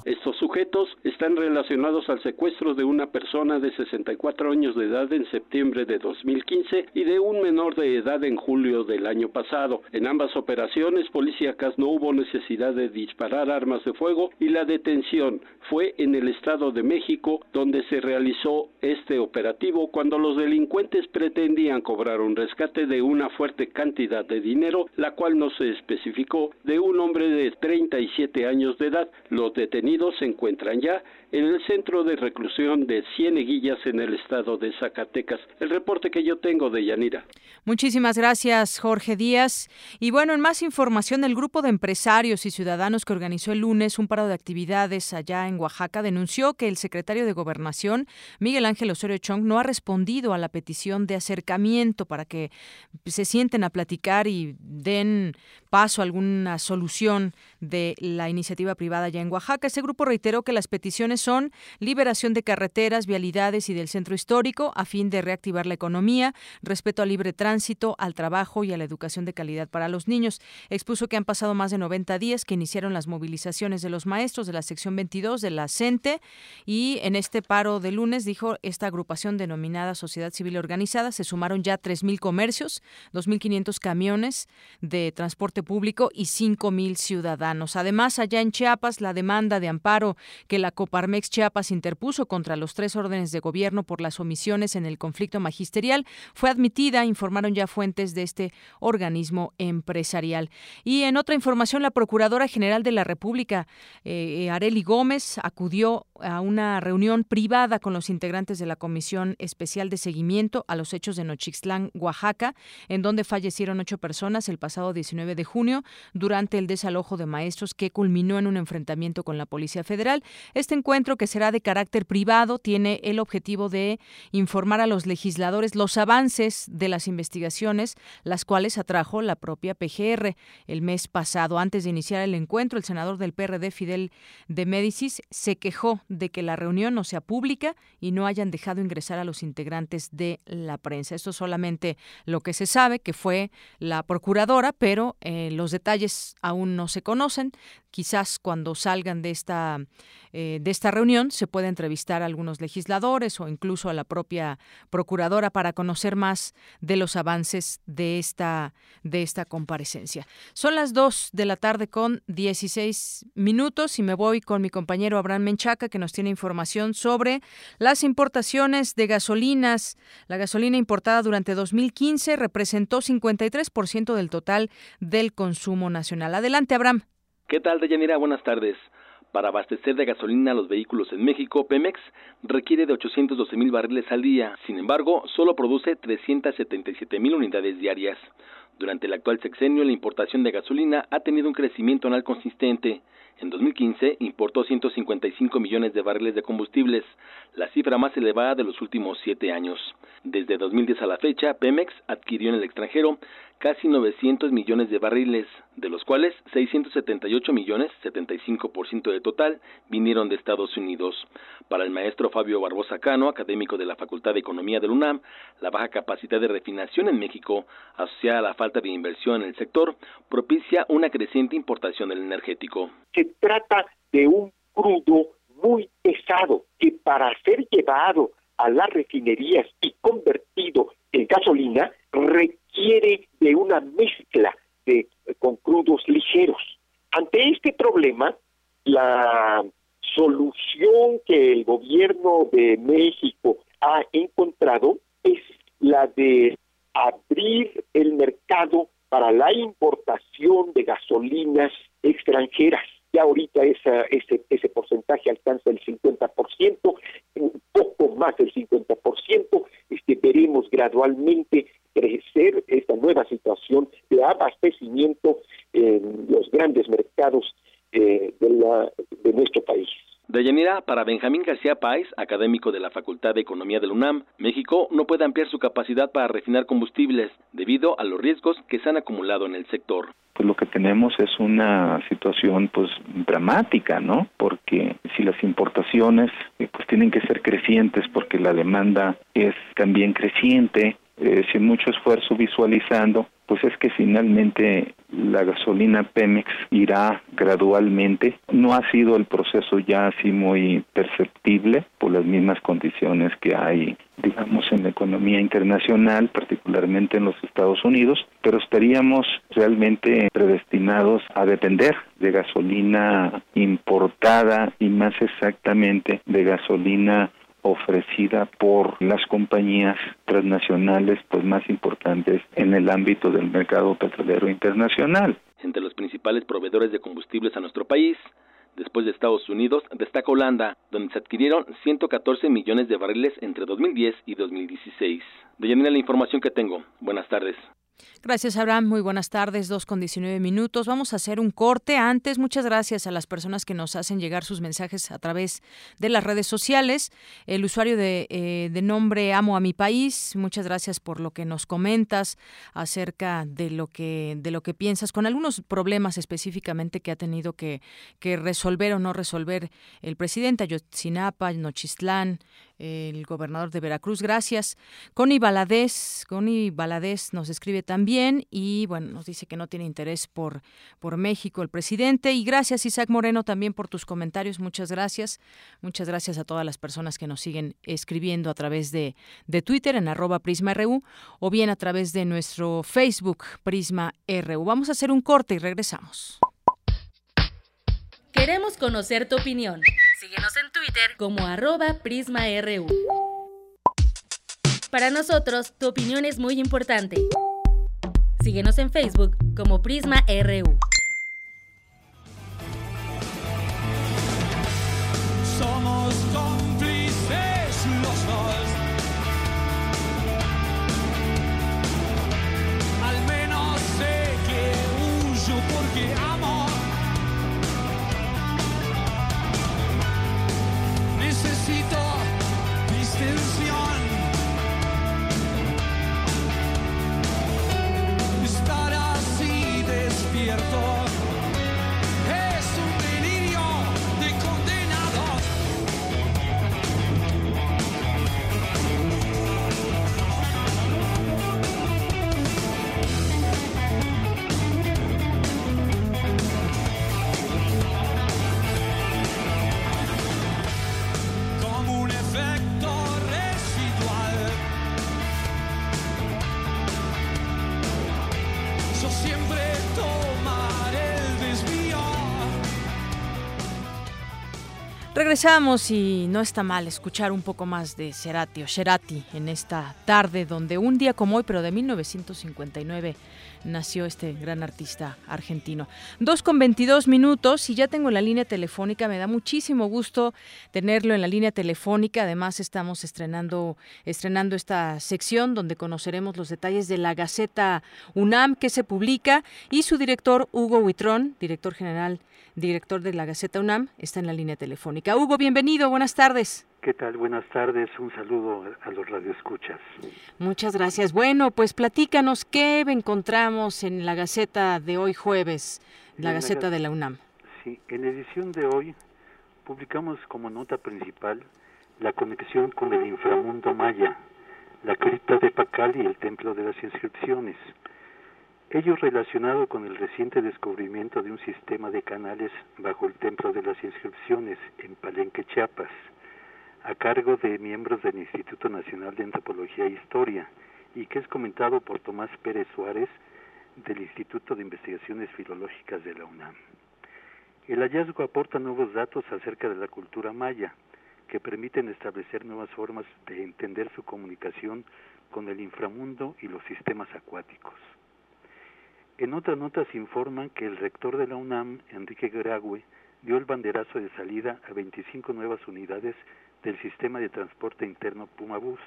Sujetos están relacionados al secuestro de una persona de 64 años de edad en septiembre de 2015 y de un menor de edad en julio del año pasado. En ambas operaciones policíacas no hubo necesidad de disparar armas de fuego y la detención fue en el Estado de México donde se realizó este operativo cuando los delincuentes pretendían cobrar un rescate de una fuerte cantidad de dinero, la cual no se especificó, de un hombre de 37 años de edad. Los detenidos se ya en el centro de reclusión de Cieneguillas en el estado de Zacatecas. El reporte que yo tengo de Yanira. Muchísimas gracias, Jorge Díaz. Y bueno, en más información, el grupo de empresarios y ciudadanos que organizó el lunes un paro de actividades allá en Oaxaca denunció que el secretario de Gobernación, Miguel Ángel Osorio Chong, no ha respondido a la petición de acercamiento para que se sienten a platicar y den paso a alguna solución de la iniciativa privada allá en Oaxaca. Ese grupo reiteró que las peticiones son liberación de carreteras, vialidades y del centro histórico a fin de reactivar la economía, respeto al libre tránsito, al trabajo y a la educación de calidad para los niños. Expuso que han pasado más de 90 días que iniciaron las movilizaciones de los maestros de la sección 22 de la CENTE y en este paro de lunes, dijo, esta agrupación denominada Sociedad Civil Organizada se sumaron ya 3.000 comercios, 2.500 camiones de transporte público y 5.000 ciudadanos. Además, allá en Chiapas, la demanda de amparo que la Coparmex Coparmex Chiapas interpuso contra los tres órdenes de gobierno por las omisiones en el conflicto magisterial fue admitida, informaron ya fuentes de este organismo empresarial. Y en otra información, la Procuradora General de la República, eh, Areli Gómez, acudió a una reunión privada con los integrantes de la Comisión Especial de Seguimiento a los hechos de Nochixtlán, Oaxaca, en donde fallecieron ocho personas el pasado 19 de junio durante el desalojo de maestros que culminó en un enfrentamiento con la Policía Federal. Este encuentro, que será de carácter privado, tiene el objetivo de informar a los legisladores los avances de las investigaciones, las cuales atrajo la propia PGR el mes pasado. Antes de iniciar el encuentro, el senador del PRD, Fidel de Médicis, se quejó de que la reunión no sea pública y no hayan dejado ingresar a los integrantes de la prensa. Esto es solamente lo que se sabe, que fue la procuradora, pero eh, los detalles aún no se conocen. Quizás cuando salgan de esta, eh, de esta reunión se pueda entrevistar a algunos legisladores o incluso a la propia procuradora para conocer más de los avances de esta, de esta comparecencia. Son las 2 de la tarde con 16 minutos y me voy con mi compañero Abraham Menchaca que nos tiene información sobre las importaciones de gasolinas. La gasolina importada durante 2015 representó 53% del total del consumo nacional. Adelante, Abraham. ¿Qué tal, Deyanira? Buenas tardes. Para abastecer de gasolina a los vehículos en México, Pemex requiere de 812 mil barriles al día. Sin embargo, solo produce 377 mil unidades diarias. Durante el actual sexenio, la importación de gasolina ha tenido un crecimiento anual consistente. En 2015 importó 155 millones de barriles de combustibles, la cifra más elevada de los últimos siete años. Desde 2010 a la fecha, Pemex adquirió en el extranjero casi 900 millones de barriles, de los cuales 678 millones, 75% de total, vinieron de Estados Unidos. Para el maestro Fabio Barbosa Cano, académico de la Facultad de Economía del UNAM, la baja capacidad de refinación en México, asociada a la falta de inversión en el sector, propicia una creciente importación del energético. Se trata de un crudo muy pesado que para ser llevado a las refinerías y convertido en gasolina requiere de una mezcla de, con crudos ligeros. Ante este problema, la solución que el gobierno de México ha encontrado es la de abrir el mercado para la importación de gasolinas extranjeras. Ya ahorita esa, ese, ese porcentaje alcanza el 50%, un poco más del 50%. Este, veremos gradualmente crecer esta nueva situación de abastecimiento en los grandes mercados eh, de, la, de nuestro país. Deyanira, para Benjamín García Páez, académico de la Facultad de Economía del UNAM, México no puede ampliar su capacidad para refinar combustibles debido a los riesgos que se han acumulado en el sector. Pues lo que tenemos es una situación pues dramática, ¿no? Porque si las importaciones eh, pues tienen que ser crecientes porque la demanda es también creciente, eh, sin mucho esfuerzo visualizando, pues es que finalmente la gasolina Pemex irá gradualmente. No ha sido el proceso ya así muy perceptible por las mismas condiciones que hay, digamos, en la economía internacional, particularmente en los Estados Unidos, pero estaríamos realmente predestinados a depender de gasolina importada y más exactamente de gasolina ofrecida por las compañías transnacionales pues más importantes en el ámbito del mercado petrolero internacional. Entre los principales proveedores de combustibles a nuestro país, después de Estados Unidos, destaca Holanda, donde se adquirieron 114 millones de barriles entre 2010 y 2016. De la información que tengo. Buenas tardes. Gracias, Abraham. Muy buenas tardes, dos con 19 minutos. Vamos a hacer un corte. Antes, muchas gracias a las personas que nos hacen llegar sus mensajes a través de las redes sociales. El usuario de, eh, de nombre Amo a mi país, muchas gracias por lo que nos comentas acerca de lo que, de lo que piensas, con algunos problemas específicamente que ha tenido que, que resolver o no resolver el presidente Ayotzinapa, Nochistlán, el gobernador de Veracruz. Gracias. Connie Baladés, Connie Baladés nos escribe también y bueno, nos dice que no tiene interés por, por México el presidente. Y gracias Isaac Moreno también por tus comentarios. Muchas gracias. Muchas gracias a todas las personas que nos siguen escribiendo a través de, de Twitter en arroba PrismaRU o bien a través de nuestro Facebook Prisma RU. Vamos a hacer un corte y regresamos. Queremos conocer tu opinión Síguenos en Twitter como arroba PrismaRU. Para nosotros, tu opinión es muy importante. Síguenos en Facebook como PrismaRU. Somos Regresamos y no está mal escuchar un poco más de Cerati o Cerati en esta tarde donde un día como hoy, pero de 1959, nació este gran artista argentino. Dos con 22 minutos y ya tengo la línea telefónica. Me da muchísimo gusto tenerlo en la línea telefónica. Además, estamos estrenando, estrenando esta sección donde conoceremos los detalles de la Gaceta UNAM que se publica y su director, Hugo Huitrón, director general, director de la Gaceta UNAM, está en la línea telefónica. Hugo, bienvenido. Buenas tardes. ¿Qué tal? Buenas tardes. Un saludo a los radioescuchas. Muchas gracias. Bueno, pues platícanos qué encontramos en la Gaceta de hoy jueves, la En Gaceta Ga- de la UNAM. Sí, en la edición de hoy publicamos como nota principal la conexión con el inframundo maya, la cripta de Pacal y el templo de las inscripciones. Ello relacionado con el reciente descubrimiento de un sistema de canales bajo el templo de las inscripciones en Palenque, Chiapas, a cargo de miembros del Instituto Nacional de Antropología e Historia, y que es comentado por Tomás Pérez Suárez del Instituto de Investigaciones Filológicas de la UNAM. El hallazgo aporta nuevos datos acerca de la cultura maya, que permiten establecer nuevas formas de entender su comunicación con el inframundo y los sistemas acuáticos. En otra nota se informa que el rector de la UNAM, Enrique Graue, dio el banderazo de salida a 25 nuevas unidades del sistema de transporte interno Pumabús.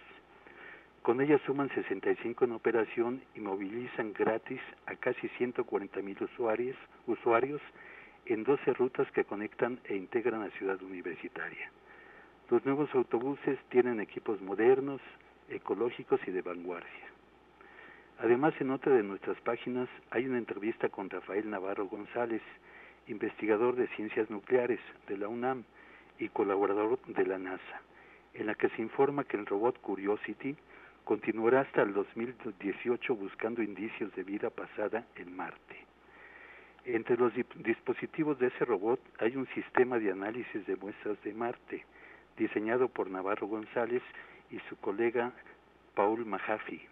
Con ellas suman 65 en operación y movilizan gratis a casi 140 mil usuarios, usuarios en 12 rutas que conectan e integran la ciudad universitaria. Los nuevos autobuses tienen equipos modernos, ecológicos y de vanguardia. Además, en otra de nuestras páginas hay una entrevista con Rafael Navarro González, investigador de ciencias nucleares de la UNAM y colaborador de la NASA, en la que se informa que el robot Curiosity continuará hasta el 2018 buscando indicios de vida pasada en Marte. Entre los dispositivos de ese robot hay un sistema de análisis de muestras de Marte, diseñado por Navarro González y su colega Paul Mahaffey,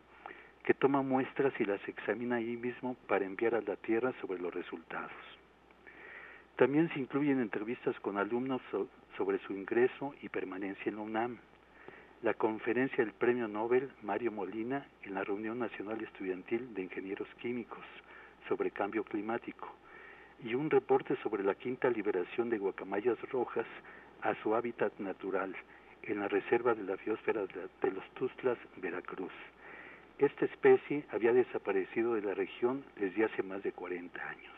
que toma muestras y las examina ahí mismo para enviar a la Tierra sobre los resultados. También se incluyen entrevistas con alumnos so- sobre su ingreso y permanencia en la UNAM, la conferencia del Premio Nobel Mario Molina en la Reunión Nacional Estudiantil de Ingenieros Químicos sobre cambio climático y un reporte sobre la quinta liberación de guacamayas rojas a su hábitat natural en la Reserva de la Biosfera de, de los Tuzlas, Veracruz. Esta especie había desaparecido de la región desde hace más de 40 años.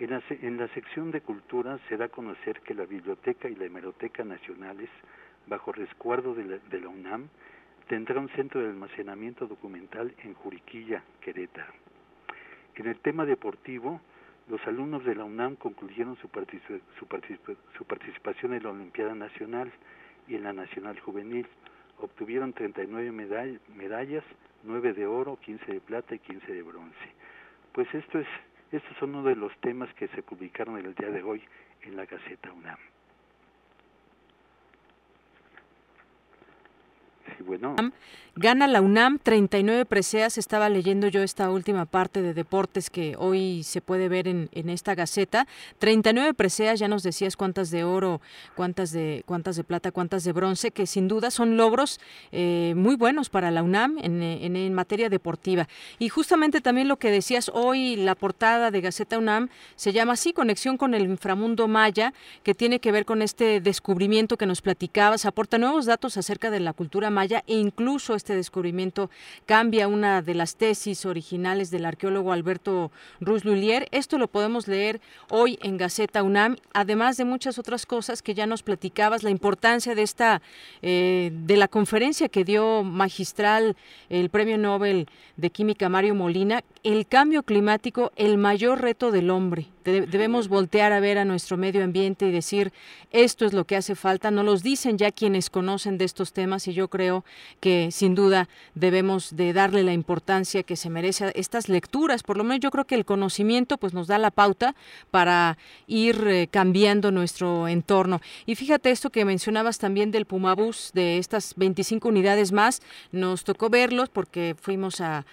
En la, sección de cultura se da a conocer que la Biblioteca y la Hemeroteca Nacionales, bajo resguardo de la, UNAM, tendrá un centro de almacenamiento documental en Juriquilla, Querétaro. En el tema deportivo, los alumnos de la UNAM concluyeron su, su su participación en la Olimpiada Nacional y en la Nacional Juvenil. Obtuvieron 39 medall- medallas, 9 de oro, 15 de plata y 15 de bronce. Pues esto es, estos son uno de los temas que se publicaron el día de hoy en la Gaceta UNAM. Gana la UNAM 39 preseas. Estaba leyendo yo esta última parte de deportes que hoy se puede ver en, en, esta gaceta. 39 preseas, ya nos decías cuántas de oro, cuántas de, cuántas de plata, cuántas de bronce, que sin duda son logros eh, muy buenos para la UNAM en, en, en, materia deportiva. Y justamente también lo que decías hoy, la portada de Gaceta UNAM se llama así, Conexión con el inframundo maya, que tiene que ver con este descubrimiento que nos platicabas, aporta nuevos datos acerca de la cultura maya e incluso este descubrimiento cambia una de las tesis originales del arqueólogo Alberto Ruz Lulier. Esto lo podemos leer hoy en Gaceta UNAM, además de muchas otras cosas que ya nos platicabas, la importancia de esta, eh, de la conferencia que dio magistral el Premio Nobel de Química Mario Molina, el cambio climático, el mayor reto del hombre. Debemos voltear a ver a nuestro medio ambiente y decir, esto es lo que hace falta. Nos los dicen ya quienes conocen de estos temas y yo creo que sin duda debemos de darle la importancia que se merece a estas lecturas. Por lo menos yo creo que el conocimiento pues nos da la pauta para ir eh, cambiando nuestro entorno. Y fíjate esto que mencionabas también del Pumabús, de estas 25 unidades más, nos tocó verlos porque fuimos a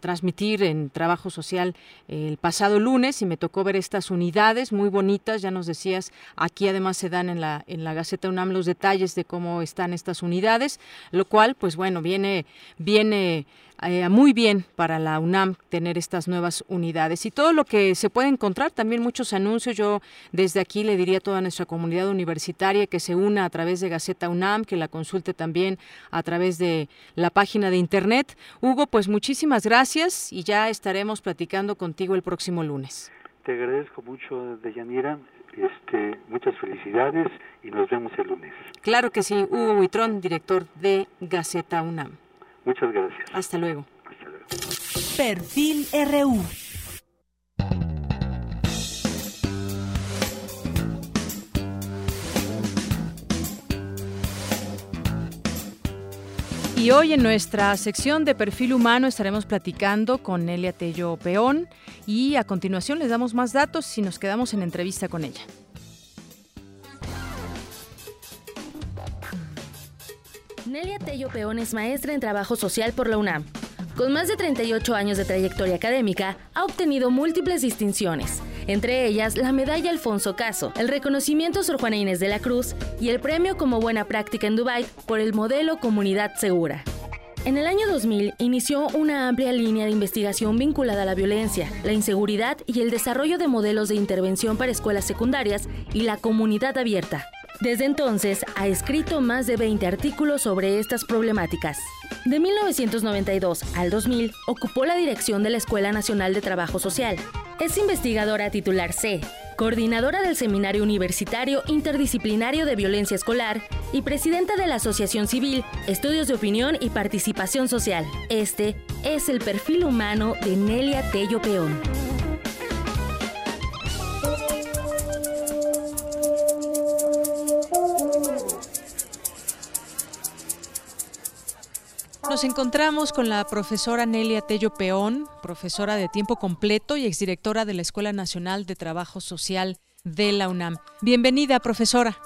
transmitir en trabajo social el pasado lunes y me tocó ver estas unidades muy bonitas, ya nos decías, aquí además se dan en la, en la Gaceta UNAM los detalles de cómo están estas unidades, lo cual, pues bueno, viene, viene eh, muy bien para la UNAM tener estas nuevas unidades y todo lo que se puede encontrar, también muchos anuncios, yo desde aquí le diría a toda nuestra comunidad universitaria que se una a través de Gaceta UNAM, que la consulte también a través de la página de internet. Hugo, pues muchísimas gracias y ya estaremos platicando contigo el próximo lunes te agradezco mucho, Deyanira. Este, muchas felicidades y nos vemos el lunes. Claro que sí, Hugo Buitrón, director de Gaceta UNAM. Muchas gracias. Hasta luego. Hasta luego. Perfil RU. Y hoy en nuestra sección de perfil humano estaremos platicando con Nelia Tello Peón y a continuación les damos más datos y nos quedamos en entrevista con ella. Nelia Tello Peón es maestra en trabajo social por la UNAM. Con más de 38 años de trayectoria académica, ha obtenido múltiples distinciones, entre ellas la medalla Alfonso Caso, el reconocimiento Sor Juana Inés de la Cruz y el premio como buena práctica en Dubái por el modelo Comunidad Segura. En el año 2000 inició una amplia línea de investigación vinculada a la violencia, la inseguridad y el desarrollo de modelos de intervención para escuelas secundarias y la comunidad abierta. Desde entonces ha escrito más de 20 artículos sobre estas problemáticas. De 1992 al 2000 ocupó la dirección de la Escuela Nacional de Trabajo Social. Es investigadora titular C, coordinadora del Seminario Universitario Interdisciplinario de Violencia Escolar y presidenta de la Asociación Civil Estudios de Opinión y Participación Social. Este es el perfil humano de Nelia Tello Peón. Nos encontramos con la profesora Nelia Tello Peón, profesora de tiempo completo y exdirectora de la Escuela Nacional de Trabajo Social de la UNAM. Bienvenida, profesora.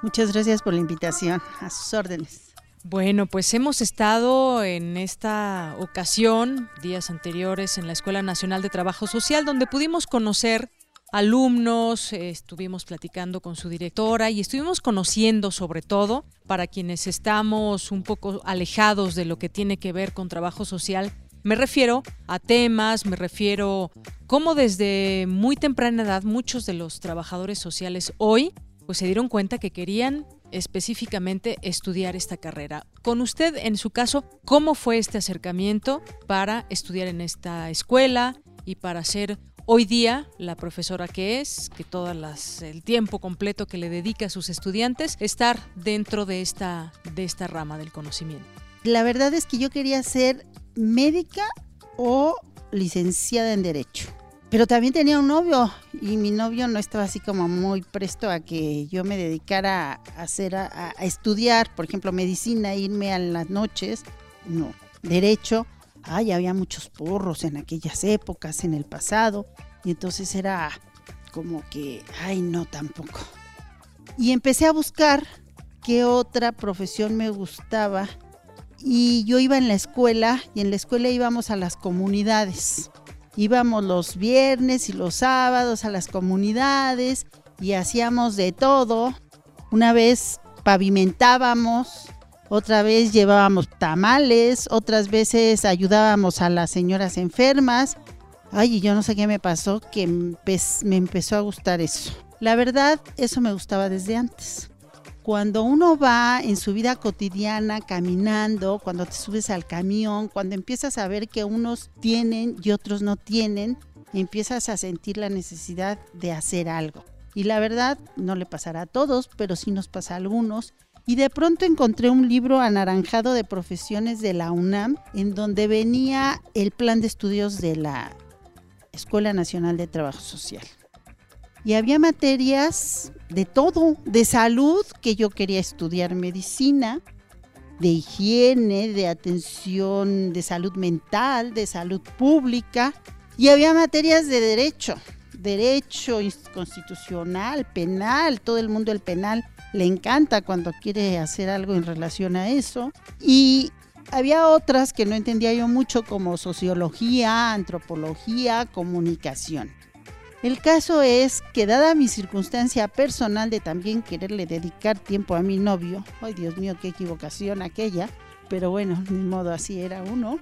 Muchas gracias por la invitación. A sus órdenes. Bueno, pues hemos estado en esta ocasión, días anteriores, en la Escuela Nacional de Trabajo Social, donde pudimos conocer alumnos, estuvimos platicando con su directora y estuvimos conociendo sobre todo, para quienes estamos un poco alejados de lo que tiene que ver con trabajo social, me refiero a temas, me refiero cómo desde muy temprana edad muchos de los trabajadores sociales hoy pues se dieron cuenta que querían específicamente estudiar esta carrera. Con usted, en su caso, ¿cómo fue este acercamiento para estudiar en esta escuela y para ser hoy día la profesora que es, que todo el tiempo completo que le dedica a sus estudiantes, estar dentro de esta, de esta rama del conocimiento? La verdad es que yo quería ser médica o licenciada en Derecho. Pero también tenía un novio y mi novio no estaba así como muy presto a que yo me dedicara a, hacer, a, a estudiar, por ejemplo, medicina, irme a las noches. No, derecho ay, había muchos porros en aquellas épocas, en el pasado, y entonces era como que, ay, no tampoco. Y empecé a buscar qué otra profesión me gustaba y yo iba en la escuela y en la escuela íbamos a las comunidades. Íbamos los viernes y los sábados a las comunidades y hacíamos de todo. Una vez pavimentábamos, otra vez llevábamos tamales, otras veces ayudábamos a las señoras enfermas. Ay, yo no sé qué me pasó, que me empezó a gustar eso. La verdad, eso me gustaba desde antes. Cuando uno va en su vida cotidiana caminando, cuando te subes al camión, cuando empiezas a ver que unos tienen y otros no tienen, empiezas a sentir la necesidad de hacer algo. Y la verdad, no le pasará a todos, pero sí nos pasa a algunos y de pronto encontré un libro anaranjado de profesiones de la UNAM en donde venía el plan de estudios de la Escuela Nacional de Trabajo Social. Y había materias de todo, de salud, que yo quería estudiar medicina, de higiene, de atención de salud mental, de salud pública, y había materias de derecho, derecho constitucional, penal, todo el mundo del penal le encanta cuando quiere hacer algo en relación a eso. Y había otras que no entendía yo mucho como sociología, antropología, comunicación. El caso es que dada mi circunstancia personal de también quererle dedicar tiempo a mi novio, ay Dios mío, qué equivocación aquella, pero bueno, ni modo así era uno,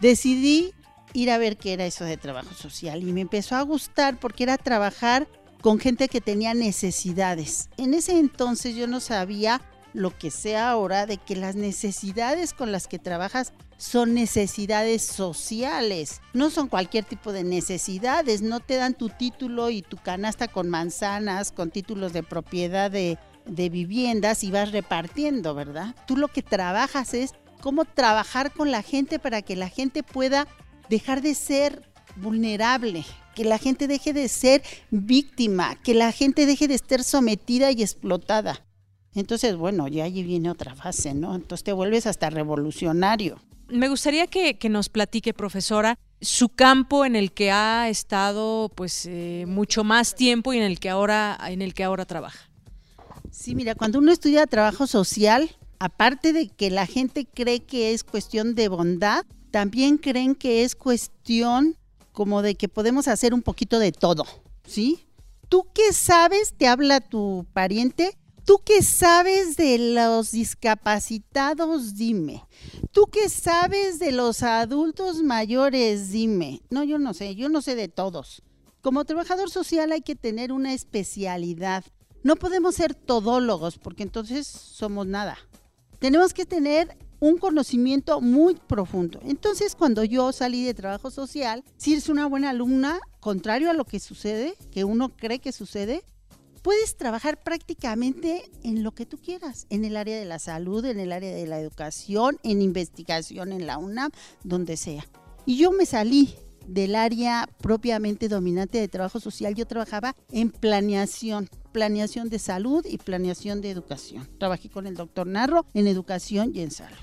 decidí ir a ver qué era eso de trabajo social y me empezó a gustar porque era trabajar con gente que tenía necesidades. En ese entonces yo no sabía lo que sé ahora de que las necesidades con las que trabajas son necesidades sociales, no son cualquier tipo de necesidades, no te dan tu título y tu canasta con manzanas, con títulos de propiedad de, de viviendas y vas repartiendo, ¿verdad? Tú lo que trabajas es cómo trabajar con la gente para que la gente pueda dejar de ser vulnerable, que la gente deje de ser víctima, que la gente deje de estar sometida y explotada. Entonces, bueno, ya allí viene otra fase, ¿no? Entonces te vuelves hasta revolucionario. Me gustaría que, nos platique, profesora, su campo en el que ha estado pues eh, mucho más tiempo y en el que ahora en el que ahora trabaja. Sí, mira, cuando uno estudia trabajo social, aparte de que la gente cree que es cuestión de bondad, también creen que es cuestión como de que podemos hacer un poquito de todo, ¿sí? ¿Tú qué sabes? Te habla tu pariente. ¿Tú qué sabes de los discapacitados? Dime. ¿Tú qué sabes de los adultos mayores? Dime. No, yo no sé, yo no sé de todos. Como trabajador social hay que tener una especialidad. No podemos ser todólogos porque entonces somos nada. Tenemos que tener un conocimiento muy profundo. Entonces, cuando yo salí de trabajo social, si eres una buena alumna, contrario a lo que sucede, que uno cree que sucede, puedes trabajar prácticamente en lo que tú quieras, en el área de la salud, en el área de la educación, en investigación en la UNAM, donde sea. Y yo me salí del área propiamente dominante de trabajo social, yo trabajaba en planeación, planeación de salud y planeación de educación. Trabajé con el doctor Narro en educación y en salud.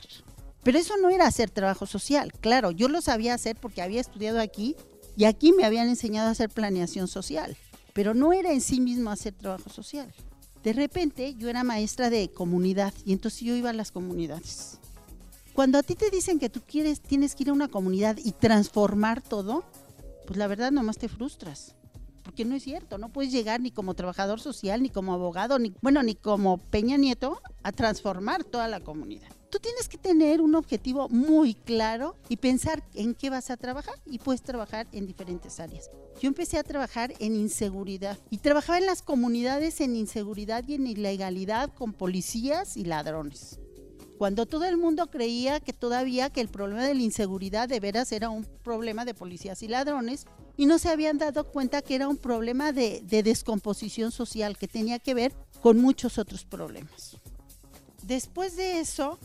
Pero eso no era hacer trabajo social, claro, yo lo sabía hacer porque había estudiado aquí y aquí me habían enseñado a hacer planeación social, pero no era en sí mismo hacer trabajo social. De repente yo era maestra de comunidad y entonces yo iba a las comunidades cuando a ti te dicen que tú quieres, tienes que ir a una comunidad y transformar todo, pues la verdad nomás te frustras. Porque no es cierto, no puedes llegar ni como trabajador social, ni como abogado, ni bueno, ni como Peña Nieto a transformar toda la comunidad. Tú tienes que tener un objetivo muy claro y pensar en qué vas a trabajar y puedes trabajar en diferentes áreas. Yo empecé a trabajar en inseguridad y trabajaba en las comunidades en inseguridad y en ilegalidad con policías y ladrones cuando todo el mundo creía que todavía que el problema de la inseguridad de veras era un problema de policías y ladrones y no se habían dado cuenta que era un problema de, de descomposición social que tenía que ver con muchos otros problemas. Después de eso,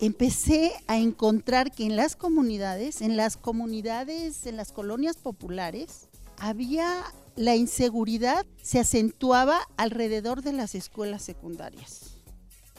empecé a encontrar que en las comunidades, en las comunidades, en las colonias populares, había la inseguridad se acentuaba alrededor de las escuelas secundarias.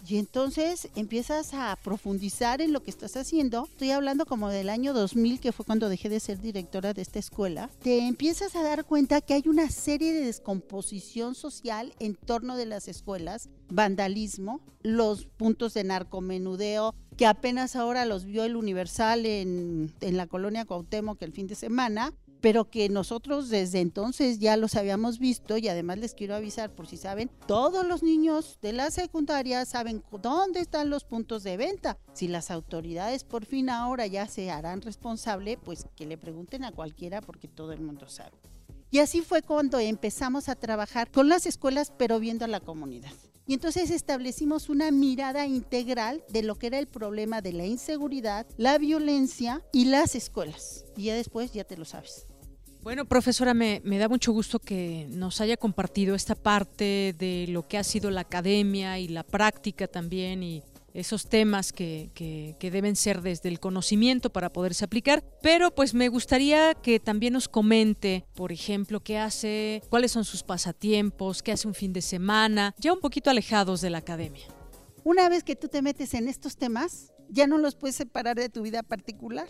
Y entonces empiezas a profundizar en lo que estás haciendo. Estoy hablando como del año 2000, que fue cuando dejé de ser directora de esta escuela. Te empiezas a dar cuenta que hay una serie de descomposición social en torno de las escuelas, vandalismo, los puntos de narcomenudeo, que apenas ahora los vio el Universal en, la colonia Cuauhtémoc el fin de semana, pero que nosotros desde entonces ya los habíamos visto y además les quiero avisar por si saben, todos los niños de la secundaria saben dónde están los puntos de venta. Si las autoridades por fin ahora ya se harán responsable, pues que le pregunten a cualquiera porque todo el mundo sabe. Y así fue cuando empezamos a trabajar con las escuelas, pero viendo a la comunidad. Y entonces establecimos una mirada integral de lo que era el problema de la inseguridad, la violencia y las escuelas. Y ya después ya te lo sabes. Bueno, profesora, me, me, da mucho gusto que nos haya compartido esta parte de lo que ha sido la academia y la práctica también y esos temas que, que, deben ser desde el conocimiento para poderse aplicar. Pero pues me gustaría que también nos comente, por ejemplo, qué hace, cuáles son sus pasatiempos, qué hace un fin de semana, ya un poquito alejados de la academia. Una vez que tú te metes en estos temas, ya no los puedes separar de tu vida particular.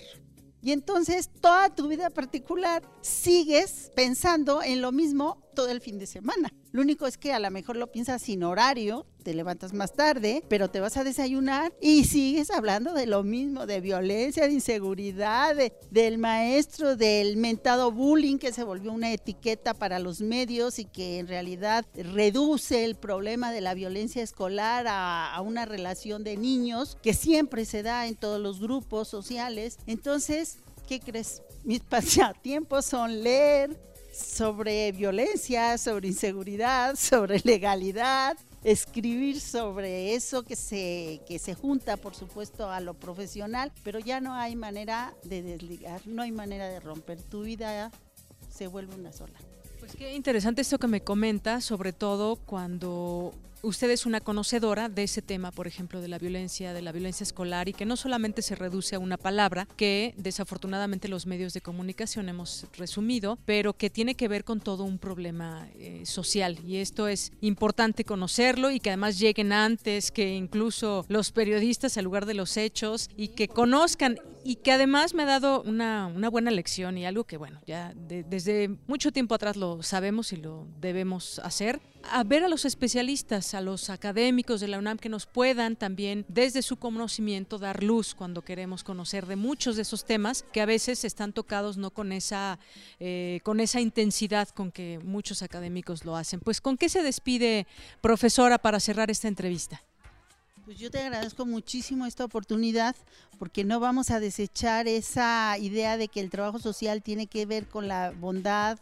Y entonces toda tu vida particular sigues pensando en lo mismo todo el fin de semana. Lo único es que a lo mejor lo piensas sin horario, te levantas más tarde, pero te vas a desayunar y sigues hablando de lo mismo, de violencia, de inseguridad, de, del maestro, del mentado bullying que se volvió una etiqueta para los medios y que en realidad reduce el problema de la violencia escolar a, a una relación de niños que siempre se da en todos los grupos sociales. Entonces, ¿qué crees? Mis pasatiempos son leer, sobre violencia, sobre inseguridad, sobre legalidad, escribir sobre eso que se, que se junta, por supuesto, a lo profesional, pero ya no hay manera de desligar, no hay manera de romper. Tu vida se vuelve una sola. Pues qué interesante esto que me comenta, sobre todo cuando usted es una conocedora de ese tema, por ejemplo, de la violencia, de la violencia escolar y que no solamente se reduce a una palabra que desafortunadamente los medios de comunicación hemos resumido, pero que tiene que ver con todo un problema eh, social. Y esto es importante conocerlo y que además lleguen antes que incluso los periodistas al lugar de los hechos y que conozcan y que además me ha dado una, una buena lección y algo que bueno, ya de, desde mucho tiempo atrás lo sabemos y lo debemos hacer, a ver a los especialistas, a los académicos de la UNAM que nos puedan también desde su conocimiento dar luz cuando queremos conocer de muchos de esos temas que a veces están tocados no con esa, eh, con esa intensidad con que muchos académicos lo hacen. Pues con qué se despide, profesora, para cerrar esta entrevista. Pues yo te agradezco muchísimo esta oportunidad porque no vamos a desechar esa idea de que el trabajo social tiene que ver con la bondad,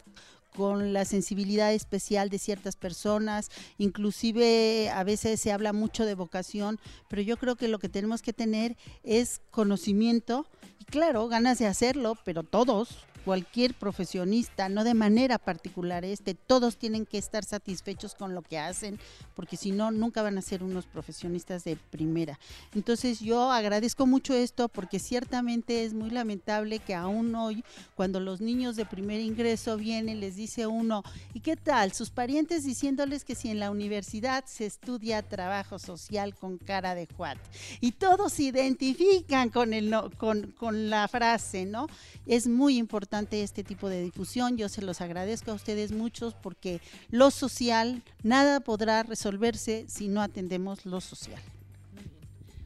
con la sensibilidad especial de ciertas personas, inclusive a veces se habla mucho de vocación, pero yo creo que lo que tenemos que tener es conocimiento y claro, ganas de hacerlo, pero todos, cualquier profesionista, no de manera particular este, todos tienen que estar satisfechos con lo que hacen, porque si no, nunca van a ser unos profesionistas de primera. Entonces yo agradezco mucho esto porque ciertamente es muy lamentable que aún hoy, cuando los niños de primer ingreso vienen, les dice uno, ¿y qué tal? Sus parientes diciéndoles que si en la universidad se estudia trabajo social con cara de juat. Y todos se identifican con, el, con, con la frase, ¿no? Es muy importante este tipo de difusión. Yo se los agradezco a ustedes muchos porque lo social, nada podrá resolverse si no atendemos lo social.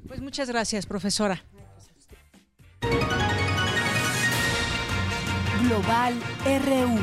Pues muchas gracias, profesora. Global RU.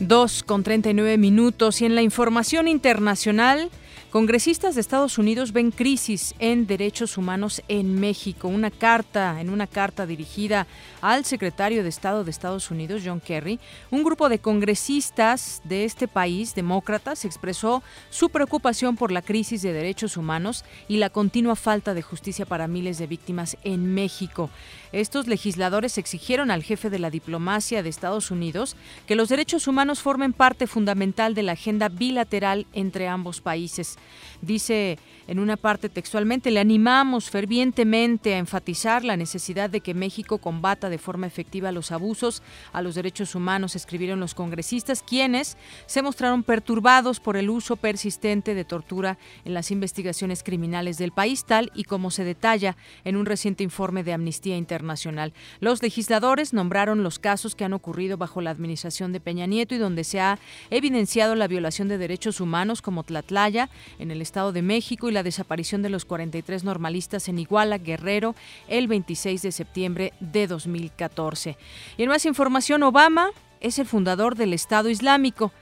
Dos con 39 minutos y en la información internacional. Congresistas de Estados Unidos ven crisis en derechos humanos en México. Una carta, en una carta dirigida al secretario de Estado de Estados Unidos, John Kerry, un grupo de congresistas de este país, demócratas, expresó su preocupación por la crisis de derechos humanos y la continua falta de justicia para miles de víctimas en México. Estos legisladores exigieron al jefe de la diplomacia de Estados Unidos que los derechos humanos formen parte fundamental de la agenda bilateral entre ambos países países. Dice en una parte textualmente, le animamos fervientemente a enfatizar la necesidad de que México combata de forma efectiva los abusos a los derechos humanos, escribieron los congresistas, quienes se mostraron perturbados por el uso persistente de tortura en las investigaciones criminales del país, tal y como se detalla en un reciente informe de Amnistía Internacional. Los legisladores nombraron los casos que han ocurrido bajo la administración de Peña Nieto y donde se ha evidenciado la violación de derechos humanos como Tlatlaya en el Estado de México y la desaparición de los 43 normalistas en Iguala, Guerrero, el 26 de septiembre de 2014. Y en más información, Obama es el fundador del Estado Islámico.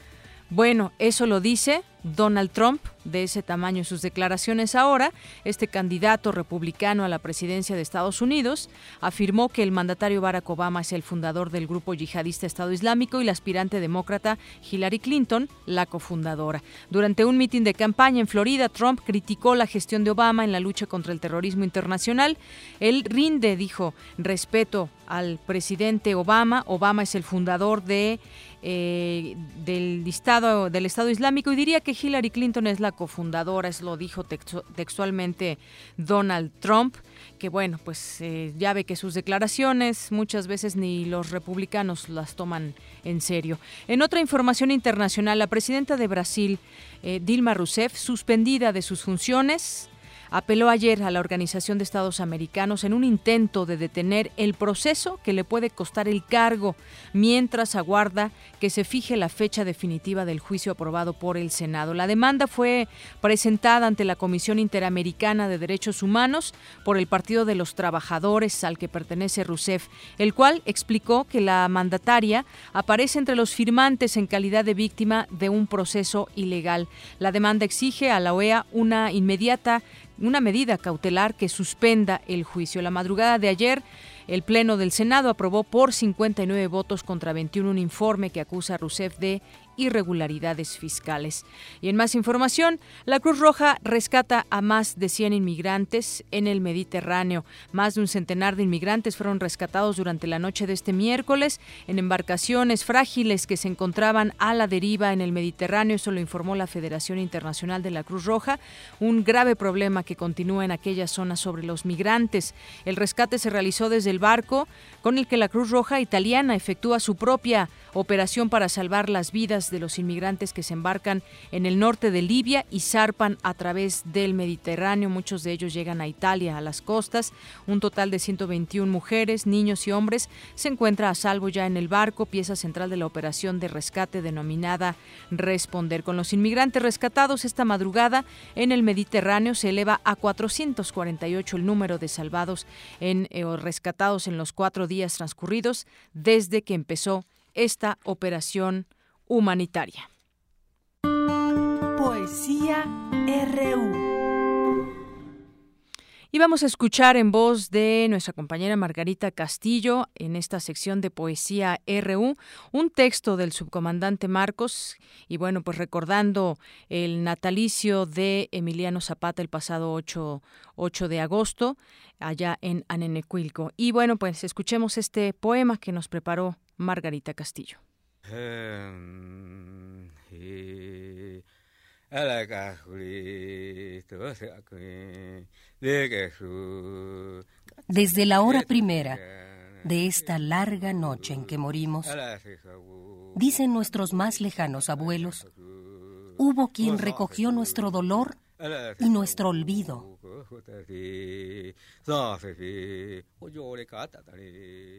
Bueno, eso lo dice Donald Trump, de ese tamaño sus declaraciones ahora, este candidato republicano a la presidencia de Estados Unidos afirmó que el mandatario Barack Obama es el fundador del grupo yihadista Estado Islámico y la aspirante demócrata Hillary Clinton, la cofundadora. Durante un mitin de campaña en Florida, Trump criticó la gestión de Obama en la lucha contra el terrorismo internacional. Él rinde, dijo, respeto al presidente Obama. Obama es el fundador de eh, del Estado del Estado Islámico y diría que Hillary Clinton es la cofundadora, es lo dijo textualmente Donald Trump, que bueno, pues eh, ya ve que sus declaraciones muchas veces ni los republicanos las toman en serio. En otra información internacional, la presidenta de Brasil, eh, Dilma Rousseff, suspendida de sus funciones, apeló ayer a la Organización de Estados Americanos en un intento de detener el proceso que le puede costar el cargo mientras aguarda que se fije la fecha definitiva del juicio aprobado por el Senado. La demanda fue presentada ante la Comisión Interamericana de Derechos Humanos por el Partido de los Trabajadores al que pertenece Rousseff, el cual explicó que la mandataria aparece entre los firmantes en calidad de víctima de un proceso ilegal. La demanda exige a la OEA una inmediata una medida cautelar que suspenda el juicio. La madrugada de ayer, el Pleno del Senado aprobó por 59 votos contra 21 un informe que acusa a Rousseff de irregularidades fiscales. Y en más información, la Cruz Roja rescata a más de 100 inmigrantes en el Mediterráneo. Más de un centenar de inmigrantes fueron rescatados durante la noche de este miércoles en embarcaciones frágiles que se encontraban a la deriva en el Mediterráneo. Eso lo informó la Federación Internacional de la Cruz Roja. Un grave problema que continúa en aquella zona sobre los migrantes. El rescate se realizó desde el barco con el que la Cruz Roja italiana efectúa su propia operación para salvar las vidas de los inmigrantes que se embarcan en el norte de Libia y zarpan a través del Mediterráneo. Muchos de ellos llegan a Italia, a las costas. Un total de 121 mujeres, niños y hombres se encuentra a salvo ya en el barco, pieza central de la operación de rescate denominada Responder. Con los inmigrantes rescatados esta madrugada en el Mediterráneo se eleva a 448 el número de salvados en, eh, o rescatados en los cuatro días transcurridos desde que empezó esta operación humanitaria. Poesía RU. Y vamos a escuchar en voz de nuestra compañera Margarita Castillo en esta sección de Poesía RU un texto del subcomandante Marcos y bueno, pues recordando el natalicio de Emiliano Zapata el pasado 8, 8 de agosto allá en Anenecuilco. Y bueno, pues escuchemos este poema que nos preparó Margarita Castillo. Desde la hora primera de esta larga noche en que morimos, dicen nuestros más lejanos abuelos, hubo quien recogió nuestro dolor y nuestro olvido.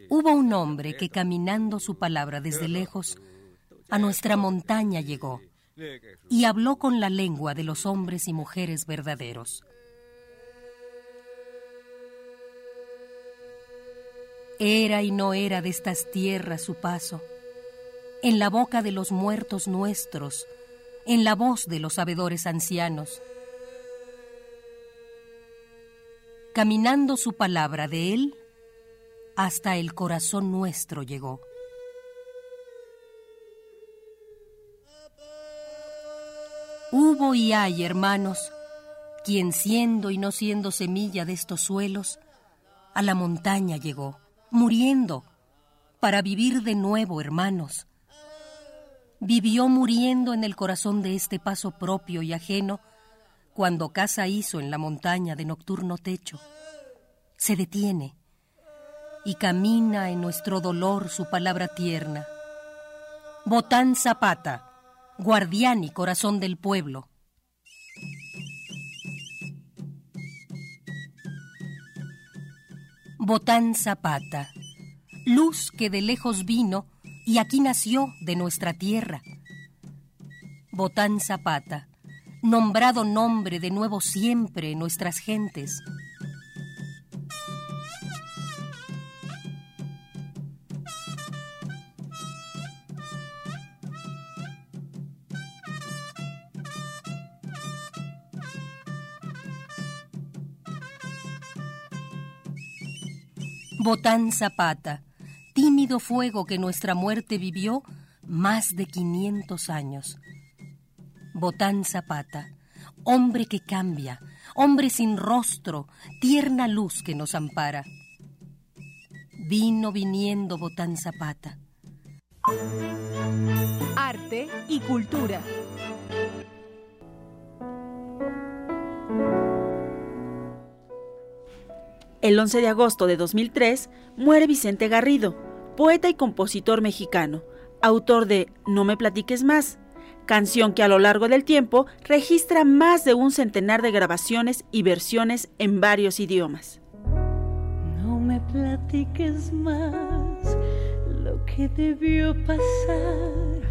Hubo un hombre que caminando su palabra desde lejos a nuestra montaña llegó y habló con la lengua de los hombres y mujeres verdaderos. Era y no era de estas tierras su paso, en la boca de los muertos nuestros, en la voz de los sabedores ancianos. Caminando su palabra de él, hasta el corazón nuestro llegó. Hubo y hay, hermanos, quien siendo y no siendo semilla de estos suelos, a la montaña llegó, muriendo, para vivir de nuevo, hermanos. Vivió muriendo en el corazón de este paso propio y ajeno, cuando casa hizo en la montaña de nocturno techo. Se detiene y camina en nuestro dolor su palabra tierna. Botán Zapata, guardián y corazón del pueblo. Botán Zapata, luz que de lejos vino y aquí nació de nuestra tierra. Botán Zapata, nombrado nombre de nuevo siempre en nuestras gentes. Botán Zapata, tímido fuego que nuestra muerte vivió más de 500 años. Botán Zapata, hombre que cambia, hombre sin rostro, tierna luz que nos ampara. Vino viniendo Botán Zapata. Arte y cultura. El 11 de agosto de 2003 muere Vicente Garrido, poeta y compositor mexicano, autor de No me platiques más, canción que a lo largo del tiempo registra más de un centenar de grabaciones y versiones en varios idiomas. No me platiques más lo que debió pasar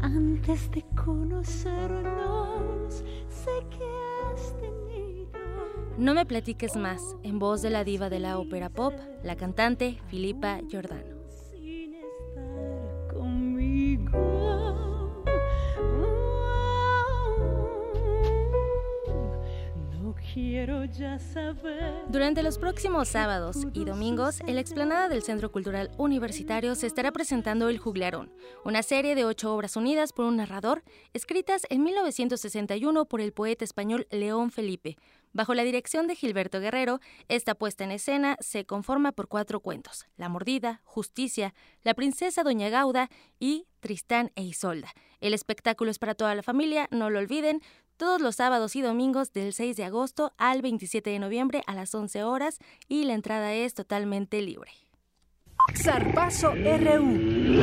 antes de conocernos. Sé que has tenido No me platiques más, en voz de la diva de la ópera pop, la cantante Filipa Giordano. conmigo. Quiero ya saber. Durante los próximos sábados y domingos, en la explanada del Centro Cultural Universitario se estará presentando El Juglarón, una serie de ocho obras unidas por un narrador, escritas en 1961 por el poeta español León Felipe. Bajo la dirección de Gilberto Guerrero, esta puesta en escena se conforma por cuatro cuentos: La Mordida, Justicia, La Princesa Doña Gauda y Tristán e Isolda. El espectáculo es para toda la familia, no lo olviden, todos los sábados y domingos del 6 de agosto al 27 de noviembre a las 11 horas y la entrada es totalmente libre. Zarpazo RU.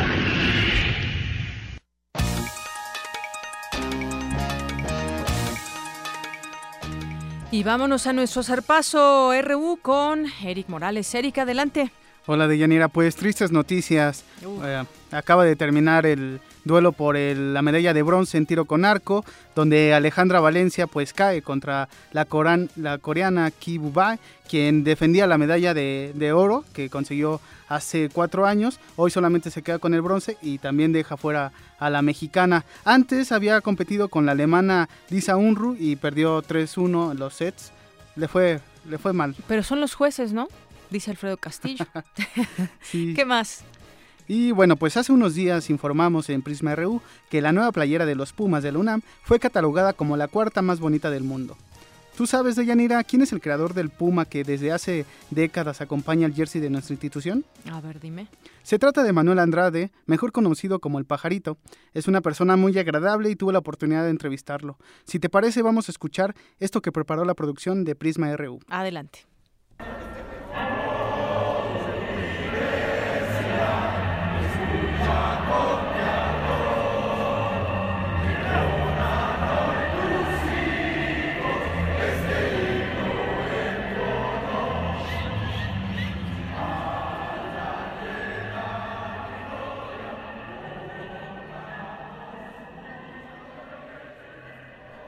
Y vámonos a nuestro zarpazo RU con Eric Morales. Eric, adelante. Hola Deyanira, pues tristes noticias. Eh, acaba de terminar el duelo por el- la medalla de bronce en tiro con arco, donde Alejandra Valencia pues cae contra la, coran- la coreana Ki Bubai, quien defendía la medalla de, de oro que consiguió hace cuatro años. Hoy solamente se queda con el bronce y también deja fuera a la mexicana. Antes había competido con la alemana Lisa Unruh y perdió 3-1 en los sets. Le fue, le fue mal. Pero son los jueces, ¿no? Dice Alfredo Castillo. Sí. ¿Qué más? Y bueno, pues hace unos días informamos en Prisma RU que la nueva playera de los Pumas de la UNAM fue catalogada como la cuarta más bonita del mundo. ¿Tú sabes, Deyanira, quién es el creador del Puma que desde hace décadas acompaña el jersey de nuestra institución? A ver, dime. Se trata de Manuel Andrade, mejor conocido como el pajarito. Es una persona muy agradable y tuve la oportunidad de entrevistarlo. Si te parece, vamos a escuchar esto que preparó la producción de Prisma RU. Adelante.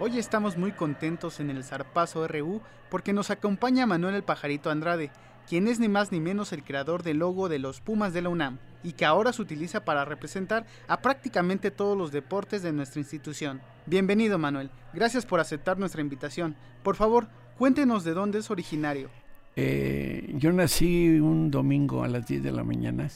Hoy estamos muy contentos en el Zarpazo RU porque nos acompaña Manuel el Pajarito Andrade, quien es ni más ni menos el creador del logo de los Pumas de la UNAM y que ahora se utiliza para representar a prácticamente todos los deportes de nuestra institución. Bienvenido Manuel, gracias por aceptar nuestra invitación. Por favor, cuéntenos de dónde es originario. Eh, yo nací un domingo a las 10 de la mañana,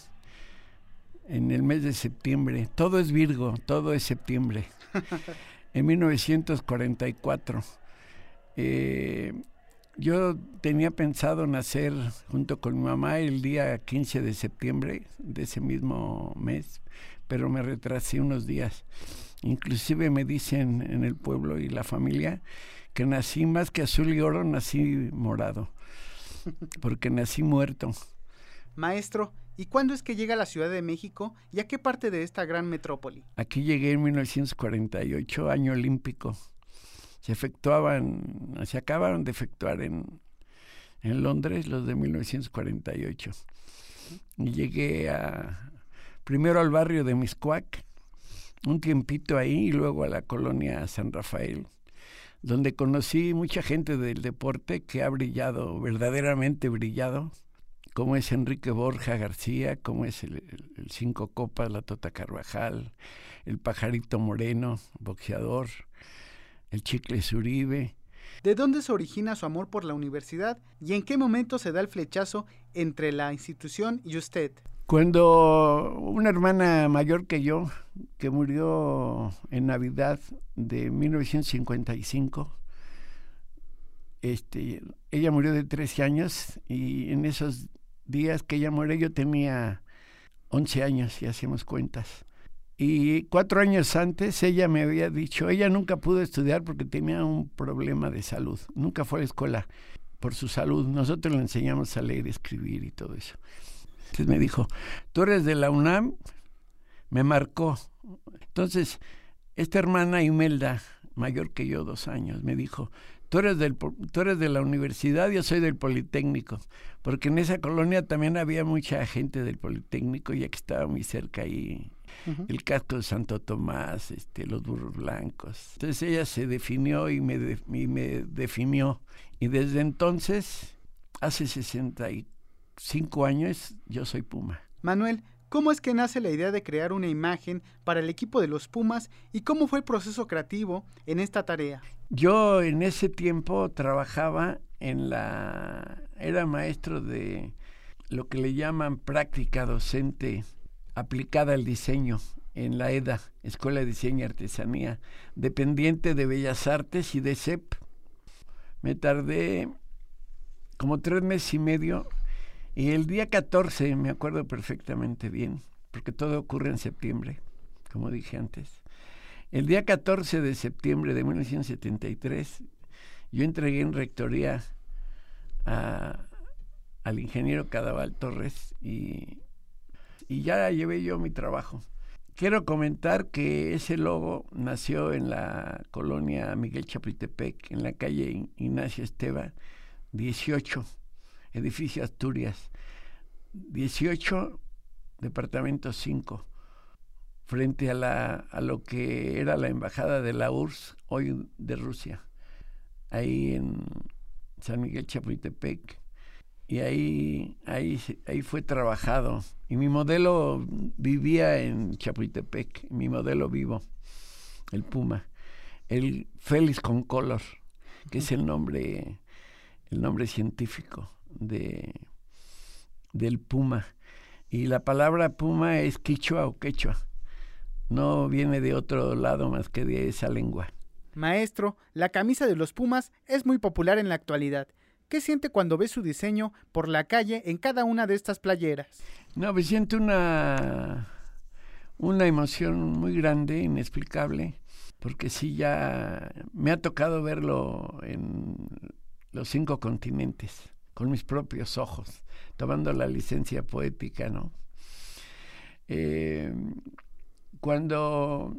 en el mes de septiembre. Todo es Virgo, todo es septiembre. en 1944. Eh, yo tenía pensado nacer junto con mi mamá el día 15 de septiembre de ese mismo mes, pero me retrasé unos días. Inclusive me dicen en el pueblo y la familia que nací más que azul y oro, nací morado, porque nací muerto. Maestro, ¿y cuándo es que llega a la Ciudad de México y a qué parte de esta gran metrópoli? Aquí llegué en 1948, año olímpico. Se efectuaban, se acabaron de efectuar en, en Londres los de 1948. Y llegué a, primero al barrio de Miscuac, un tiempito ahí y luego a la colonia San Rafael, donde conocí mucha gente del deporte que ha brillado, verdaderamente brillado, como es Enrique Borja García, como es el, el Cinco Copas, la Tota Carvajal, el Pajarito Moreno, boxeador, el Chicle Zuribe. ¿De dónde se origina su amor por la universidad y en qué momento se da el flechazo entre la institución y usted? Cuando una hermana mayor que yo, que murió en Navidad de 1955, este, ella murió de 13 años y en esos días que ella murió yo tenía 11 años y hacemos cuentas. Y cuatro años antes ella me había dicho, ella nunca pudo estudiar porque tenía un problema de salud, nunca fue a la escuela por su salud, nosotros le enseñamos a leer, escribir y todo eso. Entonces me dijo, tú eres de la UNAM, me marcó. Entonces, esta hermana Imelda, mayor que yo dos años, me dijo, tú eres, del, tú eres de la universidad, yo soy del Politécnico, porque en esa colonia también había mucha gente del Politécnico, ya que estaba muy cerca ahí, uh -huh. el casco de Santo Tomás, este, los burros blancos. Entonces ella se definió y me, de, y me definió, y desde entonces, hace 65 años, yo soy Puma. Manuel, ¿Cómo es que nace la idea de crear una imagen para el equipo de los Pumas y cómo fue el proceso creativo en esta tarea? Yo en ese tiempo trabajaba en la... era maestro de lo que le llaman práctica docente aplicada al diseño en la EDA, Escuela de Diseño y Artesanía, dependiente de Bellas Artes y de CEP. Me tardé como tres meses y medio y el día 14, me acuerdo perfectamente bien, porque todo ocurre en septiembre, como dije antes. El día 14 de septiembre de 1973, yo entregué en rectoría a, al ingeniero Cadaval Torres y, ya llevé yo mi trabajo. Quiero comentar que ese logo nació en la colonia Miguel Chapultepec, en la calle Ignacio Esteba, 18 edificio Asturias, 18, departamento 5, frente a, la, a lo que era la embajada de la URSS, hoy de Rusia, ahí en San Miguel Chapultepec. Y ahí, ahí, ahí fue trabajado. Y mi modelo vivía en Chapultepec, mi modelo vivo, el Puma, el Félix con color, que es el nombre, el nombre científico de, del puma. Y la palabra puma es quichua o quechua. No viene de otro lado más que de esa lengua. Maestro, la camisa de los Pumas es muy popular en la actualidad. ¿Qué siente cuando ve su diseño por la calle en cada una de estas playeras? No, me siento una, una emoción muy grande, inexplicable, porque sí ya me ha tocado verlo en los cinco continentes con mis propios ojos, tomando la licencia poética, ¿no? Eh, cuando,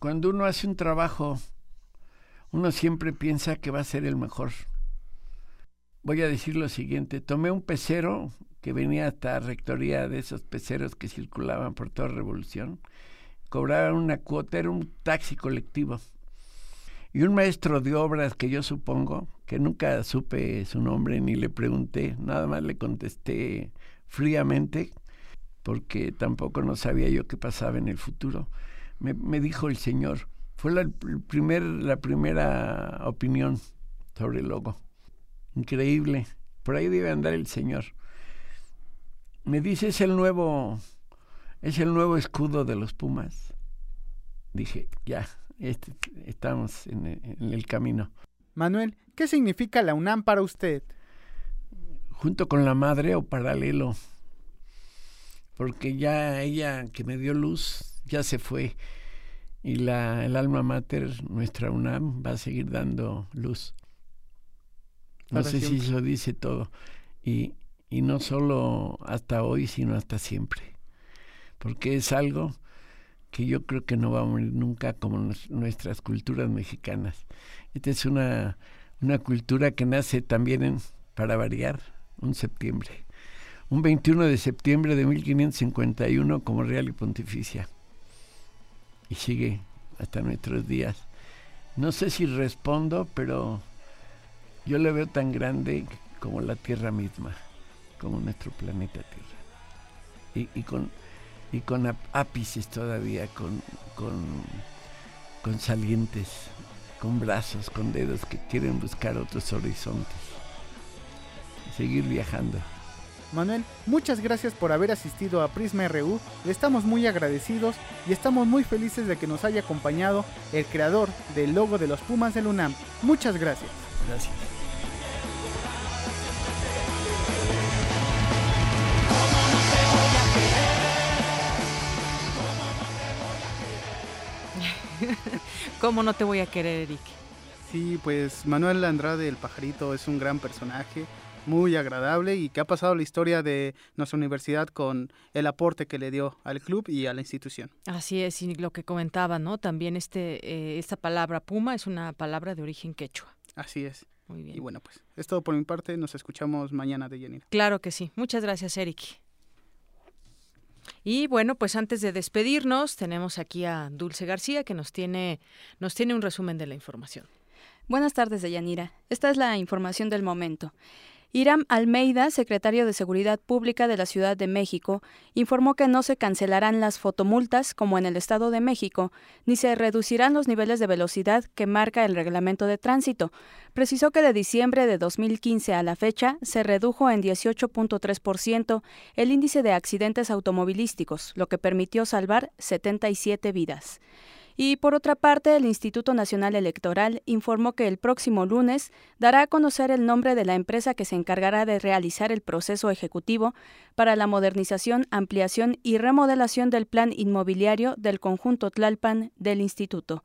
cuando uno hace un trabajo, uno siempre piensa que va a ser el mejor. Voy a decir lo siguiente, tomé un pecero que venía hasta rectoría de esos peceros que circulaban por toda Revolución, cobraban una cuota, era un taxi colectivo. Y un maestro de obras que yo supongo, que nunca supe su nombre ni le pregunté, nada más le contesté fríamente, porque tampoco no sabía yo qué pasaba en el futuro. Me, me dijo el señor, fue la, primer, la primera opinión sobre el logo. Increíble. Por ahí debe andar el señor. Me dice, es el nuevo, es el nuevo escudo de los Pumas. Dije, ya, este, estamos en el, en el camino. Manuel, ¿qué significa la UNAM para usted? Junto con la madre o paralelo, porque ya ella que me dio luz ya se fue y la, el alma mater, nuestra UNAM, va a seguir dando luz. No sé si eso dice todo. Y, y no solo hasta hoy, sino hasta siempre. Porque es algo que yo creo que no va a morir nunca como nuestras culturas mexicanas. Esta es una, una cultura que nace también, para variar, un septiembre. Un 21 de septiembre de 1551 como real y pontificia. Y sigue hasta nuestros días. No sé si respondo, pero yo le veo tan grande como la Tierra misma, como nuestro planeta Tierra. Y con, y con áp- ápices todavía, con, con, con salientes, con brazos, con dedos que quieren buscar otros horizontes. Seguir viajando. Manuel, muchas gracias por haber asistido a Prisma RU. Le estamos muy agradecidos y estamos muy felices de que nos haya acompañado el creador del logo de los Pumas del UNAM. Muchas gracias. Gracias. ¿Cómo no te voy a querer, Eric? Sí, pues Manuel Andrade el pajarito es un gran personaje, muy agradable y que ha pasado la historia de nuestra universidad con el aporte que le dio al club y a la institución. Así es, y lo que comentaba, ¿no? También este, eh, esta palabra puma es una palabra de origen quechua. Así es. Muy bien. Y bueno, pues es todo por mi parte. Nos escuchamos mañana de Yanira. Claro que sí. Muchas gracias, Eric. Y bueno, pues antes de despedirnos, tenemos aquí a Dulce García que nos tiene, nos tiene un resumen de la información. Buenas tardes, Deyanira. Esta es la información del momento. Iram Almeida, secretario de Seguridad Pública de la Ciudad de México, informó que no se cancelarán las fotomultas como en el Estado de México, ni se reducirán los niveles de velocidad que marca el reglamento de tránsito. Precisó que de diciembre de 2015 a la fecha se redujo en 18.3% el índice de accidentes automovilísticos, lo que permitió salvar 77 vidas. Y por otra parte, el Instituto Nacional Electoral informó que el próximo lunes dará a conocer el nombre de la empresa que se encargará de realizar el proceso ejecutivo para la modernización, ampliación y remodelación del plan inmobiliario del conjunto Tlalpan del instituto.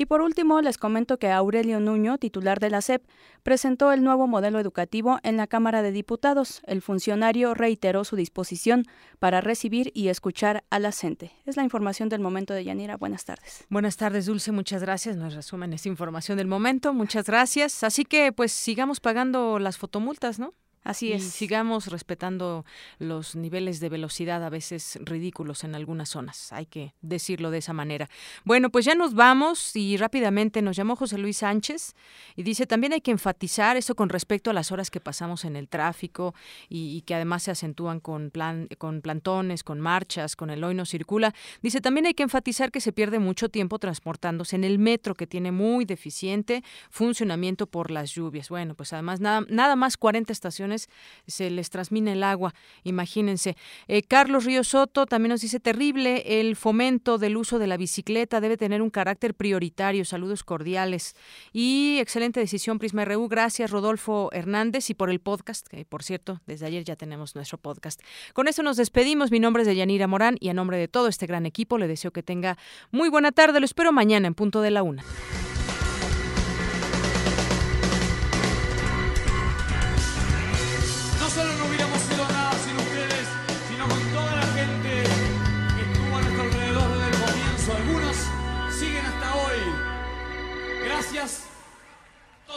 Y por último, les comento que Aurelio Nuño, titular de la SEP, presentó el nuevo modelo educativo en la Cámara de Diputados. El funcionario reiteró su disposición para recibir y escuchar a la gente. Es la información del momento de Yanira. Buenas tardes. Buenas tardes, Dulce. Muchas gracias. Nos resumen esta información del momento. Muchas gracias. Así que, pues, sigamos pagando las fotomultas, ¿no? Así y es. sigamos respetando los niveles de velocidad a veces ridículos en algunas zonas. Hay que decirlo de esa manera. Bueno, pues ya nos vamos y rápidamente nos llamó José Luis Sánchez y dice también hay que enfatizar esto con respecto a las horas que pasamos en el tráfico y, y que además se acentúan con plan, con plantones, con marchas, con el hoy no circula. Dice también hay que enfatizar que se pierde mucho tiempo transportándose en el metro que tiene muy deficiente funcionamiento por las lluvias. Bueno, pues además nada, nada más 40 estaciones se les transmina el agua, imagínense. Eh, Carlos Río Soto también nos dice terrible el fomento del uso de la bicicleta debe tener un carácter prioritario. Saludos cordiales y excelente decisión Prisma RU. Gracias Rodolfo Hernández y por el podcast, que por cierto desde ayer ya tenemos nuestro podcast. Con esto nos despedimos. Mi nombre es Deyanira Morán y a nombre de todo este gran equipo le deseo que tenga muy buena tarde. Lo espero mañana en punto de la una.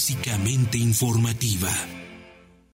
clásicamente informativa.